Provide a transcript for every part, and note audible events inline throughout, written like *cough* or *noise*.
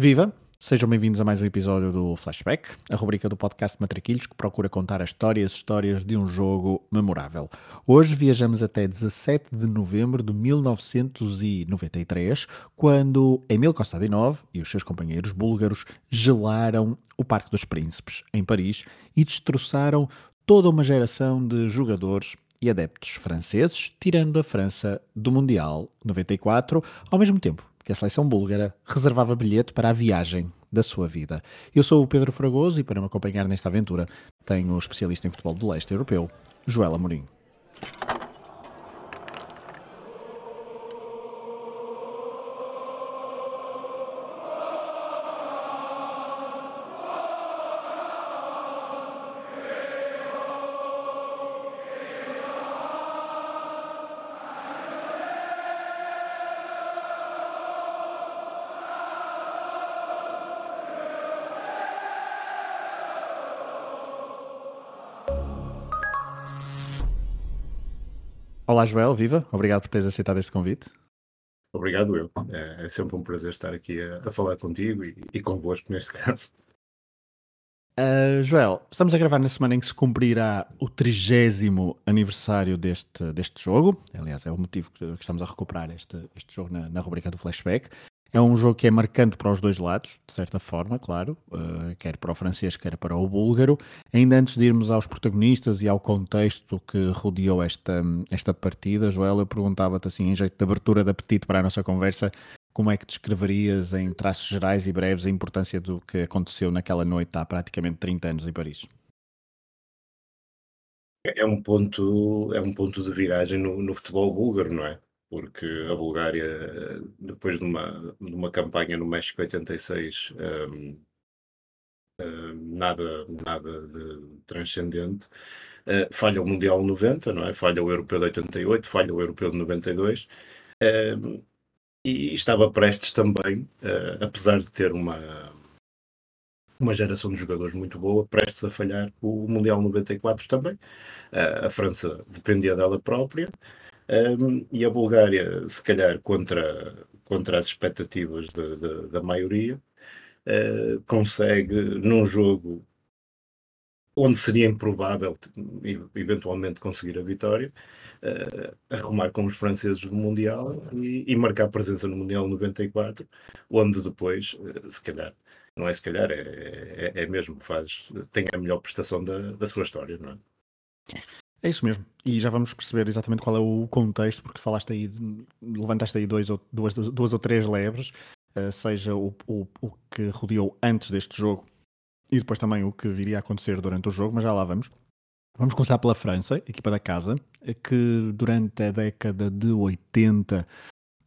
Viva! Sejam bem-vindos a mais um episódio do Flashback, a rubrica do podcast Matraquilhos que procura contar as histórias histórias de um jogo memorável. Hoje viajamos até 17 de novembro de 1993, quando Emil Kostadinov e os seus companheiros búlgaros gelaram o Parque dos Príncipes, em Paris, e destroçaram toda uma geração de jogadores e adeptos franceses, tirando a França do Mundial 94, ao mesmo tempo que a seleção búlgara reservava bilhete para a viagem da sua vida. Eu sou o Pedro Fragoso e para me acompanhar nesta aventura tenho o especialista em futebol do leste europeu, Joel Amorim. Olá, Joel, viva. Obrigado por teres aceitado este convite. Obrigado, eu. É, é sempre um prazer estar aqui a, a falar contigo e, e convosco, neste *laughs* caso. Uh, Joel, estamos a gravar na semana em que se cumprirá o trigésimo aniversário deste, deste jogo. Aliás, é o motivo que, que estamos a recuperar este, este jogo na, na rubrica do Flashback. É um jogo que é marcante para os dois lados, de certa forma, claro, uh, quer para o francês, quer para o búlgaro. Ainda antes de irmos aos protagonistas e ao contexto que rodeou esta, esta partida, Joel, eu perguntava-te assim, em jeito de abertura de apetite para a nossa conversa, como é que descreverias em traços gerais e breves a importância do que aconteceu naquela noite há praticamente 30 anos em Paris? É um ponto, é um ponto de viragem no, no futebol búlgaro, não é? Porque a Bulgária, depois de uma, de uma campanha no México 86, um, um, nada, nada de transcendente, uh, falha o Mundial 90, não é? falha o Europeu de 88, falha o Europeu de 92, um, e estava prestes também, uh, apesar de ter uma, uma geração de jogadores muito boa, prestes a falhar o Mundial 94 também. Uh, a França dependia dela própria. Um, e a Bulgária, se calhar contra, contra as expectativas de, de, da maioria, uh, consegue num jogo onde seria improvável eventualmente conseguir a vitória, uh, arrumar com os franceses do Mundial e, e, marcar presença no Mundial 94, onde depois, uh, se calhar, não é se calhar, é, é, é mesmo, faz, tem a melhor prestação da, da sua história, não é? É isso mesmo. E já vamos perceber exatamente qual é o contexto, porque falaste aí, levantaste aí dois ou, duas, duas ou três lebres, uh, seja o, o, o que rodeou antes deste jogo e depois também o que viria a acontecer durante o jogo, mas já lá vamos. Vamos começar pela França, equipa da casa, que durante a década de 80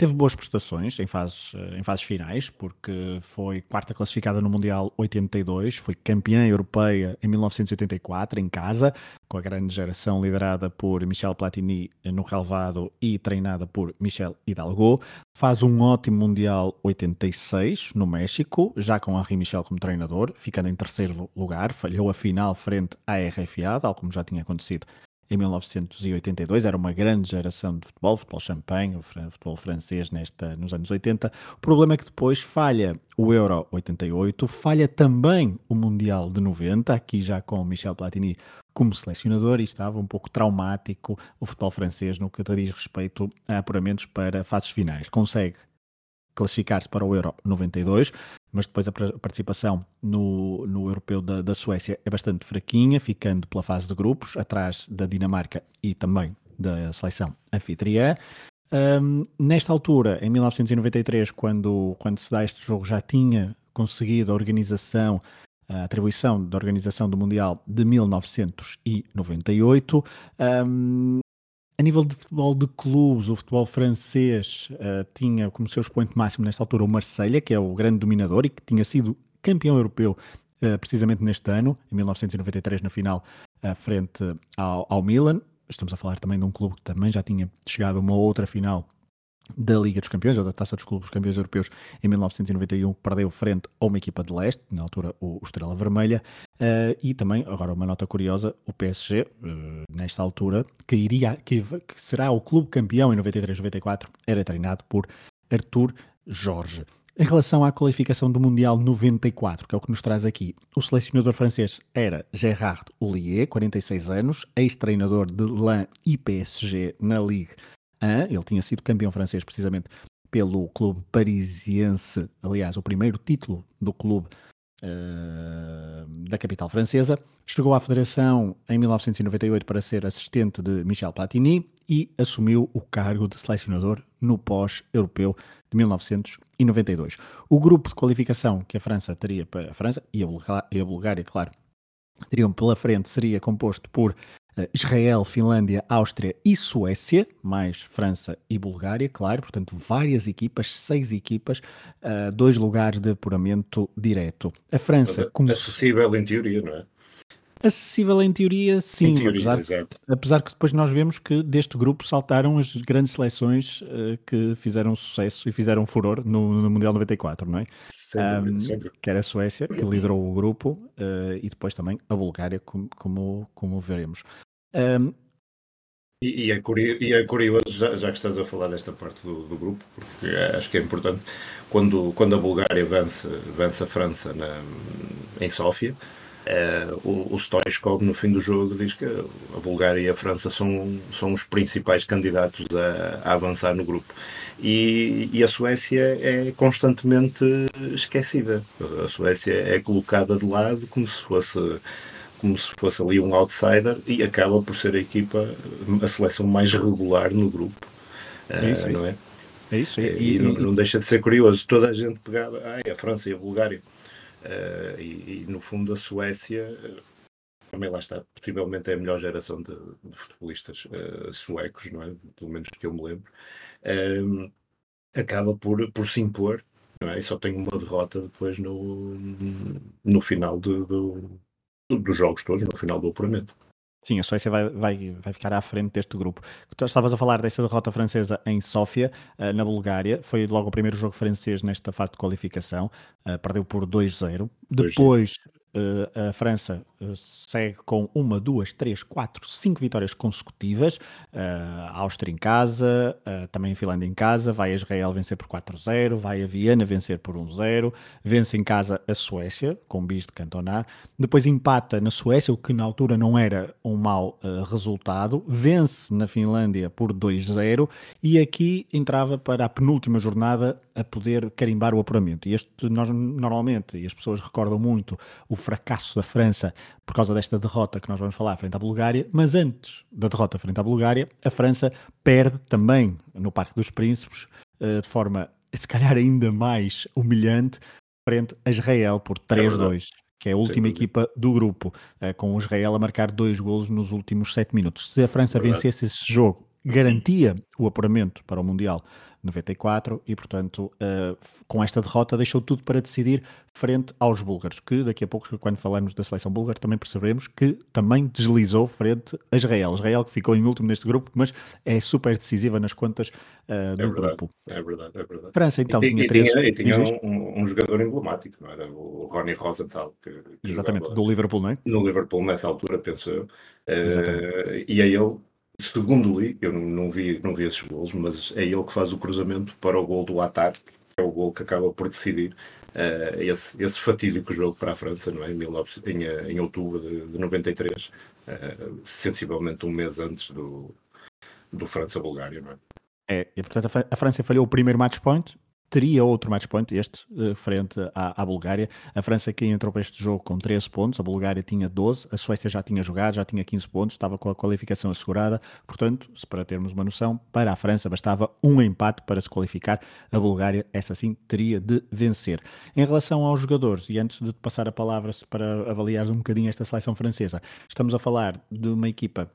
Teve boas prestações em fases, eh, em fases finais, porque foi quarta classificada no Mundial 82, foi campeã europeia em 1984, em casa, com a grande geração liderada por Michel Platini no relevado e treinada por Michel Hidalgo. Faz um ótimo Mundial 86 no México, já com Henri Michel como treinador, ficando em terceiro lugar. Falhou a final frente à RFA, tal como já tinha acontecido em 1982. Era uma grande geração de futebol, futebol champanhe, futebol francês nesta, nos anos 80. O problema é que depois falha o Euro 88, falha também o Mundial de 90, aqui já com Michel Platini como selecionador e estava um pouco traumático o futebol francês no que diz respeito a apuramentos para fases finais. Consegue classificar-se para o Euro 92, mas depois a participação no, no Europeu da, da Suécia é bastante fraquinha, ficando pela fase de grupos, atrás da Dinamarca e também da seleção anfitriã. Um, nesta altura, em 1993, quando, quando se dá este jogo, já tinha conseguido a organização, a atribuição da organização do Mundial de 1998. Um, a nível de futebol de clubes, o futebol francês uh, tinha como seu expoente máximo nesta altura o Marselha, que é o grande dominador e que tinha sido campeão europeu uh, precisamente neste ano, em 1993, na final, uh, frente ao, ao Milan. Estamos a falar também de um clube que também já tinha chegado a uma outra final da Liga dos Campeões, ou da Taça dos Clubes Campeões Europeus, em 1991, que perdeu frente a uma equipa de leste, na altura o, Estrela Vermelha, uh, e também, agora uma nota curiosa, o PSG, uh, eh, nesta altura, que, iria, que, que será o clube campeão em 93-94, era treinado por Arthur Jorge. Em relação à qualificação do Mundial 94, que é o que nos traz aqui, o selecionador francês era Gérard Houllier, 46 anos, ex-treinador de Lens e PSG na Ligue 1. Ele tinha sido campeão francês precisamente pelo clube parisiense, aliás, o primeiro título do clube uh, da capital francesa. Chegou à Federação em 1998 para ser assistente de Michel Platini e assumiu o cargo de selecionador no pós-europeu de 1992. O grupo de qualificação que a França teria para a França e a Bulgária, claro, teriam pela frente seria composto por Israel, Finlândia, Áustria e Suécia, mais França e Bulgária, claro, portanto, várias equipas, seis equipas, uh, dois lugares de apuramento direto. A França. Acessível em teoria, não é? Acessível em teoria, sim. Em teoria, apesar, apesar, que depois nós vemos que deste grupo saltaram as grandes seleções uh, que fizeram sucesso e fizeram furor no, no Mundial 94, não é? Sempre, um, sempre. Que era a Suécia, que liderou o grupo, uh, e depois também a Bulgária, como, como, como veremos. Um, e, e, é curioso, e é curioso já, já, que estás a falar desta parte do, do, grupo, porque acho que é importante, quando, quando a Bulgária vence, vence a França na, em Sófia, Uh, o, o Stoichkov no fim do jogo diz que a Bulgária e a França são, são os principais candidatos a, a avançar no grupo. E, e, a Suécia é constantemente esquecida. A Suécia é colocada de lado como se fosse como se fosse ali um outsider e acaba por ser a equipa a seleção mais regular no grupo. É isso, uh, não é? É isso, e, e, e não, não, deixa de ser curioso. Toda a gente pegava ah, a França e a Bulgária Uh, e, e, no fundo a Suécia também lá está, possivelmente é a melhor geração de, de futebolistas uh, suecos, não é? Pelo menos que eu me lembro. Uh, acaba por, por se impor não é? e só tem uma derrota depois no, no final do, do, dos jogos todos, no final do apuramento. Sim, a Suécia vai, vai, vai ficar à frente deste grupo. Estavas a falar dessa derrota francesa em Sófia, uh, na Bulgária. Foi logo o primeiro jogo francês nesta fase de qualificação. Uh, perdeu por 2-0. Depois, uh, a França uh, segue com uma, duas, três, quatro, cinco vitórias consecutivas. Uh, a Áustria em casa, também a Finlândia em casa, vai a Israel vencer por 4-0, vai a Viena vencer por 1-0, vence em casa a Suécia, com bis de Cantona, depois empata na Suécia, o que na altura não era um mau resultado, vence na Finlândia por 2-0 e aqui entrava para a penúltima jornada a poder carimbar o apuramento. E este, nós, normalmente, e as pessoas recordam muito o fracasso da França por causa desta derrota que nós vamos falar frente à Bulgária, mas antes da derrota frente à Bulgária, a França perde também no Parque dos Príncipes, eh, de forma, se calhar, ainda mais humilhante, frente a Israel por 3-2. É que é a última equipa do grupo, eh, com o Israel a marcar dois golos nos últimos sete minutos. Se a França é vencesse esse jogo, garantia o apuramento para o Mundial 94 e, portanto, uh, com esta derrota deixou tudo para decidir frente aos búlgaros, que daqui a pouco, quando falamos da seleção búlgara, também perceberemos que também deslizou frente a Israel. Israel que ficou em último neste grupo, mas é super decisiva nas contas uh, do é verdade, grupo. É verdade, é verdade. França então e, tinha e três... Tinha, e tinha um, um, jogador emblemático, não era? O Ronnie Rosenthal. Que, que Exatamente, do Liverpool, não é? No Liverpool, nessa altura, penso eu. Uh, e é ele Segundo li, eu não vi, não vi esses gols, mas é ele que faz o cruzamento para o gol do Atar, que é o gol que acaba por decidir uh, esse, esse fatídico jogo para a França, não é? em, 19, em, em outubro de, de 93, uh, eh, sensivelmente um mês antes do, do França-Bulgária. Não é? É, e portanto a França falhou o primeiro match point, teria outro match point, este, uh, frente à, à, Bulgária. A França que entrou para este jogo com 13 pontos, a Bulgária tinha 12, a Suécia já tinha jogado, já tinha 15 pontos, estava com a qualificação assegurada. Portanto, se para termos uma noção, para a França bastava um empate para se qualificar. A Bulgária, essa sim, teria de vencer. Em relação aos jogadores, e antes de passar a palavra para avaliar um bocadinho esta seleção francesa, estamos a falar de uma equipa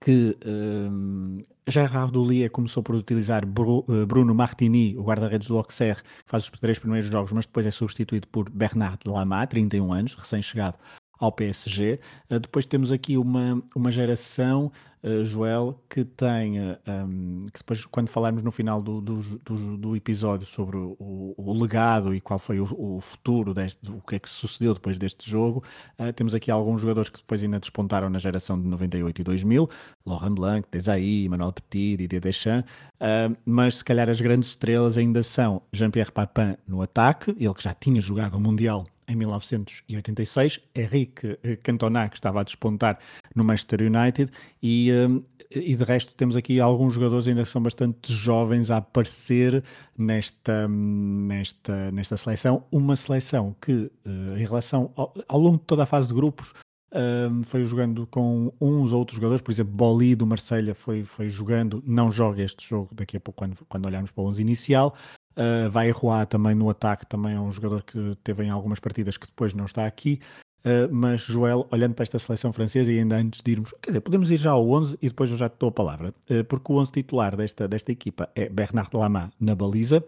que um, Gerard Doulier começou por utilizar eh, Bruno Martini, o guarda-redes do Auxerre, que faz os três primeiros jogos, mas depois é substituído por Bernard Lama, 31 anos, recém-chegado ao PSG. Uh, depois temos aqui uma, uma geração uh, Joel, que tem, um, que depois, quando falarmos no final do, do, do, do episódio sobre o, o, legado e qual foi o, o, futuro, deste, o que é que sucedeu depois deste jogo, uh, temos aqui alguns jogadores que depois ainda despontaram na geração de 98 e 2000, Laurent Blanc, Desailly, Manuel Petit, Didier Deschamps, uh, mas se calhar as grandes estrelas ainda são Jean-Pierre Papin no ataque, ele que já tinha jogado o Mundial em 1986, Henrique eh, Cantona, que estava a despontar no Manchester United, e, eh, e de resto temos aqui alguns jogadores ainda que são bastante jovens a aparecer nesta, nesta, nesta seleção, uma seleção que, eh, em relação ao, ao longo de toda a fase de grupos, foi jogando com uns ou outros jogadores, por exemplo, Boli do Marselha foi, foi jogando, não joga este jogo daqui a pouco quando, quando olharmos para o 11 inicial, Uh, vai Roa também no ataque, também é um jogador que teve em algumas partidas que depois não está aqui. Uh, mas Joel, olhando para esta seleção francesa e ainda antes de irmos, quer dizer, podemos ir já ao 11 e depois eu já te dou a palavra, uh, porque o 11 titular desta, desta equipa é Bernard Lama na baliza.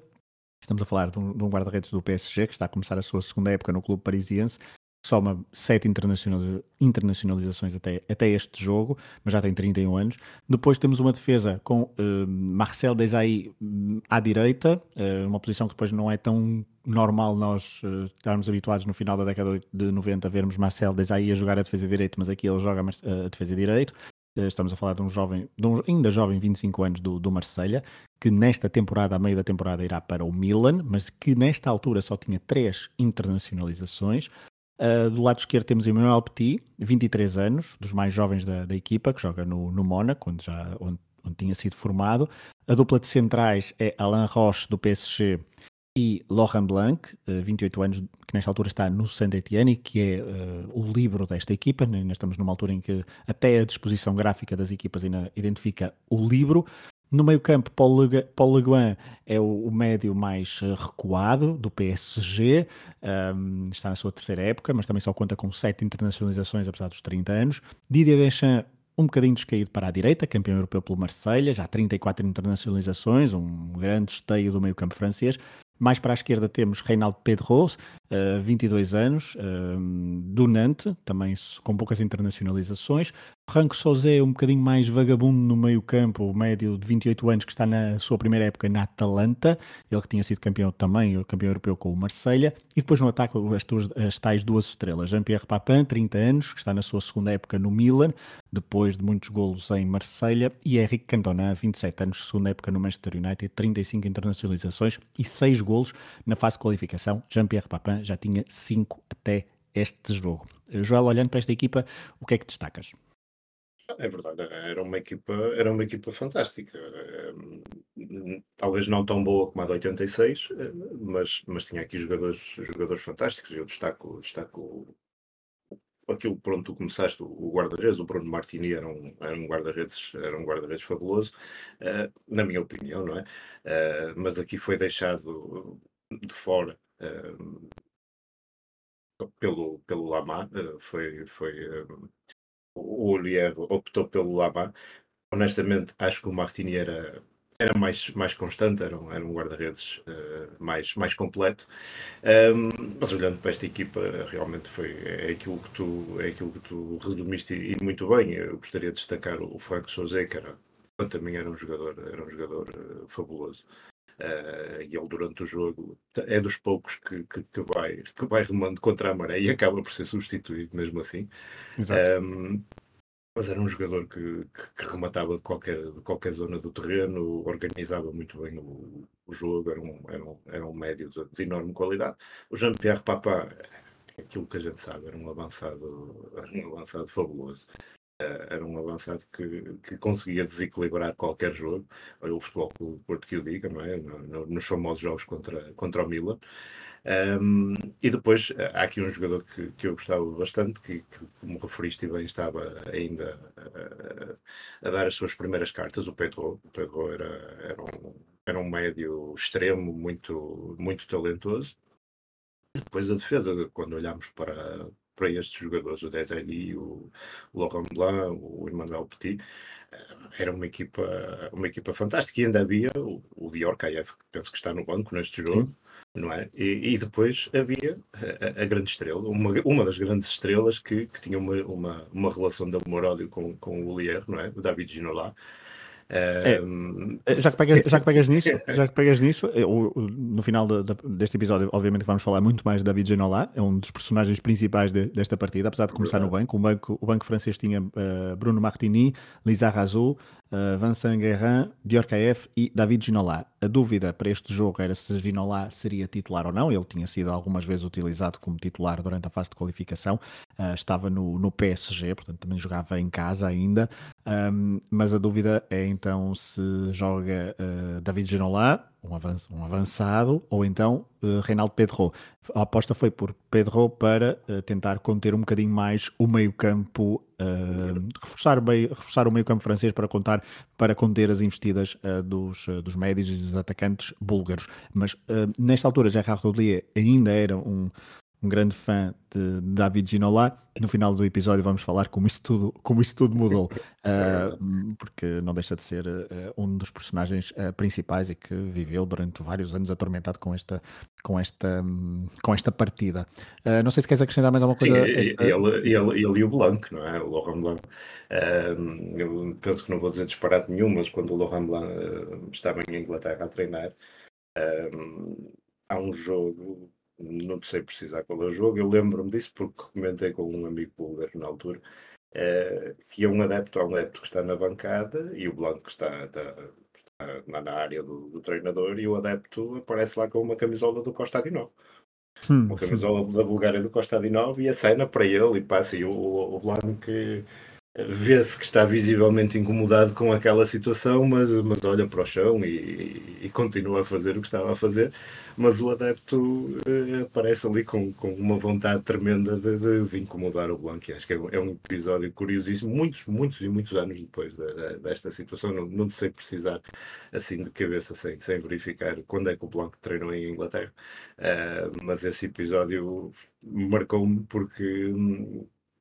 Estamos a falar de um, um guarda-redes do PSG que está a começar a sua segunda época no clube parisiense soma sete internacionaliza internacionalizações até, até este jogo, mas já tem 31 anos. Depois temos uma defesa com uh, Marcel Desailly hum, à direita, uh, uma posição que depois não é tão normal nós uh, estarmos habituados no final da década de 90 a vermos Marcel Desailly a jogar a defesa de direito, mas aqui ele joga a defesa de direito. Estamos a falar de um jovem, de um ainda jovem, 25 anos, do, do Marselha, que nesta temporada, a meio da temporada, irá para o Milan, mas que nesta altura só tinha três internacionalizações. Uh, do lado esquerdo temos Emmanuel Petit, 23 anos, dos mais jovens da, da equipa, que joga no, no Mónaco, onde, já, onde, onde, tinha sido formado. A dupla de centrais é Alain Roche, do PSG, e Laurent Blanc, uh, 28 anos, que nesta altura está no Saint-Etienne, que é uh, o livro desta equipa. Ainda estamos numa altura em que até a disposição gráfica das equipas ainda identifica o livro. No meio-campo, Paul, Le, Paul Le Guin é o, o, médio mais eh, recuado do PSG, um, está na sua terceira época, mas também só conta com sete internacionalizações, apesar dos 30 anos. Didier Deschamps, um bocadinho descaído para a direita, campeão europeu pelo Marselha, já 34 internacionalizações, um grande esteio do meio-campo francês. Mais para a esquerda temos Reinaldo Pedros, uh, 22 anos, uh, do Nantes, também com poucas internacionalizações. Franco Sosé, um bocadinho mais vagabundo no meio campo, médio de 28 anos, que está na sua primeira época na Atalanta, ele que tinha sido campeão também, campeão europeu com o Marselha. E depois no ataque as, tuas, as tais duas estrelas, Jean-Pierre Papin, 30 anos, que está na sua segunda época no Milan, depois de muitos golos em Marselha, e Henrique Cantona, 27 anos, segunda época no Manchester United, 35 internacionalizações e 6 golos na fase de qualificação. Jean-Pierre Papin já tinha 5 até este jogo. Joel, olhando para esta equipa, o que é que destacas? É verdade, era uma equipa, era uma equipa fantástica. Talvez não tão boa como a de 86, eh, mas, mas tinha aqui jogadores, jogadores fantásticos. Eu destaco, destaco aquilo por onde tu começaste, o guarda-redes, o Bruno Martini era um, era um guarda-redes um guarda-redes fabuloso, uh, na minha opinião, não é? Uh, mas aqui foi deixado de fora pelo, pelo Lama, foi, foi o Olier optou pelo Lama. Honestamente, acho que o Martini era, era mais, mais constante, era um, era um guarda-redes uh, mais, mais completo. Um, mas olhando para esta equipa, realmente foi, é, aquilo que tu, é aquilo que tu resumiste e, e muito bem. Eu gostaria de destacar o Franco Souza, que era, também era um jogador, era um jogador uh, fabuloso. Uh, e ele durante o jogo é dos poucos que, que, que, vai, que vai remando contra a maré e acaba por ser substituído mesmo assim. Um, mas era um jogador que, que, que, rematava de qualquer, de qualquer zona do terreno, organizava muito bem o, o jogo, era um, era, um, era um médio de, enorme qualidade. O Jean-Pierre Papin, aquilo que a gente sabe, era um avançado, era um avançado fabuloso. Eh, era um avançado que, que conseguia desequilibrar qualquer jogo. O futebol do Porto que o diga, não é? nos famosos jogos contra, contra o Milan. Um, e depois eh, há aqui um jogador que, que eu gostava bastante, que, que como referiste bem, estava ainda a, a, dar as suas primeiras cartas, o Pedro. O Pedro era, era, um, era um médio extremo, muito, muito talentoso. Depois a defesa, quando olhamos para, para estes jogadores, o Desailly, o, o Laurent Blanc, o Emmanuel Petit, eh, era uma equipa, uma equipa fantástica e ainda havia o, o Dior Kayev, que penso que está no banco neste jogo. não é? E, e depois havia a, a, grande estrela, uma, uma das grandes estrelas que, que tinha uma, uma, uma relação de amor-ódio com, com o Lier, não é? O David Ginola. É, já, que pegas, já que pegas nisso, *laughs* já que pegas nisso eu, no final de, de, deste episódio, obviamente vamos falar muito mais de David Ginola, é um dos personagens principais de, desta partida, apesar de começar no banco. O banco, o banco francês tinha uh, Bruno Martini, Razou, uh, Vincent Guerrin, Diorcaef e David Ginola. A dúvida para este jogo era se Ginola seria titular ou não. Ele tinha sido algumas vezes utilizado como titular durante a fase de qualificação. Uh, estava no, no PSG, portanto também jogava em casa ainda. Um, mas a dúvida é então se joga uh, David Ginola, um, avanç, avançado, ou então uh, Reinaldo Pedro. A aposta foi por Pedro para uh, tentar conter um bocadinho mais o meio-campo, reforçar, bem, reforçar o meio-campo francês para contar para conter as investidas dos, dos médios e dos atacantes búlgaros. Mas nesta altura, Gerard Rodlier ainda era um um grande fã de David Ginola. No final do episódio vamos falar como isso tudo, como isso tudo mudou, *laughs* uh, porque não deixa de ser uh, um dos personagens uh, principais e que viveu durante vários anos atormentado com esta, com esta, um, com esta partida. não sei se queres acrescentar mais alguma coisa. Sim, esta... ele, ele, ele, e o Blanc, não é? O Laurent Blanc. eu penso que não vou dizer disparate nenhum, mas quando o Laurent Blanc estava em Inglaterra a treinar, há um jogo não sei precisar qual é o jogo, eu lembro-me disso porque comentei com um amigo búlgaro na altura, uh, que é um adepto, há um adepto que está na bancada e o Blanco está, está, está na área do, do, treinador e o adepto aparece lá com uma camisola do Costa Dinov. Hum, uma camisola hum. da Bulgária do Costa Dinov e a cena para ele e passa e o, o, o Blanco que vê-se que está visivelmente incomodado com aquela situação, mas, mas olha para o chão e, e, continua a fazer o que estava a fazer. Mas o adepto eh, aparece ali com, com uma vontade tremenda de, de, de incomodar o Blanc. Acho que é, é, um episódio curiosíssimo, muitos, muitos e muitos anos depois de, de, desta situação. Não, não sei precisar assim de cabeça, sem, sem verificar quando é que o Blanc treinou em Inglaterra. Uh, mas esse episódio marcou-me porque.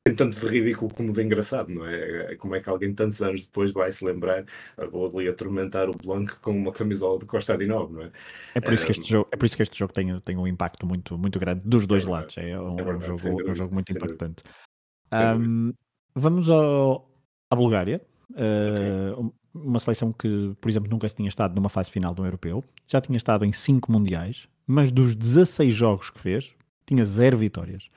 Tem tanto de ridículo como de engraçado, não é? é? Como é que alguém tantos anos depois vai se lembrar, vou ali atormentar o Blanc com uma camisola de Costa de novo, não é? É por isso que este jogo, é por isso que este jogo tem, tem um impacto muito, muito grande dos dois é lados, é um, é verdade, um jogo, dúvida, um jogo muito impactante. Um, vamos ao, à Bulgária, uh, okay. uma seleção que, por exemplo, nunca tinha estado numa fase final do europeu, já tinha estado em 5 mundiais, mas dos 16 jogos que fez, tinha zero vitórias.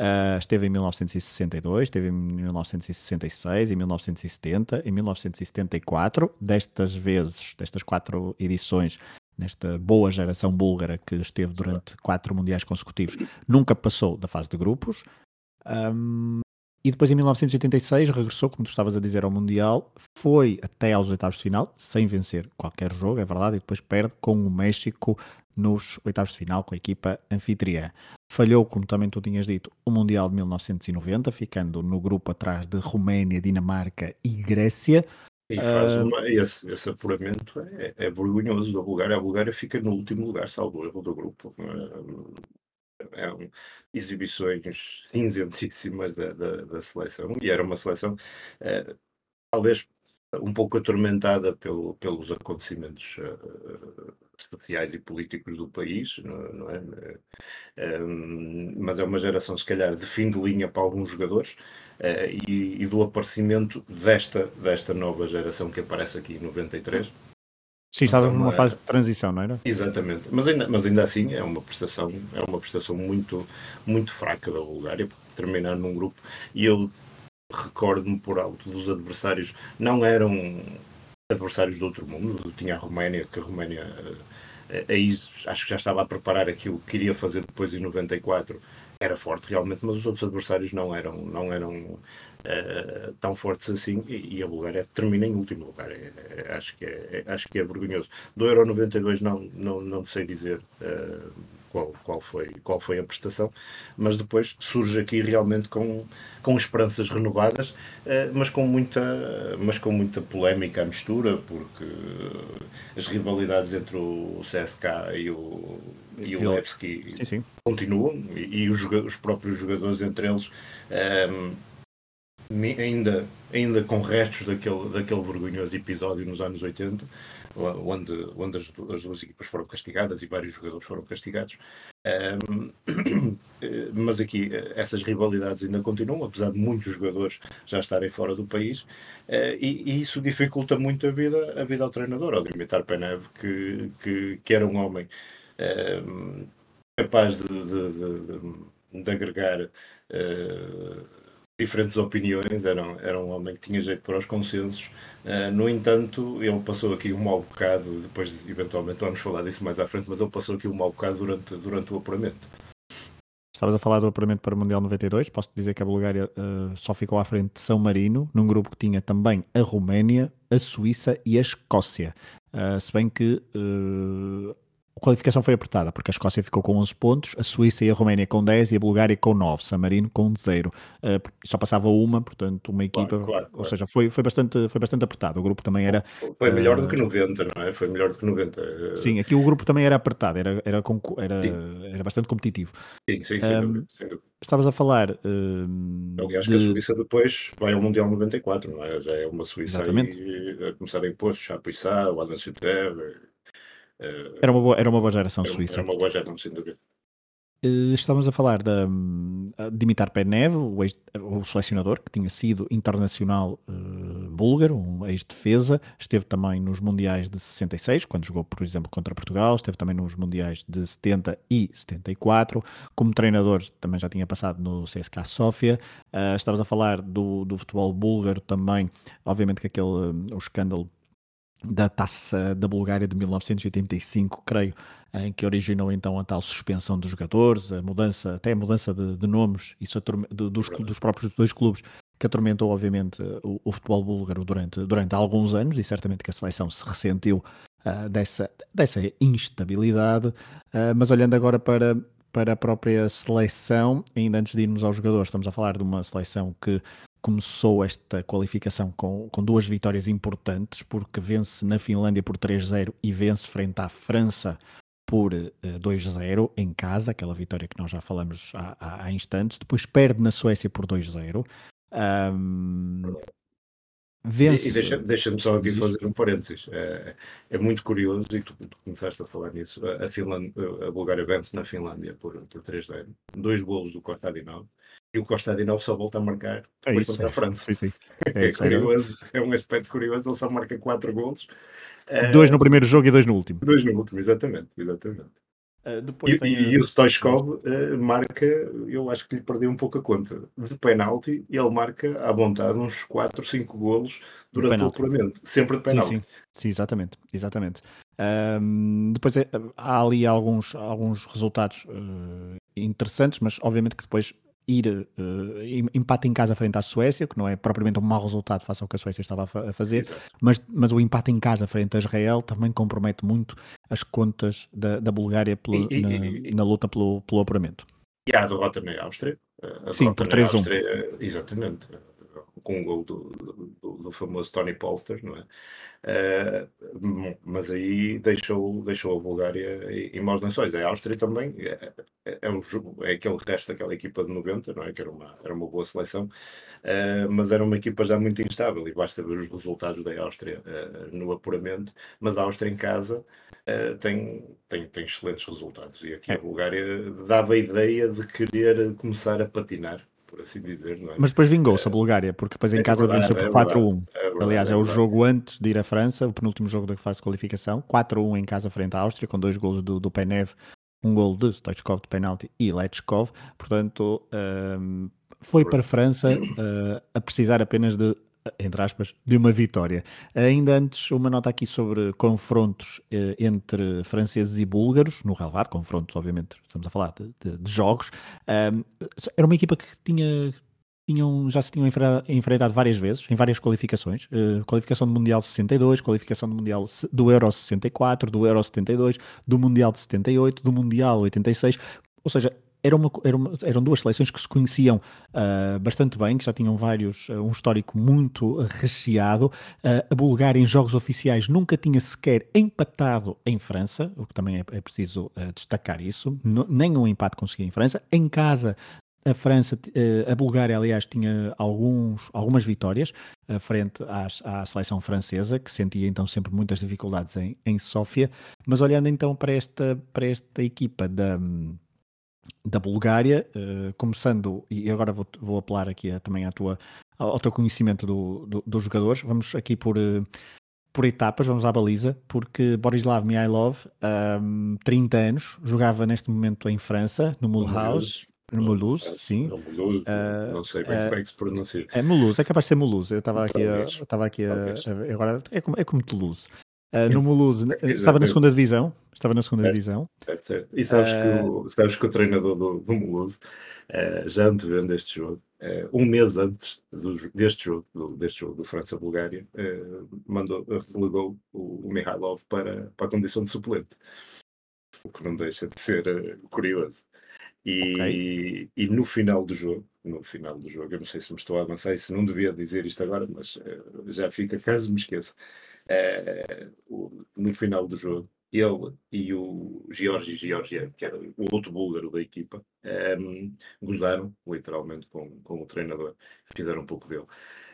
Uh, esteve em 1962, esteve em 1966, em 1970, em 1974. Destas vezes, destas quatro edições, nesta boa geração búlgara que esteve durante quatro mundiais consecutivos, nunca passou da fase de grupos. Um, e depois em 1986 regressou, como tu estavas a dizer, ao Mundial, foi até aos oitavos de final, sem vencer qualquer jogo, é verdade, e depois perde com o México nos oitavos de final com a equipa anfitriã. Falhou, como também tu tinhas dito, o Mundial de 1990, ficando no grupo atrás de Roménia, Dinamarca e Grécia. E faz uh... uma, esse, esse apuramento é, é, vergonhoso da Bulgária. A Bulgária fica no último lugar, salvo erro do grupo. É, é exibições cinzentíssimas da, da, da, seleção. E era uma seleção, é, talvez um pouco atormentada pelo, pelos acontecimentos uh, sociais e políticos do país, não, não é? Um, mas é uma geração, se calhar, de fim de linha para alguns jogadores uh, e, e, do aparecimento desta, desta nova geração que aparece aqui em 93. Sim, estávamos numa fase de transição, não era? Exatamente, mas ainda, mas ainda assim é uma prestação, é uma prestação muito, muito fraca da Bulgária, terminar num grupo, e eu recordo-me por alto dos adversários, não eram adversários do outro mundo, tinha a Roménia, que a Roménia eh, aí acho que já estava a preparar aquilo que queria fazer depois em 94, era forte realmente, mas os outros adversários não eram, não eram uh, tão fortes assim e, e, a Bulgária termina em último lugar. É, é, acho, que é, é, acho que é vergonhoso. Do Euro 92 não, não, não sei dizer. Uh, qual, qual, foi, qual foi a prestação, mas depois surge aqui realmente com, com esperanças renovadas, eh, mas, com muita, mas com muita polémica à mistura, porque as rivalidades entre o CSK e o, e o Levski continuam, e, e os, os, próprios jogadores entre eles. Um, ainda, ainda com restos daquele, daquele vergonhoso episódio nos anos 80, onde, onde as, as duas equipas foram castigadas e vários jogadores foram castigados. Um, *coughs* mas aqui essas rivalidades ainda continuam, apesar de muitos jogadores já estarem fora do país, uh, e, e, isso dificulta muito a vida, a vida ao treinador, ao limitar Penev, que, que, que era um homem um, capaz de, de, de, de agregar. Uh, diferentes opiniões, era, era um homem que tinha jeito para os consensos. Uh, no entanto, ele passou aqui um mau bocado, depois eventualmente vamos falar disso mais à frente, mas ele passou aqui um mau bocado durante, durante o apuramento. Estavas a falar do apuramento para o Mundial 92, posso dizer que a Bulgária uh, só ficou à frente de São Marino, num grupo que tinha também a Roménia, a Suíça e a Escócia. Uh, se bem que a qualificação foi apertada, porque a Escócia ficou com 11 pontos, a Suíça e a Roménia com 10 e a Bulgária com 9, San Marino com 0. Uh, só passava uma, portanto, uma equipa, claro, claro, ou claro. seja, foi, foi, bastante, foi bastante apertado. O grupo também era. Foi melhor uh, do que 90, não é? Foi melhor do que 90. Sim, aqui o grupo também era apertado, era, era, era, era bastante competitivo. Sim, sim, dúvida, sem dúvida. Estavas a falar. Uh, Aliás, de... que a Suíça depois vai ao Mundial 94, não é? Já é uma Suíça aí, a começar a impor, Chapuissat, o Adam Suter era, uma boa, era uma boa geração era, suíça. Era uma boa geração, sem dúvida. Uh, estávamos a falar da, Dimitar Penev, o, ex, o, selecionador, que tinha sido internacional uh, búlgaro, um ex-defesa, esteve também nos Mundiais de 66, quando jogou, por exemplo, contra Portugal, esteve também nos Mundiais de 70 e 74, como treinador também já tinha passado no CSKA Sofia, uh, estávamos a falar do, do futebol búlgaro também, obviamente que aquele, o escândalo da Taça da Bulgária de 1985, creio, em que originou então a tal suspensão dos jogadores, a mudança, até a mudança de, de nomes isso dos, dos, próprios dois clubes, que atormentou obviamente o, o, futebol búlgaro durante, durante alguns anos e certamente que a seleção se ressentiu uh, dessa, dessa instabilidade. Uh, mas olhando agora para, para a própria seleção, ainda antes de irmos aos jogadores, estamos a falar de uma seleção que começou esta qualificação com, com duas vitórias importantes, porque vence na Finlândia por 3-0 e vence frente à França por uh, eh, 2-0 em casa, aquela vitória que nós já falamos há, há, há instantes. Depois perde na Suécia por 2-0. Um, Vence. E, deixa-me deixa só aqui fazer um parênteses. É, é muito curioso, e tu, tu, começaste a falar nisso, a, Finlândia, a Bulgária vence na Finlândia por, por 3-0. Dois golos do Kostadinov. E o Kostadinov só volta a marcar é isso, contra a França. Sim, sim. *laughs* É, é curioso, é um aspecto curioso, ele só marca 4 golos. Dois no primeiro jogo e dois no último. Dois no último, exatamente. exatamente. Uh, e, tem... e, o Stoichkov uh, marca, eu acho que lhe perdeu um pouco a conta. De penalti, ele marca à vontade uns 4, 5 golos durante o apuramento. Sempre de penalti. Sim, sim. sim exatamente. exatamente. Um, depois é, há ali alguns, alguns resultados uh, interessantes, mas obviamente que depois ir uh, empate em casa frente à Suécia, que não é propriamente um mau resultado face ao que a Suécia estava a, fazer, mas, mas o empate em casa frente a Israel também compromete muito as contas da, da Bulgária pelo, e, na, e, na, luta pelo, pelo apuramento. E há a derrota na Áustria. A Sim, por 3-1. Exatamente com um gol do, do, do, famoso Tony Polster, não é? Uh, mas aí deixou, deixou a Bulgária em maus lençóis. A Áustria também é, é, é, um, é aquele resto daquela equipa de 90, não é? Que era uma, era uma boa seleção, uh, mas era uma equipa já muito instável e basta ver os resultados da Áustria uh, no apuramento. Mas a Áustria em casa tem, tem, tem excelentes resultados e aqui a Bulgária dava a ideia de querer começar a patinar por assim dizer. É? Mas depois vingou-se a Bulgária, porque depois em é casa venceu por é 4-1. É Aliás, é, o jogo antes de ir à França, o penúltimo jogo da fase de qualificação, 4-1 em casa frente à Áustria, com dois golos do, do Penev, um gol de Stoichkov de penalti e Lechkov. Portanto, um, foi para a França uh, a precisar apenas de entre aspas, de uma vitória. Ainda antes, uma nota aqui sobre confrontos eh, entre franceses e búlgaros, no relevado, confrontos, obviamente, estamos a falar de, de, de jogos. Um, era uma equipa que tinha, tinham, já se tinham enfrentado várias vezes, em várias qualificações. Uh, qualificação do Mundial 62, qualificação do Mundial do Euro 64, do Euro 72, do Mundial de 78, do Mundial 86. Ou seja, era uma, era uma, eram duas seleções que se conheciam uh, bastante bem, que já tinham vários, uh, um histórico muito recheado. Uh, a Bulgária, em jogos oficiais, nunca tinha sequer empatado em França, o que também é, é preciso destacar isso. nem um empate conseguia em França. Em casa, A França, a Bulgária, aliás, tinha alguns, algumas vitórias frente às, à seleção francesa, que sentia então sempre muitas dificuldades em, em Sófia. Mas olhando então para esta, para esta equipa da, da Bulgária, uh, começando, e agora vou, vou apelar aqui a, também à tua, ao, teu conhecimento do, do, dos jogadores, vamos aqui por, por etapas, vamos à baliza, porque Borislav Mihailov, um, 30 anos, jogava neste momento em França, no Mulhouse. No Mulhouse, sim. Uh, não sei bem uh, como é que se pronuncia. É Mulhouse, é capaz de ser Mulhouse. Eu estava aqui, a, estava aqui a, agora é como, é como Toulouse. Uh, no Mulhouse, *laughs* estava na segunda divisão. Estava na segunda é, divisão. É certo. E sabes, uh, que o, sabes que o treinador do, do uh, já antevendo este jogo, um mês antes do, deste jogo, do, deste jogo do França-Bulgária, mandou, relegou o, o Mihailov para, para a condição de suplente. O que não deixa de ser curioso. E, okay. e no final do jogo, no final do jogo, eu não sei se me estou a avançar e se não devia dizer isto agora, mas já fica, caso me esqueça uh, no final do jogo, ele e o Georgi Georgiev, que era o outro búlgaro da equipa, um, ehm, gozaram literalmente com, com o treinador, fizeram um pouco dele.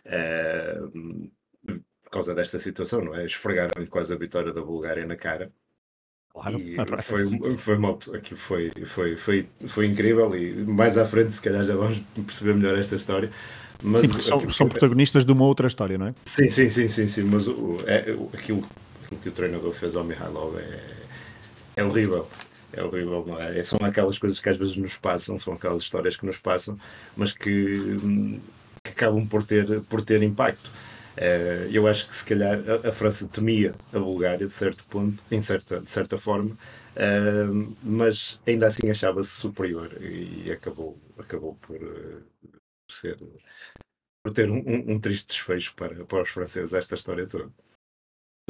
Uh, por causa desta situação, não é? Esfregaram-lhe quase a vitória da Bulgária na cara. Claro. Foi, foi aqui foi, foi, foi, foi incrível e mais à frente se calhar já vamos perceber melhor esta história. Mas sim, porque são, são protagonistas de uma outra história, não é? Sim, sim, sim, sim, sim mas o, é, aquilo, aquilo que o treinador fez ao Mihailov é, é horrível. É horrível, não é? São aquelas coisas que às vezes nos passam, são aquelas histórias que nos passam, mas que, que acabam por ter, por ter impacto. Uh, eu acho que se calhar a, França temia a Bulgária de certo ponto, em certa, de certa forma, uh, mas ainda assim achava-se superior e acabou, acabou por, uh, ser por ter um, um, triste desfecho para, para os franceses esta história toda.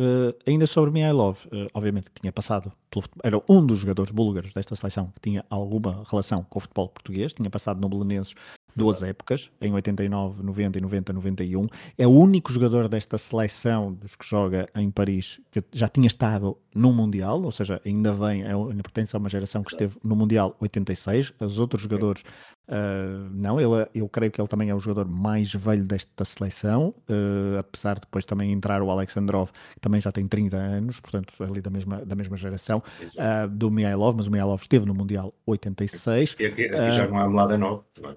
Uh, ainda sobre Mihailov, uh, obviamente tinha passado pelo, era um dos jogadores búlgaros desta seleção que tinha alguma relação com o futebol português, tinha passado no Belenenses duas épocas, em 89, 90 e 90, 91. É o único jogador desta seleção dos que joga em Paris que já tinha estado no Mundial, ou seja, ainda vem, é, ainda pertence a uma geração que esteve no Mundial 86. Os outros jogadores Uh, não, ele, eu creio que ele também é o jogador mais velho desta seleção, uh, apesar de depois também entrar o Alexandrov, que também já tem 30 anos, portanto, ali da mesma, da mesma geração, uh, do Mihailov, mas o Mihailov esteve no Mundial 86. E aqui, aqui já não há Mladenov, não é?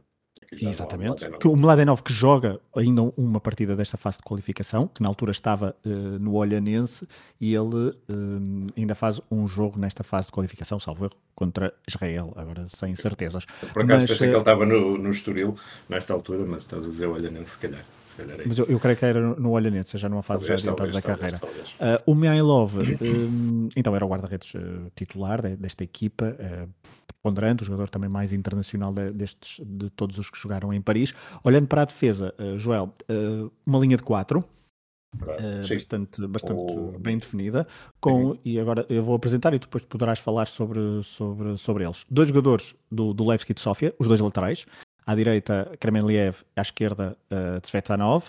Exatamente. Que o Mladenov que joga ainda uma partida desta fase de qualificação, que na altura estava uh, no Olhanense, e ele uh, ainda faz um jogo nesta fase de qualificação, salvo erro, contra Israel, agora sem certezas. Por acaso mas, pensei que ele estava no, no Estoril nesta altura, mas estás a dizer Olhanense, se calhar. Calhar é mas eu, eu, creio que era no Olhanense, já numa fase talvez, já adiantada da talvez, carreira. Talvez, o Mihailov, então era o guarda-redes titular desta equipa, ponderante, o jogador também mais internacional de, destes, de todos os que jogaram em Paris. Olhando para a defesa, uh, Joel, uh, uma linha de quatro, Uh, bastante, bastante bem definida. Com, e agora eu vou apresentar e depois poderás falar sobre, sobre, sobre eles. Dois jogadores do, do Levski de Sofia, os dois laterais. À direita, Kremenliev, à esquerda, uh, Tsvetanov.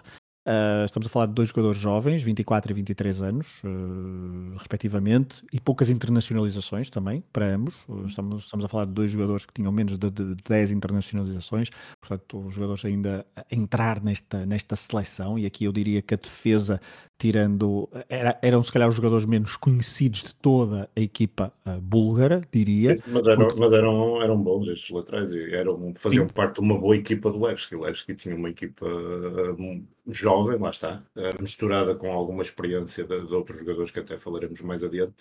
Uh, estamos a falar de dois jogadores jovens, 24 e 23 anos, uh, respectivamente, e poucas internacionalizações também, para ambos. Estamos, estamos a falar de dois jogadores que tinham menos de, de 10 internacionalizações, portanto, os jogadores ainda a entrar nesta, nesta seleção. E aqui eu diria que a defesa tirando. Era, eram se calhar os jogadores menos conhecidos de toda a equipa uh, búlgara, diria. Mas, eram, porque... mas eram, eram bons estes laterais, eram, faziam Sim. parte de uma boa equipa do Levski. O Levski tinha uma equipa uh, jovem, lá está, uh, misturada com alguma experiência dos outros jogadores que até falaremos mais adiante.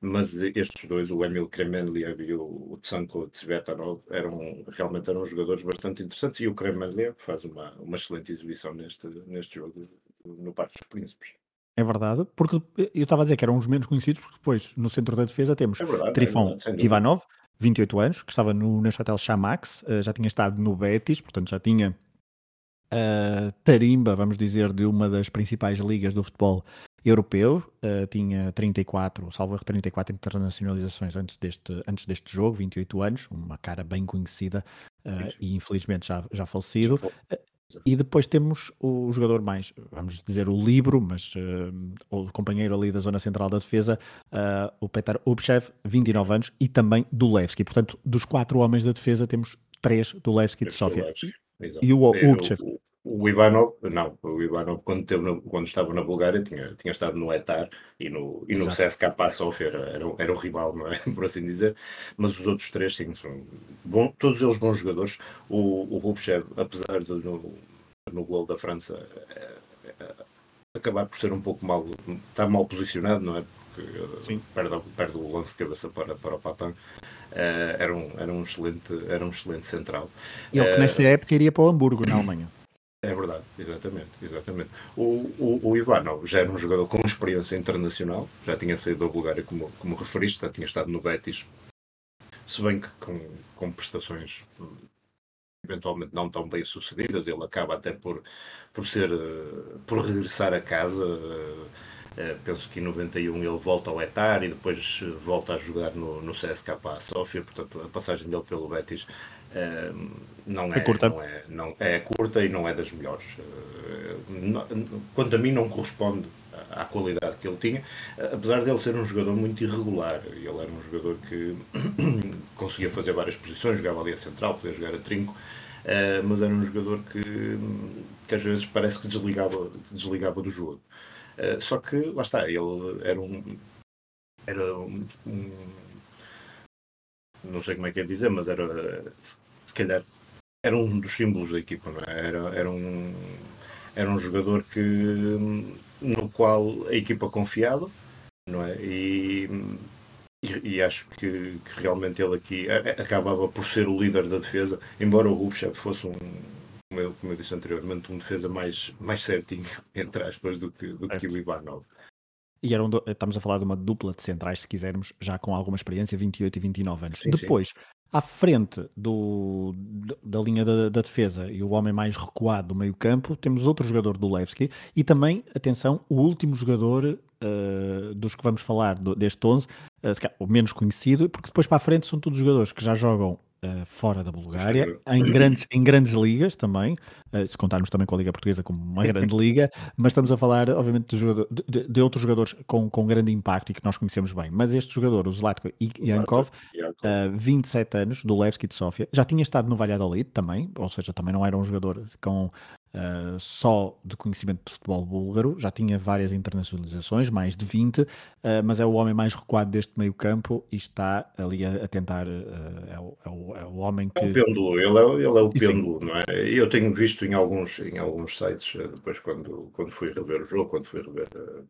Mas estes dois, o Emil Kremenliev e o Tsanko Tsvetanov, eram, realmente eram jogadores bastante interessantes. E o Kremenliev faz uma, uma excelente exibição neste, neste jogo no Parque dos Príncipes. É verdade, porque eu estava a dizer que eram os menos conhecidos, porque depois no centro da defesa temos é verdade, Trifon é Ivanov, 28 anos, que estava no Neuchâtel Chamax, eh, já tinha estado no Betis, portanto já tinha a tarimba, vamos dizer, de uma das principais ligas do futebol europeu, uh, tinha 34, salvo erro, 34 internacionalizações antes deste, antes deste jogo, 28 anos, uma cara bem conhecida uh, e infelizmente já, já falecido. E depois temos o jogador mais, vamos dizer, o livro, mas uh, o companheiro ali da zona central da defesa, uh, o Petar Ubchev, 29 anos, e também do Levski. Portanto, dos quatro homens da defesa, temos três do Levski de Sofia. E o Ubchev. O, Ivanov, não, o Ivanov quando, quando estava na Bulgária tinha, tinha estado no Etar e no, e no. CSKA Sofia era, era, o- era o rival, não é? *laughs* Por assim dizer. Mas os outros três, sim, são bom, todos eles bons jogadores. O, o Rubchev, apesar de no, no gol da França eh, eh, acabar por ser um pouco mal, está mal posicionado, não é? Porque Sim. perde, perde o lance de cabeça para, para o Papin. Eh, era, um, era, um excelente, era um excelente central. Ele que nessa época iria para o Hamburgo, na Alemanha. É verdade, exatamente, exatamente. O, o, o Ivanov já era um jogador com experiência internacional, já tinha saído da Bulgária, como, como referiste, já tinha estado no Betis, se bem que com, com prestações hum, eventualmente não tão bem sucedidas, ele acaba até por, por ser, eh, por regressar a casa, eh, eh, penso que em 91 ele volta ao Etar e depois volta a jogar no, no CSKA Sofia, portanto a passagem dele pelo Betis não é, É curta. não é, não, é curta e não é das melhores. Eh, não- quanto a mim não corresponde à qualidade que ele tinha, eh, apesar dele ser um jogador muito irregular. Ele era um jogador que *coughs* conseguia fazer várias posições, jogava ali a central, podia jogar a trinco, eh, mas era um jogador que, que às vezes parece que desligava, desligava do jogo. Só que, lá está, ele era um. Era um, um- não sei como é que é dizer, mas era. Se calhar. Era um dos símbolos da equipa, não é? Era, era, um, era um jogador que, no qual a equipa confiava, não é? E, e, e acho que, que realmente ele aqui acabava por ser o líder da defesa, embora o Rubchev fosse um, como eu, como eu disse anteriormente, um defesa mais, mais certinho, *laughs* entre aspas, do que, do que o Ivanov. E eram do- estamos a falar de uma dupla de centrais, se quisermos, já com alguma experiência, 28 e 29 anos. Sim, sim. À frente do, da linha da, da defesa e o homem mais recuado do meio campo, temos outro jogador do Levski e também, atenção, o último jogador eh, dos que vamos falar do- deste 11, eh, se calhar o menos conhecido, porque depois para a frente são todos jogadores que já jogam eh, fora da Bulgária, Exterior. em grandes, em grandes ligas também, eh, se contarmos também com a Liga Portuguesa como uma grande liga, mas estamos a falar, obviamente, de, jogador- de- de- outros jogadores com, com grande impacto e que nós conhecemos bem. Mas este jogador, o Zlatko Yankov, Yankov. uh, 27 anos, do Levski de Sofia, já tinha estado no Valladolid também, ou seja, também não era um jogador com uh, só de conhecimento de futebol búlgaro, já tinha várias internacionalizações, mais de 20, uh, mas é o homem mais recuado deste meio campo e está ali a, a tentar, uh, é, o, é o- é o homem É que... o pêndulo, ele é, ele é o E sim. pêndulo, não é? Eu tenho visto em alguns, em alguns sites, eh, depois quando, quando fui rever o jogo, quando fui rever eh,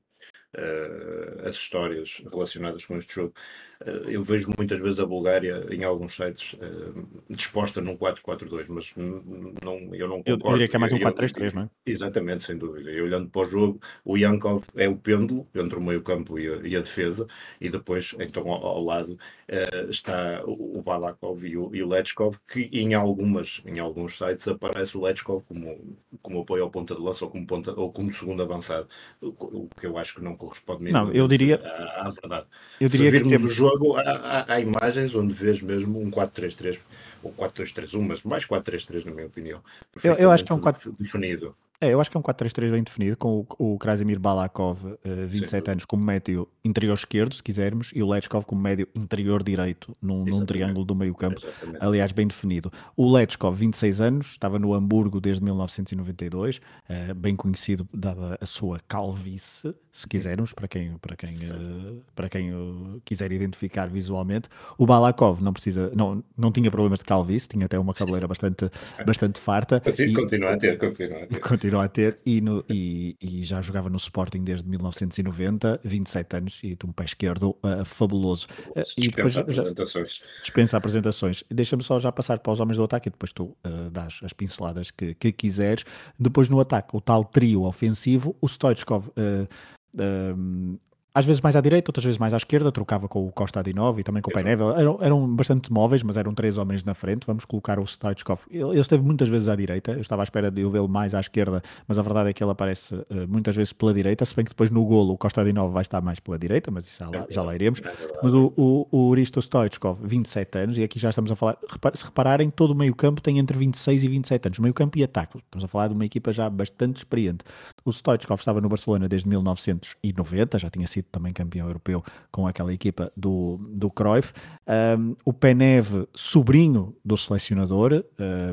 eh, as histórias relacionadas com este jogo, eh, eu vejo muitas vezes a Bulgária em alguns sites eh, disposta num 4-4-2, mas não, eu não concordo. eu diria que é mais um Eu- 4-3-3, não é? Exatamente, sem dúvida. E olhando para o jogo, o Yankov é o pêndulo entre o meio-campo e, a- e a defesa, e depois, então, ao, ao lado, eh, está o, Balakov e o, e o Lechkov, que em, algumas, em alguns sites aparece o Lechkov como, como apoio ao ponta de lança ou como, ponta, ou como segundo avançado, o, que eu acho que não corresponde Não, eu diria- à, à verdade. Eu Se diria que virmos temos... o jogo, há, há- há imagens onde vês mesmo um 4-3-3 ou 4-2-3-1, mas mais 4-3-3 na minha opinião. Eu- eu acho que é um Perfeitamente definido. É, eu acho que é um 4-3-3 bem definido, com o, o Krasimir Balakov, eh, 27 dúvida. anos, como médio interior esquerdo, se quisermos, e o Lechkov como médio interior direito, num, num triângulo do meio campo, Exatamente. aliás, bem definido. O Lechkov, 26 anos, estava no Hamburgo desde 1992, eh, bem conhecido dada a sua calvície, se quisermos, para quem, para quem, eh, para quem quiser identificar visualmente. O Balakov não precisa, não, não tinha problemas de calvície, tinha até uma cabeleira bastante, *laughs* bastante farta. Continua, e- continua a ter, continua a ter. *laughs* Continua a ter e, no- e- e já jogava no Sporting desde 1990, 27 anos e de um pé esquerdo ah, fabuloso. Ah, e depois Dispensa já apresentações. dispensa apresentações. Deixa-me só já passar para os homens do ataque e depois tu dás as pinceladas que, que quiseres. Depois no ataque, o tal trio ofensivo, o Stoichkov. ah, ah, às vezes mais à direita, outras vezes mais à esquerda, trocava com o Costa Adinov e também com o. Painevel. Eram, eram bastante móveis, mas eram três homens na frente. Vamos colocar o Stoichkov. Ele, ele esteve muitas vezes à direita. Eu estava à espera de eu vê-lo mais à esquerda, mas a verdade é que ele aparece eh, muitas vezes pela direita. Se bem que depois no golo o Costa Adinov vai estar mais pela direita, mas isso já lá, já lá iremos. É. Mas o, o, o Risto Stoichkov, 27 anos, e aqui já estamos a falar, se repararem, todo o meio-campo tem entre 26 e 27 anos, meio-campo e ataque. Estamos a falar de uma equipa já bastante experiente. O Stoichkov estava no Barcelona desde 1990, já tinha sido sido também campeão europeu com aquela equipa do, do Cruyff. Um, o Penev, sobrinho do selecionador, uh,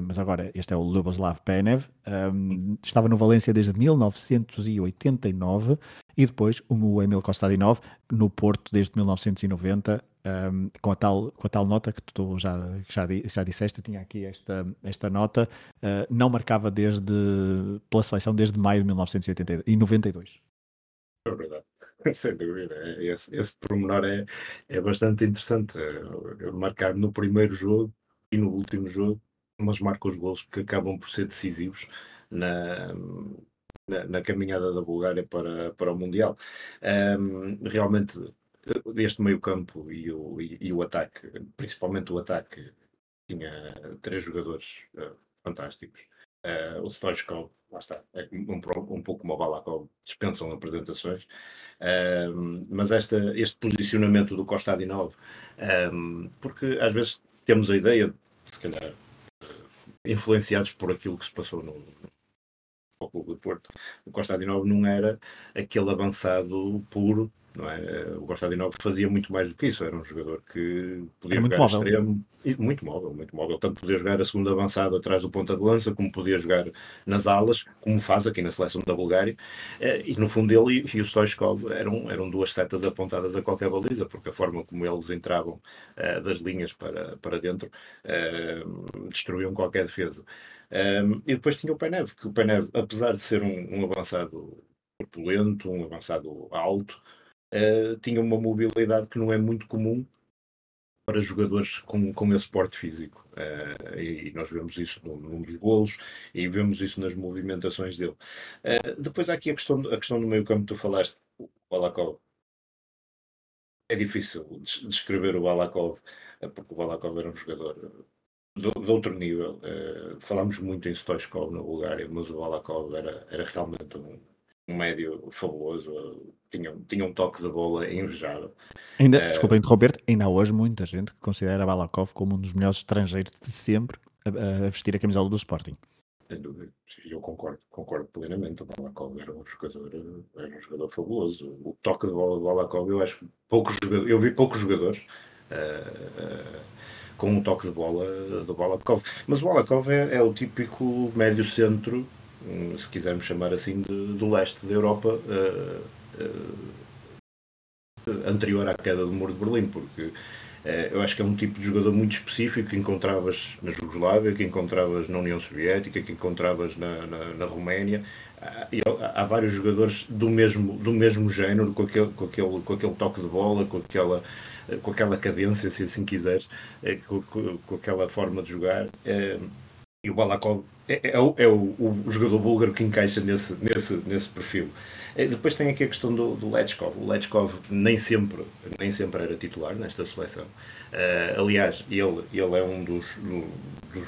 mas agora este é o Luboslav Penev, um, estava no Valência desde 1989 e depois o Emil Kostadinov no Porto desde 1990 um, com, a tal, com a tal nota que tu já, já, já disseste, eu tinha aqui esta, esta nota, uh, não marcava desde, pela seleção desde maio de 1992. É verdade, *laughs* sem dúvida. É, esse, esse pormenor é, é bastante interessante. É, marcar no primeiro jogo e no último jogo, mas marca os gols que acabam por ser decisivos na, na, na, caminhada da Bulgária para, para o Mundial. Um, realmente este meio campo e o, e, e, o ataque, principalmente o ataque, tinha três jogadores uh, fantásticos. Uh, o Stoichkov, lá está, é um, um pouco como o Balakov, dispensam apresentações, uh, mas esta, este posicionamento do Costa Adinov, um, porque às vezes temos a ideia, se calhar, influenciados por aquilo que se passou no, no Clube do Porto, o Costa Adinov não era aquele avançado puro não é? O Gostadinov fazia muito mais do que isso, era um jogador que podia era jogar móvel. extremo, muito móvel, muito móvel, tanto podia jogar a segunda avançada atrás do ponta de lança, como podia jogar nas alas, como faz aqui na seleção da Bulgária, eh, e no fundo ele e o Stoichkov eram, eram duas setas apontadas a qualquer baliza, porque a forma como eles entravam uh, das linhas para, para dentro uh, destruíam qualquer defesa. Um, e depois tinha o Penev, que o Penev, apesar de ser um, um avançado corpulento, um avançado alto, uh, tinha uma mobilidade que não é muito comum para jogadores com, com esse porte físico. Uh, e, nós vemos isso num, num, dos golos e vemos isso nas movimentações dele. Uh, depois há aqui a questão, a questão do meio campo que tu falaste, o Balakov. É difícil descrever o Balakov, porque o Balakov era um jogador de, de outro nível. Uh, falámos muito em Stoichkov na Bulgária, mas o Balakov era, era realmente um, um médio fabuloso, tinha, tinha um toque de bola invejável. Ainda, uh, desculpa interromper-te, ainda há hoje muita gente que considera Balakov como um dos melhores estrangeiros de sempre a, a vestir a camisola do Sporting. Sem dúvida, eu concordo, concordo plenamente. O Balakov era um jogador, era um jogador fabuloso. O toque de bola do Balakov, eu acho poucos jogadores, eu vi poucos jogadores uh, uh, com um toque de bola do Balakov. Mas o Balakov é, é o típico médio centro se quisermos chamar assim, de, do leste da Europa uh, uh, anterior à queda do muro de Berlim, porque uh, eu acho que é um tipo de jogador muito específico que encontravas na Jugoslávia, que encontravas na União Soviética, que encontravas na, na, na Roménia. Há, há, vários jogadores do mesmo, do mesmo género, com aquele, com, aquele, com aquele toque de bola, com aquela, com aquela cadência, se assim quiseres, com, com, com aquela forma de jogar. E o Balakov é, é, o, é o, o, jogador búlgaro que encaixa nesse, nesse, nesse perfil. E depois tem aqui a questão do, do Lechkov. O Lechkov nem sempre, nem sempre era titular nesta seleção. Uh, aliás, ele, ele é um dos, dos,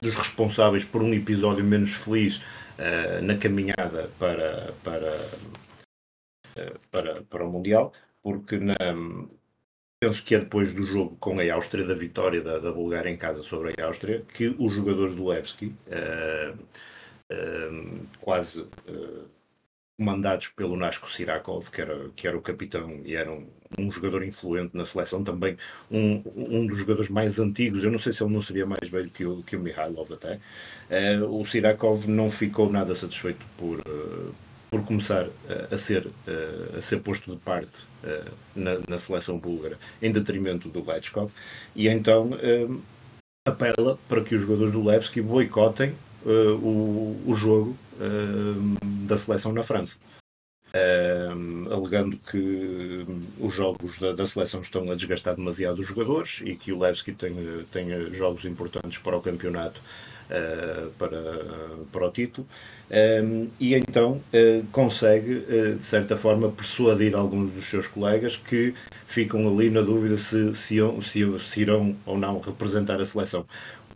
dos, responsáveis por um episódio menos feliz uh, na caminhada para, para, uh, para, para o Mundial, porque na, penso que é depois do jogo com a Áustria, da vitória da, da Bulgária em casa sobre a Áustria, que os jogadores do Levski, uh, uh, quase uh, comandados pelo Nasko Sirakov, que era, que era o capitão e era um, um jogador influente na seleção, também um, um dos jogadores mais antigos, eu não sei se ele não seria mais velho que o, que o Mihailov até, o Sirakov não ficou nada satisfeito por por começar a, a ser, a, a ser posto de parte na, na, seleção búlgara em detrimento do Lechkov e então apela para que os jogadores do Levski boicotem o, o jogo da seleção na França. alegando que os jogos da, da, seleção estão a desgastar demasiado os jogadores e que o Levski tem, tem jogos importantes para o campeonato para, para o título, ehm, e então uh, consegue, uh, de certa forma, persuadir alguns dos seus colegas que ficam ali na dúvida se, se, se, se irão ou não representar a seleção.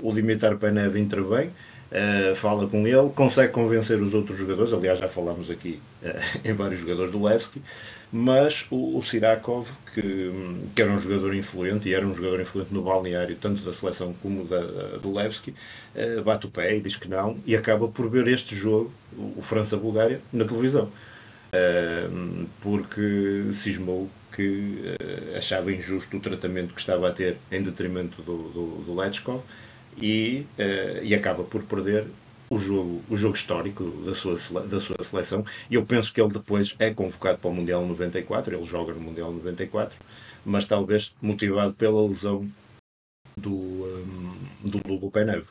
O Dimitar Penev intervém, Uh, fala com ele, consegue convencer os outros jogadores, aliás já falámos aqui uh, *laughs* em vários jogadores do Levski, mas o, o Sirakov, que, que, era um jogador influente, e era um jogador influente no balneário, tanto da seleção como da, do Levski, uh, bate o pé e diz que não, e acaba por ver este jogo, o, França-Bulgária, na televisão. uh, porque cismou que uh, achava injusto o tratamento que estava a ter em detrimento do, do, do Lechkov e, e acaba por perder o jogo, o jogo histórico da sua, da sua seleção. E eu penso que ele depois é convocado para o Mundial 94, ele joga no Mundial 94, mas talvez motivado pela lesão do, um, do Lugo Penev.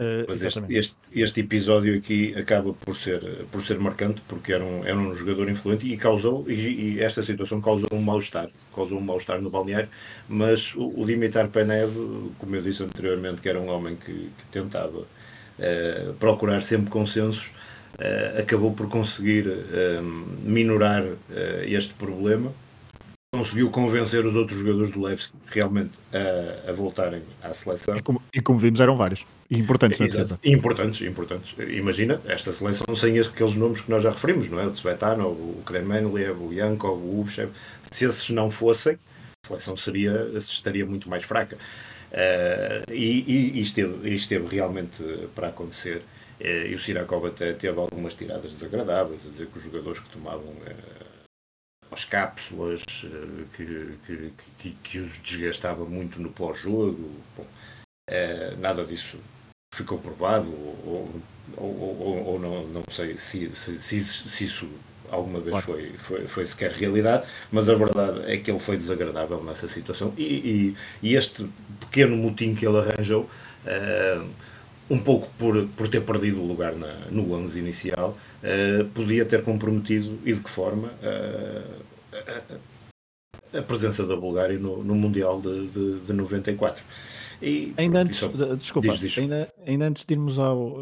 Uh, Mas este, este, este, episódio aqui acaba por ser, por ser marcante porque era um, era um jogador influente e causou, e, e esta situação causou um mal-estar, causou um mal-estar no balneário, mas o, o Dimitar Penev, como eu disse anteriormente, que era um homem que, que tentava uh, procurar sempre consensos, uh, acabou por conseguir minorar este problema conseguiu convencer os outros jogadores do Levski realmente a, a, voltarem à seleção. E como, e como, vimos, eram vários. E importantes, Exato. Importantes, importantes. Imagina esta seleção sem aqueles nomes que nós já referimos, não é? O Tsvetanov, o Kremenliev, o Yankov, o Uvchev. Se esses não fossem, a seleção seria, estaria muito mais fraca. Uh, e, e, esteve, esteve realmente para acontecer. Uh, e o Sirakov até teve algumas tiradas desagradáveis, a dizer que os jogadores que tomavam. Uh, as cápsulas eh, que, que, que, que, os desgastava muito no pós-jogo. Nada disso ficou provado, ou, ou, ou, ou não, não sei se, se, se, se isso alguma vez foi, foi, foi sequer realidade, mas a verdade é que ele foi desagradável nessa situação e, e, e este pequeno motim que ele arranjou, uh, um pouco por, por ter perdido o lugar na, no 11 inicial, uh, podia ter comprometido e de que forma uh, a, a, presença da Bulgária no, no Mundial de, de, de 94. E, ainda antes, só, desculpa, diz, diz. Ainda, ainda antes de irmos ao.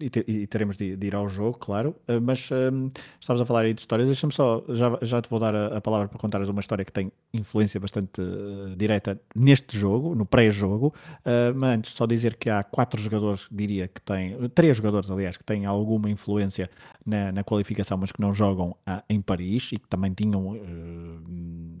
E, te, e teremos de, de, ir ao jogo, claro, eh, mas um, estavas a falar aí de histórias. Deixa-me só, já, já te vou dar a, a, palavra para contares uma história que tem influência bastante uh, direta neste jogo, no pré-jogo. Uh, mas antes, só dizer que há quatro jogadores, diria que têm, três jogadores, aliás, que têm alguma influência na, na qualificação, mas que não jogam uh, em Paris e que também tinham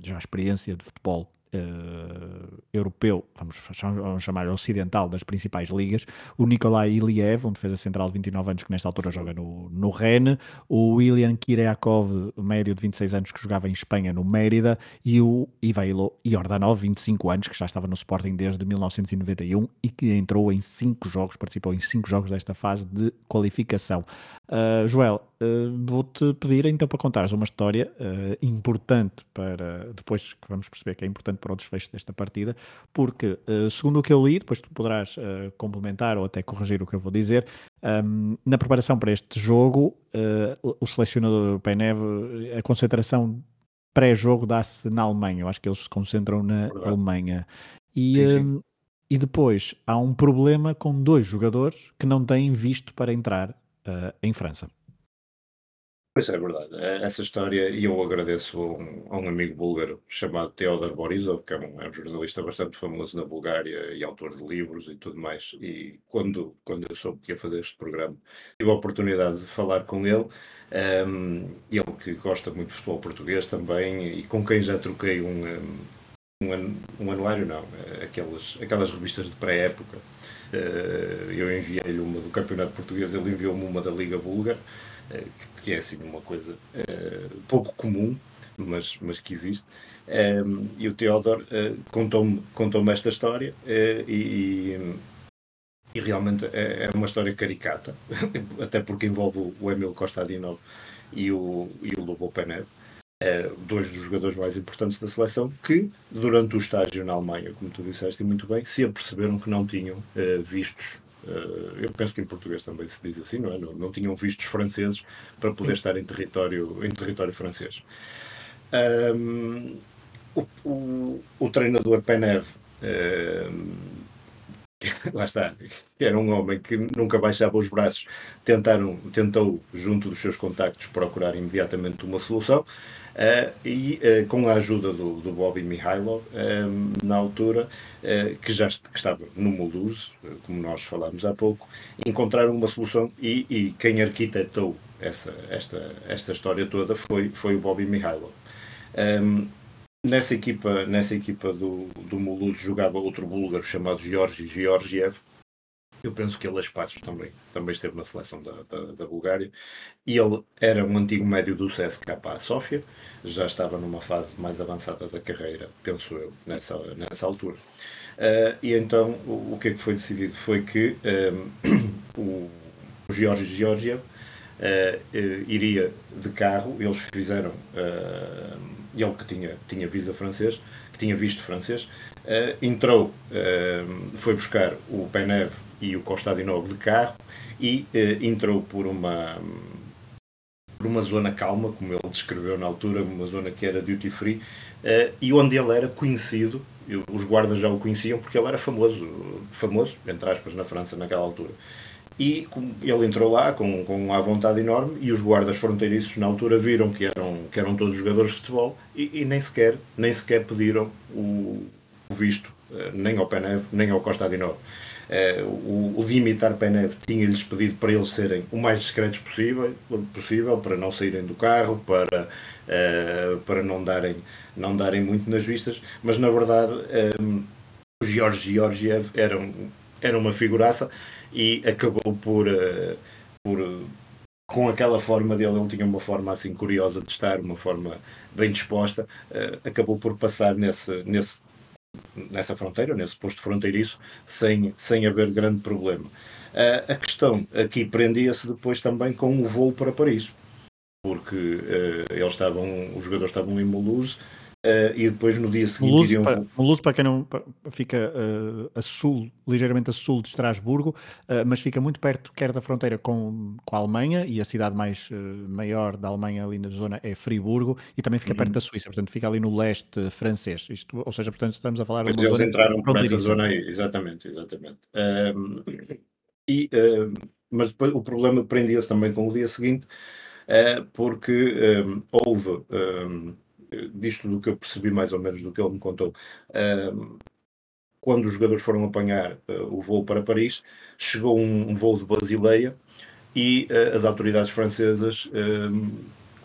já experiência de futebol uh, europeu, vamos, vamos chamar ocidental, das principais ligas, o Nikolai Iliev, um defesa central de 29 anos que nesta altura joga no, no Rennes, o William Kireakov, médio de 26 anos que jogava em Espanha no Mérida, e o Ivailo Iordanov, 25 anos, que já estava no Sporting desde 1991 e que entrou em 5 jogos, participou em 5 jogos desta fase de qualificação. Uh, Joel, uh, vou-te pedir então para contares uma história uh, importante para depois que vamos perceber que é importante para o desfecho desta partida, porque segundo o que eu li, depois tu poderás complementar ou até corrigir o que eu vou dizer, um, na preparação para este jogo, o selecionador Penev, a concentração pré-jogo dá-se na Alemanha. Eu acho que eles se concentram na Verdade. Alemanha. E, sim, sim. Um, e depois há um problema com dois jogadores que não têm visto para entrar uh, em França. Pois é, verdade. É, essa história, e eu agradeço a um, a um, amigo búlgaro chamado Teodor Borisov, que é um, é um, jornalista bastante famoso na Bulgária e autor de livros e tudo mais. E quando, quando eu soube que ia fazer este programa, tive a oportunidade de falar com ele. Um, ele que gosta muito de futebol português também e com quem já troquei um, um, anuário, não, aquelas, aquelas revistas de pré-época eh, eu enviei-lhe uma do Campeonato Português, ele enviou-me uma da Liga Búlgara, eh, que é assim uma coisa eh, pouco comum, mas, mas que existe. e o Teodor contou-me contou esta história e, e realmente é, é, uma história caricata, *laughs* até porque envolve o Emil Kostadinov e o, e o Lobo Penev. Dois dos jogadores mais importantes da seleção, que durante o estágio na Alemanha, como tu disseste muito bem, se aperceberam que não tinham uh, vistos. Uh, eu penso que em português também se diz assim, não é? Não, não tinham vistos franceses para poder estar em território, em território francês. Um, o, o, o, treinador Penev, *laughs* lá está, era um homem que nunca baixava os braços, tentaram, tentou, junto dos seus contactos, procurar imediatamente uma solução. Uh, e uh, com a ajuda do, do Bobby Mihailov, um, na altura, uh, que já que estava no Mulhouse, como nós falámos há pouco, encontraram uma solução e, e quem arquitetou essa, esta, esta história toda foi, foi o Bobby Mihailov. Um, nessa equipa, nessa equipa do, do Mulhouse jogava outro búlgaro chamado Georgi Georgiev, Eu penso que ele, espaços, também, também esteve na seleção da, da, da, Bulgária. E ele era um antigo médio do CSKA a Sófia, já estava numa fase mais avançada da carreira, penso eu, nessa, nessa altura. Uh, e então, o, o, que é que foi decidido? Foi que um, *clears throat* o, o George Georgiev uh, uh, iria de carro, eles fizeram, uh, ele que tinha, tinha visa francês, que tinha visto francês, entrou, foi buscar o Penev e o Costadinov de carro e entrou por uma por uma zona calma, como ele descreveu na altura, uma zona que era duty free, e onde ele era conhecido, os guardas já o conheciam porque ele era famoso, famoso, entre aspas, na França naquela altura. E ele entrou lá com, com uma vontade enorme e os guardas fronteiriços na altura viram que eram, que eram todos jogadores de futebol e, e nem, sequer, nem sequer pediram o, o visto, eh, nem ao Penev, nem ao Costa Adinov. Uh, o, Dimitar Penev tinha-lhes pedido para eles serem o mais discretos possível, possível para não saírem do carro, para, uh, para não, darem, não darem muito nas vistas, mas na verdade um, o George Georgiev era, era uma figuraça e acabou por, uh, por com aquela forma dele, ele tinha uma forma assim curiosa de estar, uma forma bem disposta, acabou por passar nesse, nesse, nessa fronteira, nesse posto fronteiriço, sem, sem haver grande problema. Uh, a questão aqui prendia-se depois também com o voo para Paris, porque eles estavam, os jogadores estavam em Mulhouse, Uh, e depois no dia seguinte Mulhouse, iriam... para, Mulhouse, para quem não fica uh, a sul, ligeiramente a sul de Estrasburgo, uh, mas fica muito perto quer da fronteira com, com a Alemanha e a cidade mais maior da Alemanha ali na zona é Friburgo e também fica uhum. perto da Suíça, portanto fica ali no leste francês. Isto, ou seja, portanto estamos a falar de uma eles zona entraram por essa zona aí, exatamente, exatamente. Um, e, um, mas depois o problema prendia-se também com o dia seguinte, porque um, houve disto do que eu percebi mais ou menos do que ele me contou, quando os jogadores foram apanhar uh, o voo para Paris, chegou um, um voo de Basileia e uh, as autoridades francesas,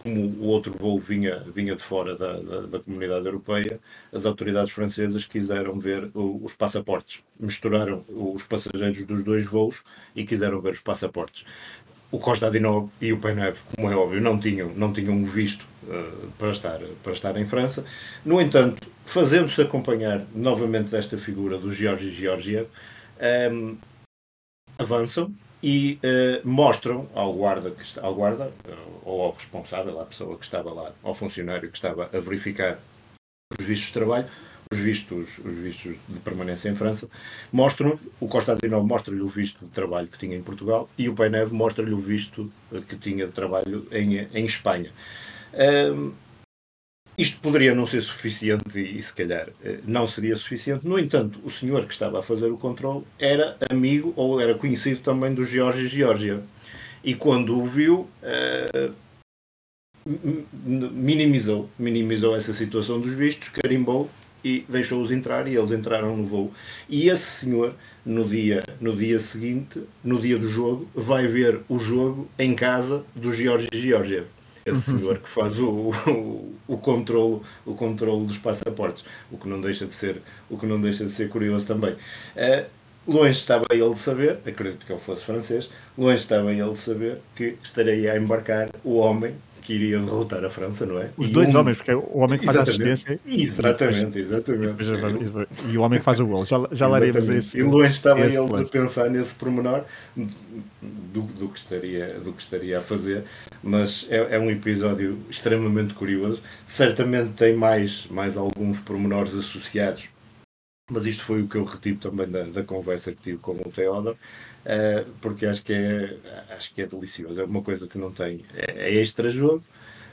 como o outro voo vinha, vinha de fora da, da, da comunidade europeia, as autoridades francesas quiseram ver o, os passaportes. Misturaram os passageiros dos dois voos e quiseram ver os passaportes o Costa Adinov e o Penev, como é óbvio, não tinham, não tinham visto para, estar, para estar em França. No entanto, fazendo-se acompanhar novamente desta figura do Georgi Georgiev, um, ehm, avançam e uh, mostram ao guarda, que ao guarda uh, ou ao responsável, à pessoa que estava lá, ao funcionário que estava a verificar os vistos de trabalho, os vistos, os vistos de permanência em França, mostram, o Costa Adinov mostra-lhe o visto de trabalho que tinha em Portugal e o Painev mostra-lhe o visto eh, que tinha de trabalho em, em Espanha. Um, isto poderia não ser suficiente e, se calhar eh, não seria suficiente. No entanto, o senhor que estava a fazer o controle era amigo ou era conhecido também do George Georgia. E quando o viu, uh, minimizou, minimizou essa situação dos vistos, carimbou e deixou-os entrar e eles entraram no voo. E esse senhor, no dia, no dia seguinte, no dia do jogo, vai ver o jogo em casa do George Georgiev. Esse uhum. senhor que faz o, o, o, controle, o controle dos passaportes, o que não deixa de ser, o que não deixa de ser curioso também. Uh, longe estava ele de saber, acredito que ele fosse francês, longe estava ele de saber que estaria a embarcar o homem que iria derrotar a França, não é? Os e dois um... homens, porque é o homem que faz exatamente. a assistência. Exatamente, exatamente. E, e o homem que faz o gol. Já, já laremos esse. E longe estava ele lance. de pensar nesse pormenor do, do, que estaria, do que estaria a fazer, mas é, é um episódio extremamente curioso. Certamente tem mais, mais alguns pormenores associados mas isto foi o que eu retive também da, da conversa que tive com o Theodor, uh, porque acho que, é, acho que é delicioso. É uma coisa que não tem. É, é extra jogo,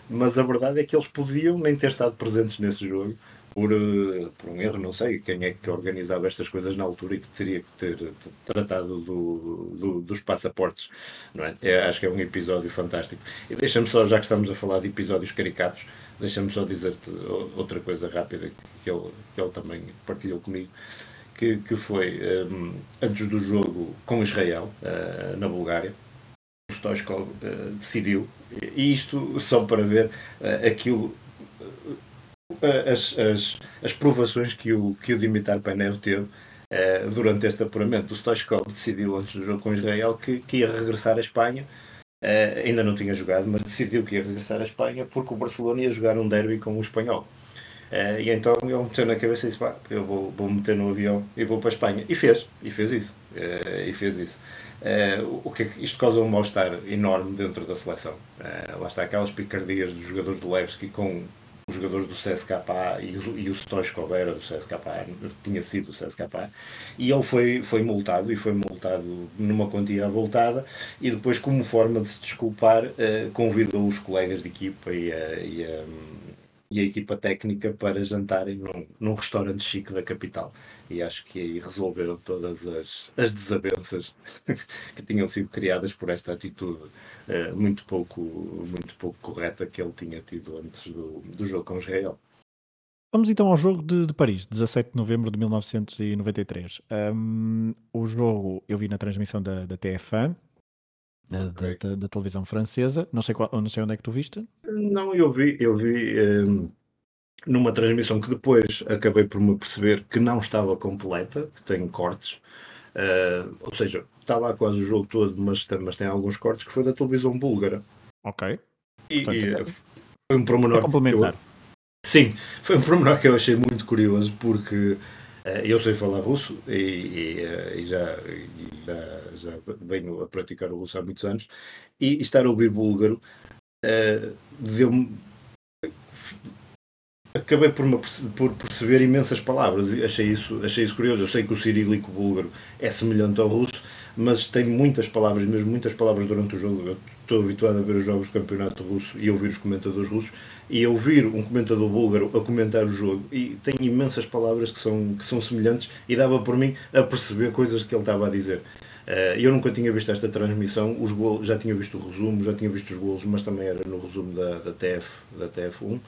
mas a verdade é que eles podiam nem ter estado presentes nesse jogo por, uh, por um erro, não sei quem é que organizava estas coisas na altura e que teria que ter tratado do, do, dos passaportes. Não é? é? Acho que é um episódio fantástico. E deixa-me só, já que estamos a falar de episódios caricatos, deixa-me só dizer-te outra coisa rápida que ele, que ele também partilhou comigo, que, que foi um, antes do jogo com Israel, uh, na Bulgária, o Stoichkov uh, decidiu, e isto só para ver uh, aquilo, as, as, as provações que o, que o Dimitar Penev teve durante este apuramento, o Stoichkov decidiu antes do jogo com Israel que, que ia regressar à Espanha. Uh, ainda não tinha jogado, mas decidiu que ia regressar à Espanha porque o Barcelona ia jogar um derby com o Espanhol. Uh, e então ele meteu na cabeça e disse: eu vou, vou meter no avião e vou para a Espanha. E fez, e fez isso. e fez isso. o que, é isto causa um mal-estar enorme dentro da seleção. lá está aquelas picardias dos jogadores do Levski com os jogadores do CSKA e o, e o Stoichkov era do CSKA, tinha sido do CSKA, e ele foi, foi multado, e foi multado numa quantia avultada, e depois, como forma de se desculpar, uh, convidou os colegas de equipa e a, e a, e a equipa técnica para jantarem num, num restaurante chique da capital e acho que aí resolveram todas as, as desavenças *laughs* que tinham sido criadas por esta atitude uh, muito, pouco, muito pouco correta que ele tinha tido antes do, do jogo com Israel. Vamos então ao jogo de, de, Paris, 17 de novembro de 1993. Um, o jogo eu vi na transmissão da, da TF1, okay. da, da, da, televisão francesa. Não sei, qual, não sei onde é que tu viste. Não, eu vi, eu vi um, numa transmissão que depois acabei por me perceber que não estava completa, que tem cortes, uh, ou seja, está lá quase o jogo todo, mas tem, mas tem alguns cortes, que foi da televisão búlgara. Ok. E, Portanto, e é foi um promenor. complementar. Eu, sim, foi um promenor que eu achei muito curioso, porque eu sei falar russo e, e, uh, e já, já, já, venho a praticar o russo há muitos anos, e, estar a ouvir búlgaro deu-me acabei por, por perceber imensas palavras e achei isso, achei isso curioso. Eu sei que o cirílico búlgaro é semelhante ao russo, mas tem muitas palavras, mesmo muitas palavras durante o jogo. Eu estou habituado a ver os jogos do campeonato russo e ouvir os comentadores russos e ouvir um comentador búlgaro a comentar o jogo e tem imensas palavras que são, que são semelhantes e dava por mim a perceber coisas que ele estava a dizer. Uh, eu nunca tinha visto esta transmissão, os golos, já tinha visto o resumo, já tinha visto os golos, mas também era no resumo da, da, TF, da TF1.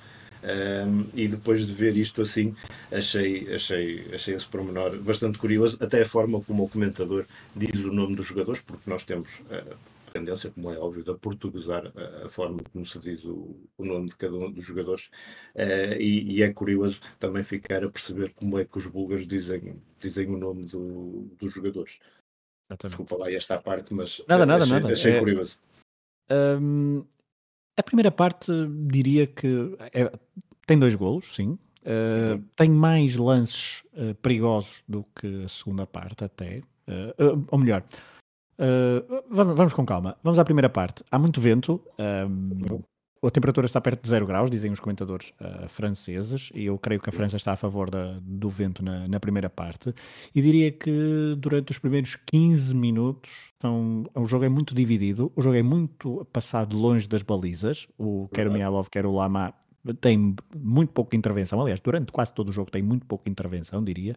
Um, e depois de ver isto assim, achei, achei, achei esse pormenor bastante curioso, até a forma como o comentador diz o nome dos jogadores, porque nós temos a tendência, como é óbvio, de portuguesar a, forma como se diz o, o, nome de cada um dos jogadores, uh, e, e, é curioso também ficar a perceber como é que os búlgaros dizem, dizem o nome do, dos jogadores. Exatamente. Desculpa lá esta parte, mas nada, nada, achei, nada. achei é, curioso. Um, a primeira parte diria que é, tem dois golos, sim. Uh, tem mais lances uh, perigosos do que a segunda parte, até. Uh, ou melhor, vamos, vamos, com calma. Vamos à primeira parte. Há muito vento. Um, a temperatura está perto de 0 graus, dizem os comentadores uh, franceses, e eu creio que a França está a favor da, do vento na, na, primeira parte. E diria que durante os primeiros 15 minutos são, o jogo é muito dividido, o jogo é muito passado longe das balizas. O quer o Mialov, quer o Lama tem muito pouca intervenção. Aliás, durante quase todo o jogo tem muito pouca intervenção, diria.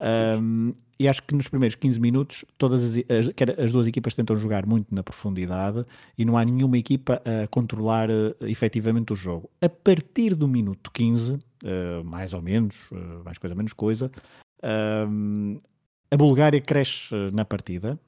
Um, e acho que nos primeiros 15 minutos todas as, as, as, duas equipas tentam jogar muito na profundidade e não há nenhuma equipa a controlar uh, efetivamente o jogo. A partir do minuto 15, uh, eh, mais ou menos, uh, mais coisa menos coisa, uh, a Bulgária cresce na partida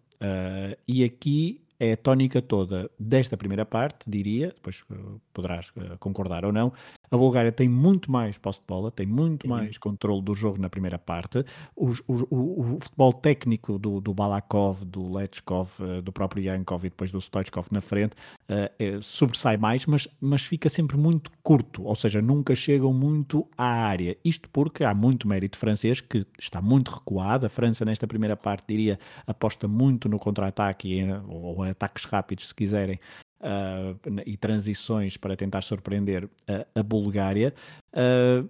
e aqui é a tónica toda desta primeira parte, diria, depois poderás concordar ou não, a Bulgária tem muito mais posse de bola, tem muito uhum. mais controle do jogo na primeira parte. Os, o, o, futebol técnico do, do Balakov, do Lechkov, uh, do próprio Yankov e depois do Stoichkov na frente uh, sobressai mais, mas, mas fica sempre muito curto, ou seja, nunca chegam muito à área. Isto porque há muito mérito francês que está muito recuado. A França, nesta primeira parte, diria, aposta muito no contra-ataque ou, ataques rápidos, se quiserem, uh, e transições para tentar surpreender a, a Bulgária. Uh,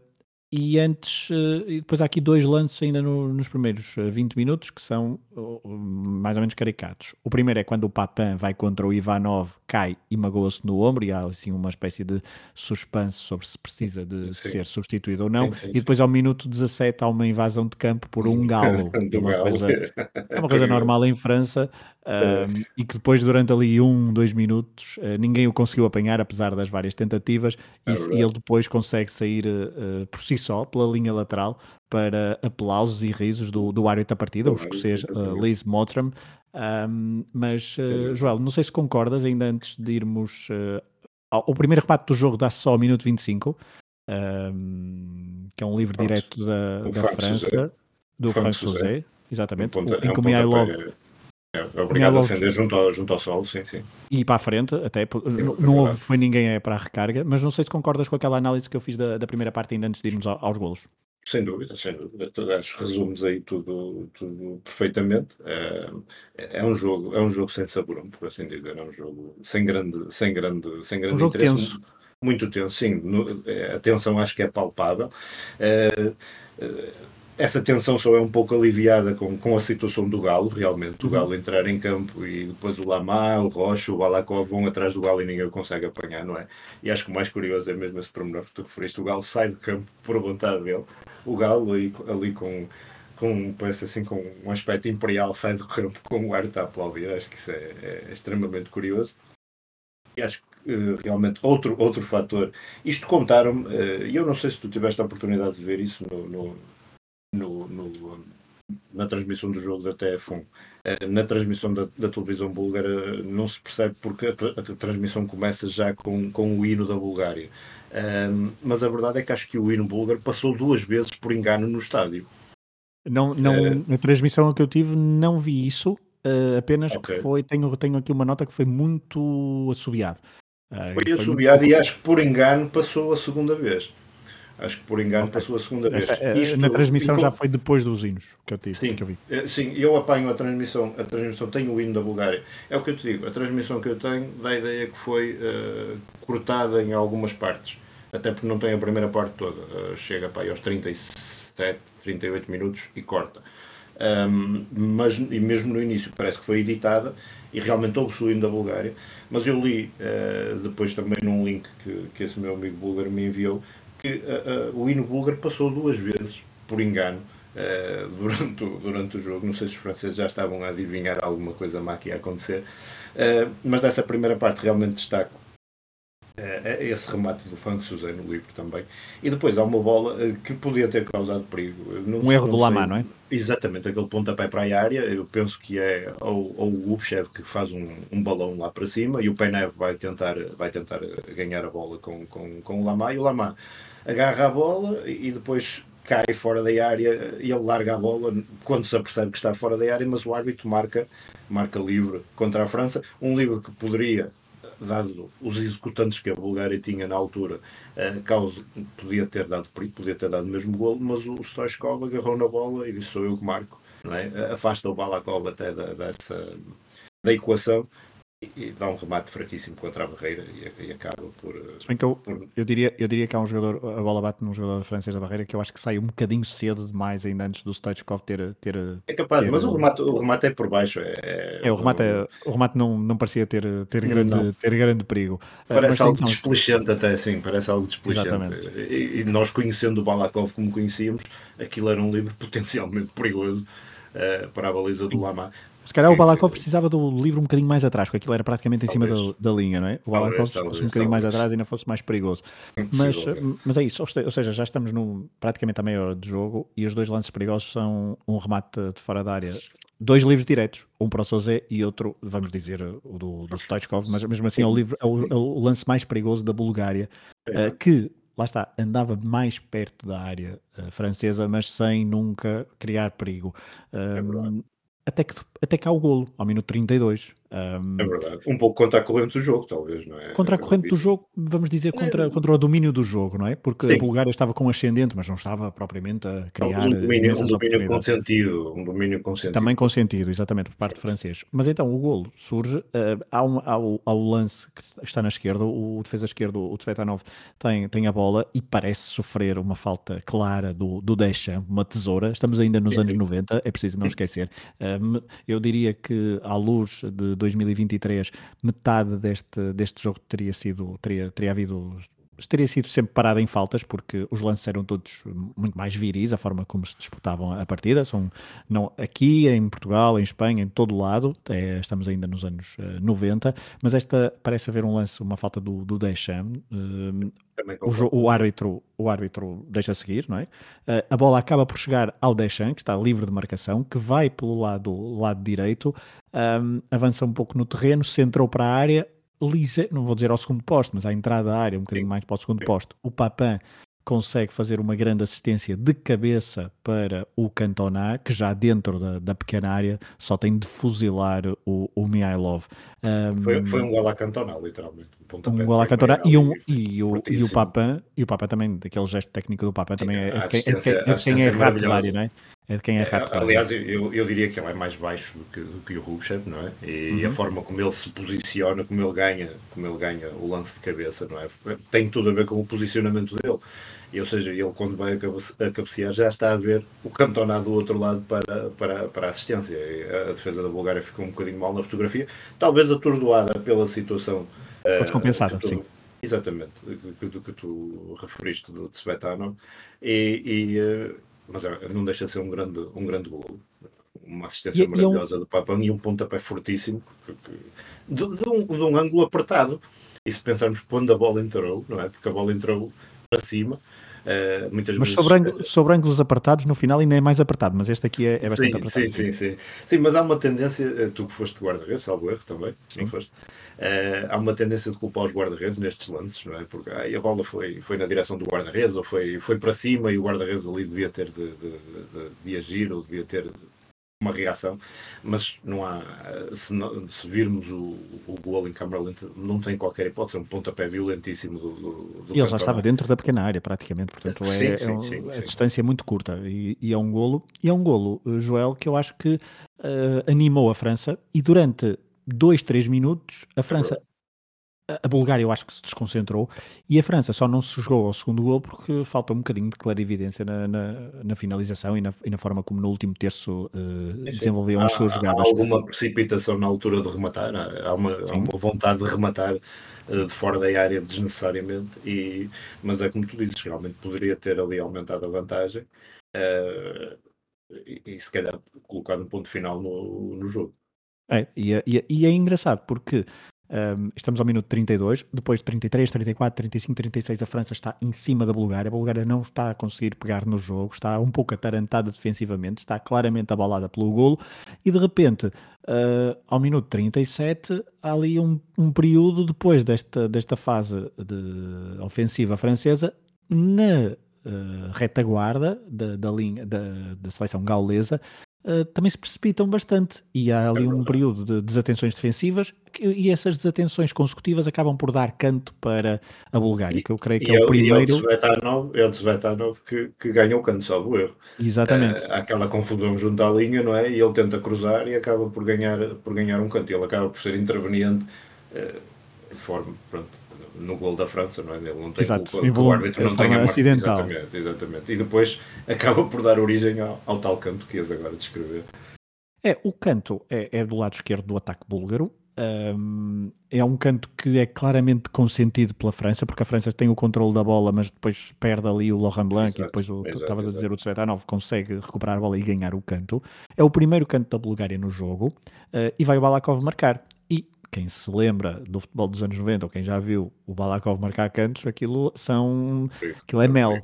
e antes, uh, e depois há aqui dois lances ainda no, nos primeiros 20 minutos que são uh, mais ou menos caricatos. O primeiro é quando o Papin vai contra o Ivanov, cai e magoa-se no ombro, e há assim uma espécie de suspense sobre se precisa de sim. ser substituído ou não. Sim, sim, e depois ao minuto 17 há uma invasão de campo por um *laughs* galo. é, uma coisa, é uma coisa normal em França, um, e que depois, durante ali um, dois minutos, ninguém o conseguiu apanhar, apesar das várias tentativas, é e, e, ele depois consegue sair uh, por si só, pela linha lateral, para aplausos e risos do, do árbitro da partida, o escocês uh, Liz Mottram. Um, mas, Joel, não sei se concordas, ainda antes de irmos. Ao, o primeiro rebate do jogo dá só ao minuto 25, um, que é um livro direto da, da França, do Frank José exatamente. Um ponta, em é um o Mihailov pontapé- é, é obrigado a defender junto ao, junto ao solo, sim, sim. e ir para a frente, até po- não, é houve, foi ninguém para a recarga, mas não sei se concordas com aquela análise que eu fiz da, da primeira parte ainda antes de irmos ao- aos golos. Sem dúvida, sem dúvida. Tu acho que resumes aí tudo, tudo perfeitamente. É, é um jogo, é um jogo sem sabor, por assim dizer. É um jogo sem grande, sem grande, sem grande Um jogo interesse. tenso. Muito tenso, sim. No- a tensão acho que é palpável. É, é, essa tensão só é um pouco aliviada com, com a situação do Galo, realmente. O Uhum. Galo entrar em campo e depois o Lamá, o Rocha, o Balakov vão atrás do Galo e ninguém o consegue apanhar, não é? E acho que o mais curioso é mesmo esse pormenor que tu referiste. O Galo sai do campo por vontade dele. O Galo ali, ali com, com, parece assim, com um aspecto imperial, sai do campo *laughs* com o árbitro a aplaudir. Acho que isso é, é extremamente curioso. E acho que eh, realmente outro, outro fator. Isto contaram-me, eh, e eu não sei se tu tiveste a oportunidade de ver isso no, no, no- no- na transmissão do jogo da TF1. Eh, Na transmissão da, da televisão búlgara não se percebe porque a, a transmissão começa já com, com o hino da Bulgária. Ahm, mas a verdade é que acho que o hino búlgaro passou duas vezes por engano no estádio. Não, não, Eh, na transmissão que eu tive não vi isso, eh, apenas Ok. que foi, tenho, tenho aqui uma nota que foi muito assobiado. Eh, Foi muito assobiado e pouco- acho que por engano passou a segunda vez. Acho que por engano Ok. passou a segunda vez. Essa, eh, Isto- na transmissão enco- já foi depois dos hinos que eu tive, Sim. que eu vi. Eh, Sim, eu apanho a transmissão, a transmissão tem o hino da Bulgária. É o que eu te digo, a transmissão que eu tenho dá a ideia que foi eh, cortada em algumas partes. Até porque não tem a primeira parte toda. Eh, chega para aí aos 37, 38 minutos e corta. Ahm, mas e mesmo no início parece que foi editada e realmente houve o hino da Bulgária. Mas eu li eh, depois também num link que, que esse meu amigo búlgaro me enviou que eh, eh, o hino búlgaro passou duas vezes por engano eh, durante, o, durante o jogo. Não sei se os franceses já estavam a adivinhar alguma coisa má que ia acontecer, mas dessa primeira parte realmente destaco esse remate do Funk Suzé no livro também. E depois há uma bola que podia ter causado perigo. Não- Um erro do Lamá, não é? Exatamente, aquele pontapé para a área, eu penso que é ou, ou o Upchev que faz um, um balão lá para cima e o Penev vai tentar, vai tentar ganhar a bola com, com, com o Lamá e o Lamá agarra a bola e depois cai fora da área e ele larga a bola quando se apercebe que está fora da área, mas o árbitro marca, marca livre contra a França, um livre que poderia dado os executantes que a Bulgária tinha na altura, eh, causa, podia ter dado perigo, podia ter dado mesmo golo, mas o Stoichkov agarrou na bola e disse sou eu que marco, é? afasta o Balakov até da, dessa, da equação e, dá um remate fraquíssimo contra a barreira e, e acaba por, eh, Se bem que eu, por eu, diria, eu diria que há um jogador, a bola bate num jogador francês da barreira que eu acho que sai um bocadinho cedo demais ainda antes do Stoichkov ter, ter, é capaz, ter- mas o remate, o remate é por baixo é, É, o remate, é- o remate não, não parecia ter, ter, grande, Não. ter grande perigo. Uh, Parece mas algo desplicente até assim, parece algo desplicente. E, e nós conhecendo o Balakov como conhecíamos, aquilo era um livro *laughs* potencialmente perigoso eh, para a baliza do Lama. Se calhar o Balakov precisava do livro um bocadinho mais atrás, porque aquilo era praticamente em cima da, Talvez. da linha, não é? O Talvez, Balakov, se talvez, fosse um bocadinho mais talvez. atrás, ainda fosse mais perigoso. Mas, Possivelmente. mas é isso, ou se- ou seja, já estamos no, praticamente à meia hora de jogo e os dois lances perigosos são um remate de fora da área. Dois livros diretos, um para o Sozé e outro, vamos dizer, o do, do Stoichkov, mas mesmo assim é o, livro, é o, é o lance mais perigoso da Bulgária, eh, que, lá está, andava mais perto da área eh, francesa, mas sem nunca criar perigo. É Um, até, que, até que há o golo, ao minuto 32. Um, É verdade. Um pouco contra a corrente do jogo, talvez, não é? Contra a corrente do jogo, vamos dizer, contra, contra o domínio do jogo, não é? Porque a Sim. Bulgária estava com ascendente, mas não estava propriamente a criar um domínio, um domínio oportunidades. consentido. Um domínio consentido. Também com sentido, exatamente, por parte do francês. Mas então o golo surge, há, um, há, o, há o lance que está na esquerda, o defesa esquerdo, o Tvetanov, tem, tem a bola e parece sofrer uma falta clara do, do Deschamps, uma tesoura. Estamos ainda nos Sim, anos sim. 90, é preciso não esquecer. Me- eu diria que, à luz de 2023, metade deste, deste jogo teria sido, teria, teria havido teria sido sempre parada em faltas, porque os lances eram todos muito mais viris, a forma como se disputavam a partida. São, não, aqui, em Portugal, em Espanha, em todo o lado, é, estamos ainda nos anos eh, 90, mas esta parece haver um lance, uma falta do, do Deschamps. Também o, o árbitro, o árbitro deixa seguir, não é? Eh, a bola acaba por chegar ao Deschamps, que está livre de marcação, que vai pelo lado, lado direito, ahm, avança um pouco no terreno, centrou para a área, lige- não vou dizer ao segundo posto, mas à entrada da área, um bocadinho Sim. mais para o segundo Sim. posto. O Papin consegue fazer uma grande assistência de cabeça para o Cantona, que já dentro da, da pequena área só tem de fuzilar o, o Mihailov. Foi, foi um gol à Cantona, literalmente. Um, um gol à Cantona e, um, e, o, e o Papin, e o Papin também, daquele gesto técnico do Papin também é, é, é, quem, é, de quem é área, não é? É de quem é rato Aliás, eu, eu diria que ele é mais baixo do que, do que o Rubchev, não é? E uhum. a forma como ele se posiciona, como ele ganha, como ele ganha o lance de cabeça, não é? Tem tudo a ver com o posicionamento dele. E, ou seja, ele quando vai a cabecear já está a ver o Cantona do outro lado para, para, para a assistência. A defesa da Bulgária ficou um bocadinho mal na fotografia, talvez atordoada pela situação. Descompensada, uh, sim. Exatamente, do que, que, tu referiste do Tsvetanov. E, e, uh, mas é, não deixa de ser um grande, um grande gol. Uma assistência e, maravilhosa e um... do Papão e um pontapé fortíssimo de, de, um, de um ângulo apertado. E se pensarmos quando a bola entrou, não é? Porque a bola entrou para cima. Uh, muitas mas vezes... sobre, ângulo, sobre, ângulos apertados, no final ainda é mais apertado, mas este aqui é, é bastante sim, apertado. Sim, sim, sim, sim. mas há uma tendência, eh, tu que foste guarda-redes, salvo erro também, sim. não foste? Uh, há uma tendência de culpar os guarda-redes nestes lances, não é? Porque ai, a bola foi, foi na direção do guarda-redes ou foi, foi para cima e o guarda-redes ali devia ter de, de, de, de agir ou devia ter uma reação, mas não há, se, não, se virmos o, o gol em câmara lenta, não tem qualquer hipótese, é um pontapé violentíssimo do, do, do E ele já estava dentro da pequena área, praticamente, portanto é, sim, é, sim, a distância é muito curta e, e, é um golo, e é um golo, eh, Joel, que eu acho que uh, animou a França e durante dois, três minutos a França a Bulgária eu acho que se desconcentrou. E a França só não se jogou ao segundo gol porque falta um bocadinho de clarividência na, na, na finalização e na, e na, forma como no último terço uh, desenvolviam as suas jogadas. Há alguma precipitação na altura de rematar, há uma, há uma vontade de rematar uh, de fora da área desnecessariamente, e, mas é como tu dizes, realmente poderia ter ali aumentado a vantagem uh, e, e, se calhar colocado um ponto final no, no jogo. É, e, é, e é engraçado porque um, estamos ao minuto 32, depois de 33, 34, 35, 36, a França está em cima da Bulgária. A Bulgária não está a conseguir pegar no jogo, está um pouco atarantada defensivamente, está claramente abalada pelo golo e de repente, uh, ao minuto 37, há ali um, um período depois desta, desta fase de ofensiva francesa na uh, retaguarda da, da linha da, da seleção gaulesa Uh, também se precipitam bastante e há ali é um período de desatenções defensivas que, e essas desatenções consecutivas acabam por dar canto para a Bulgária, que eu creio que é, é, o primeiro. E é o Tsvetanov, é que, que ganha o canto, salvo erro. Exatamente. Uh, aquela confusão junto à linha, não é? E ele tenta cruzar e acaba por ganhar, por ganhar um canto. Ele acaba por ser interveniente uh, de forma, pronto, no gol da França, não é? Ele não tem Exato, culpa, o árbitro não tem a acidental. Exatamente, exatamente. E depois acaba por dar origem ao, ao tal canto que ias agora descrever. É, o canto é, é do lado esquerdo do ataque búlgaro. Um, é um canto que é claramente consentido pela França, porque a França tem o controle da bola, mas depois perde ali o Laurent Blanc exato, e depois o, estavas a dizer o Tsvetanov consegue recuperar a bola e ganhar o canto. É o primeiro canto da Bulgária no jogo uh, e vai o Balakov marcar. Quem se lembra do futebol dos anos 90 ou quem já viu o Balakov marcar cantos, aquilo são aquilo é mel.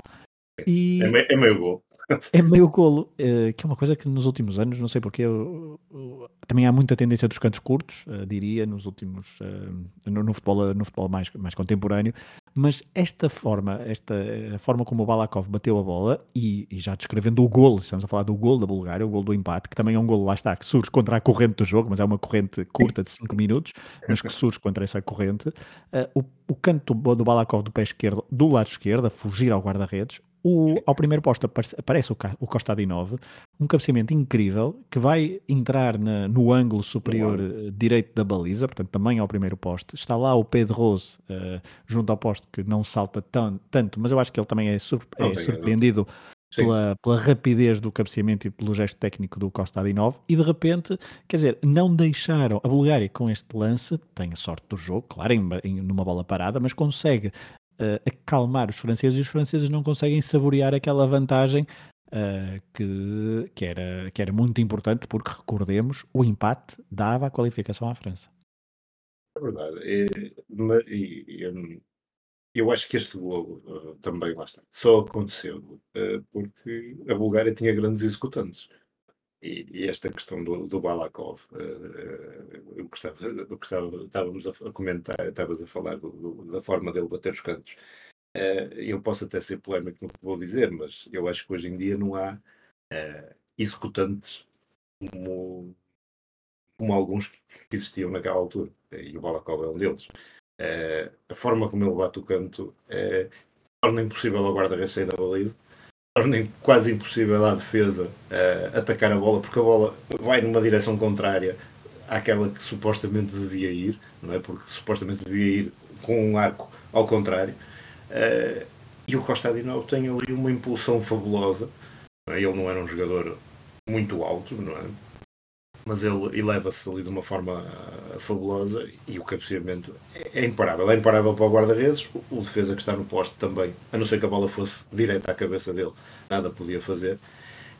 E é, meio, é meio gol. É meio golo, *laughs* uh, que é uma coisa que nos últimos anos, não sei porque, eu, eu, também há muita tendência dos cantos curtos, uh, diria, nos últimos, uh, no, no, futebol, no futebol mais, mais contemporâneo, mas esta forma, esta a forma como o Balakov bateu a bola, e, e, já descrevendo o golo, estamos a falar do golo da Bulgária, o golo do empate, que também é um golo, lá está, que surge contra a corrente do jogo, mas é uma corrente curta de 5 minutos, mas que surge contra essa corrente, o, o canto do, do Balakov do pé esquerdo, do lado esquerdo, a fugir ao guarda-redes, o, ao primeiro posto aparece o, o Costa Adinove, um cabeceamento incrível que vai entrar na, no ângulo superior uh, direito da baliza, portanto também ao primeiro posto. Está lá o Pedro Rose uh, junto ao posto que não salta tão, tanto, mas eu acho que ele também é, é surpreendido pela, pela, rapidez do cabeceamento e pelo gesto técnico do Costa Adinov e de repente, quer dizer, não deixaram a Bulgária com este lance, tem a sorte do jogo, claro, em, em, numa bola parada, mas consegue uh, acalmar os franceses e os franceses não conseguem saborear aquela vantagem uh, que, que, era, que era muito importante, porque recordemos, o empate dava a qualificação à França. É verdade. E, e, e eu acho que este gol uh, também lá só aconteceu uh, porque a Bulgária tinha grandes executantes. E, esta questão do, do Balakov, uh, eu gostava, eu gostava, estávamos a comentar, estavas a falar do, do, da forma dele bater os cantos. Uh, eu posso até ser polémico no que vou dizer, mas eu acho que hoje em dia não há uh, executantes como, como alguns que existiam naquela altura, e o Balakov é um deles. Uh, a forma como ele bate o canto torna impossível ao guarda-redes sair da baliza, torna quase impossível à defesa atacar a bola, porque a bola vai numa direção contrária àquela que supostamente devia ir, não é? Porque supostamente devia ir com um arco ao contrário. Uh, e o Costa Adinov tem ali uma impulsão fabulosa. É? Ele não era um jogador muito alto, não é? Mas ele eleva-se ali de uma forma uh, fabulosa e o cabeceamento é, é imparável. É imparável para o guarda-redes, o defesa que está no posto também, a não ser que a bola fosse direta à cabeça dele, nada podia fazer.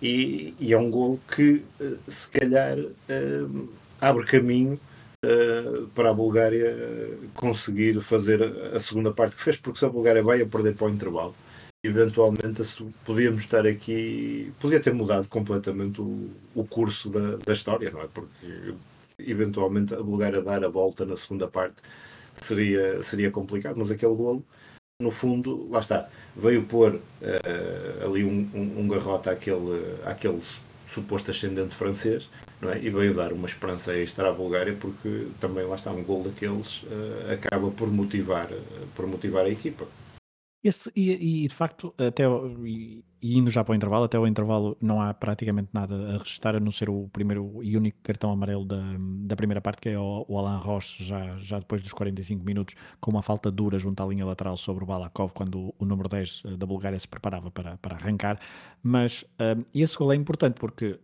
E, e é um gol que, uh, se calhar, abre caminho para a Bulgária conseguir fazer a segunda parte que fez, porque se a Bulgária vai a perder para o intervalo, eventualmente podíamos estar aqui, podia ter mudado completamente o, o curso da, da história, não é? Porque eventualmente a Bulgária dar a volta na segunda parte seria, seria complicado, mas aquele golo, no fundo, lá está, veio pôr uh, ali um, um, um garrote àquele, àquele suposto ascendente francês não é? e veio dar uma esperança extra à Bulgária porque também lá está um gol daqueles uh, acaba por motivar, uh, por motivar a equipa. Esse, e, e, de facto, até e, indo já para o intervalo, até o intervalo não há praticamente nada a registrar, a não ser o primeiro e único cartão amarelo da, da primeira parte, que é o, o Alain Roche, já, já depois dos 45 minutos, com uma falta dura junto à linha lateral sobre o Balakov, quando o, o número 10 eh, da Bulgária se preparava para, para arrancar. Mas um, esse gol é importante porque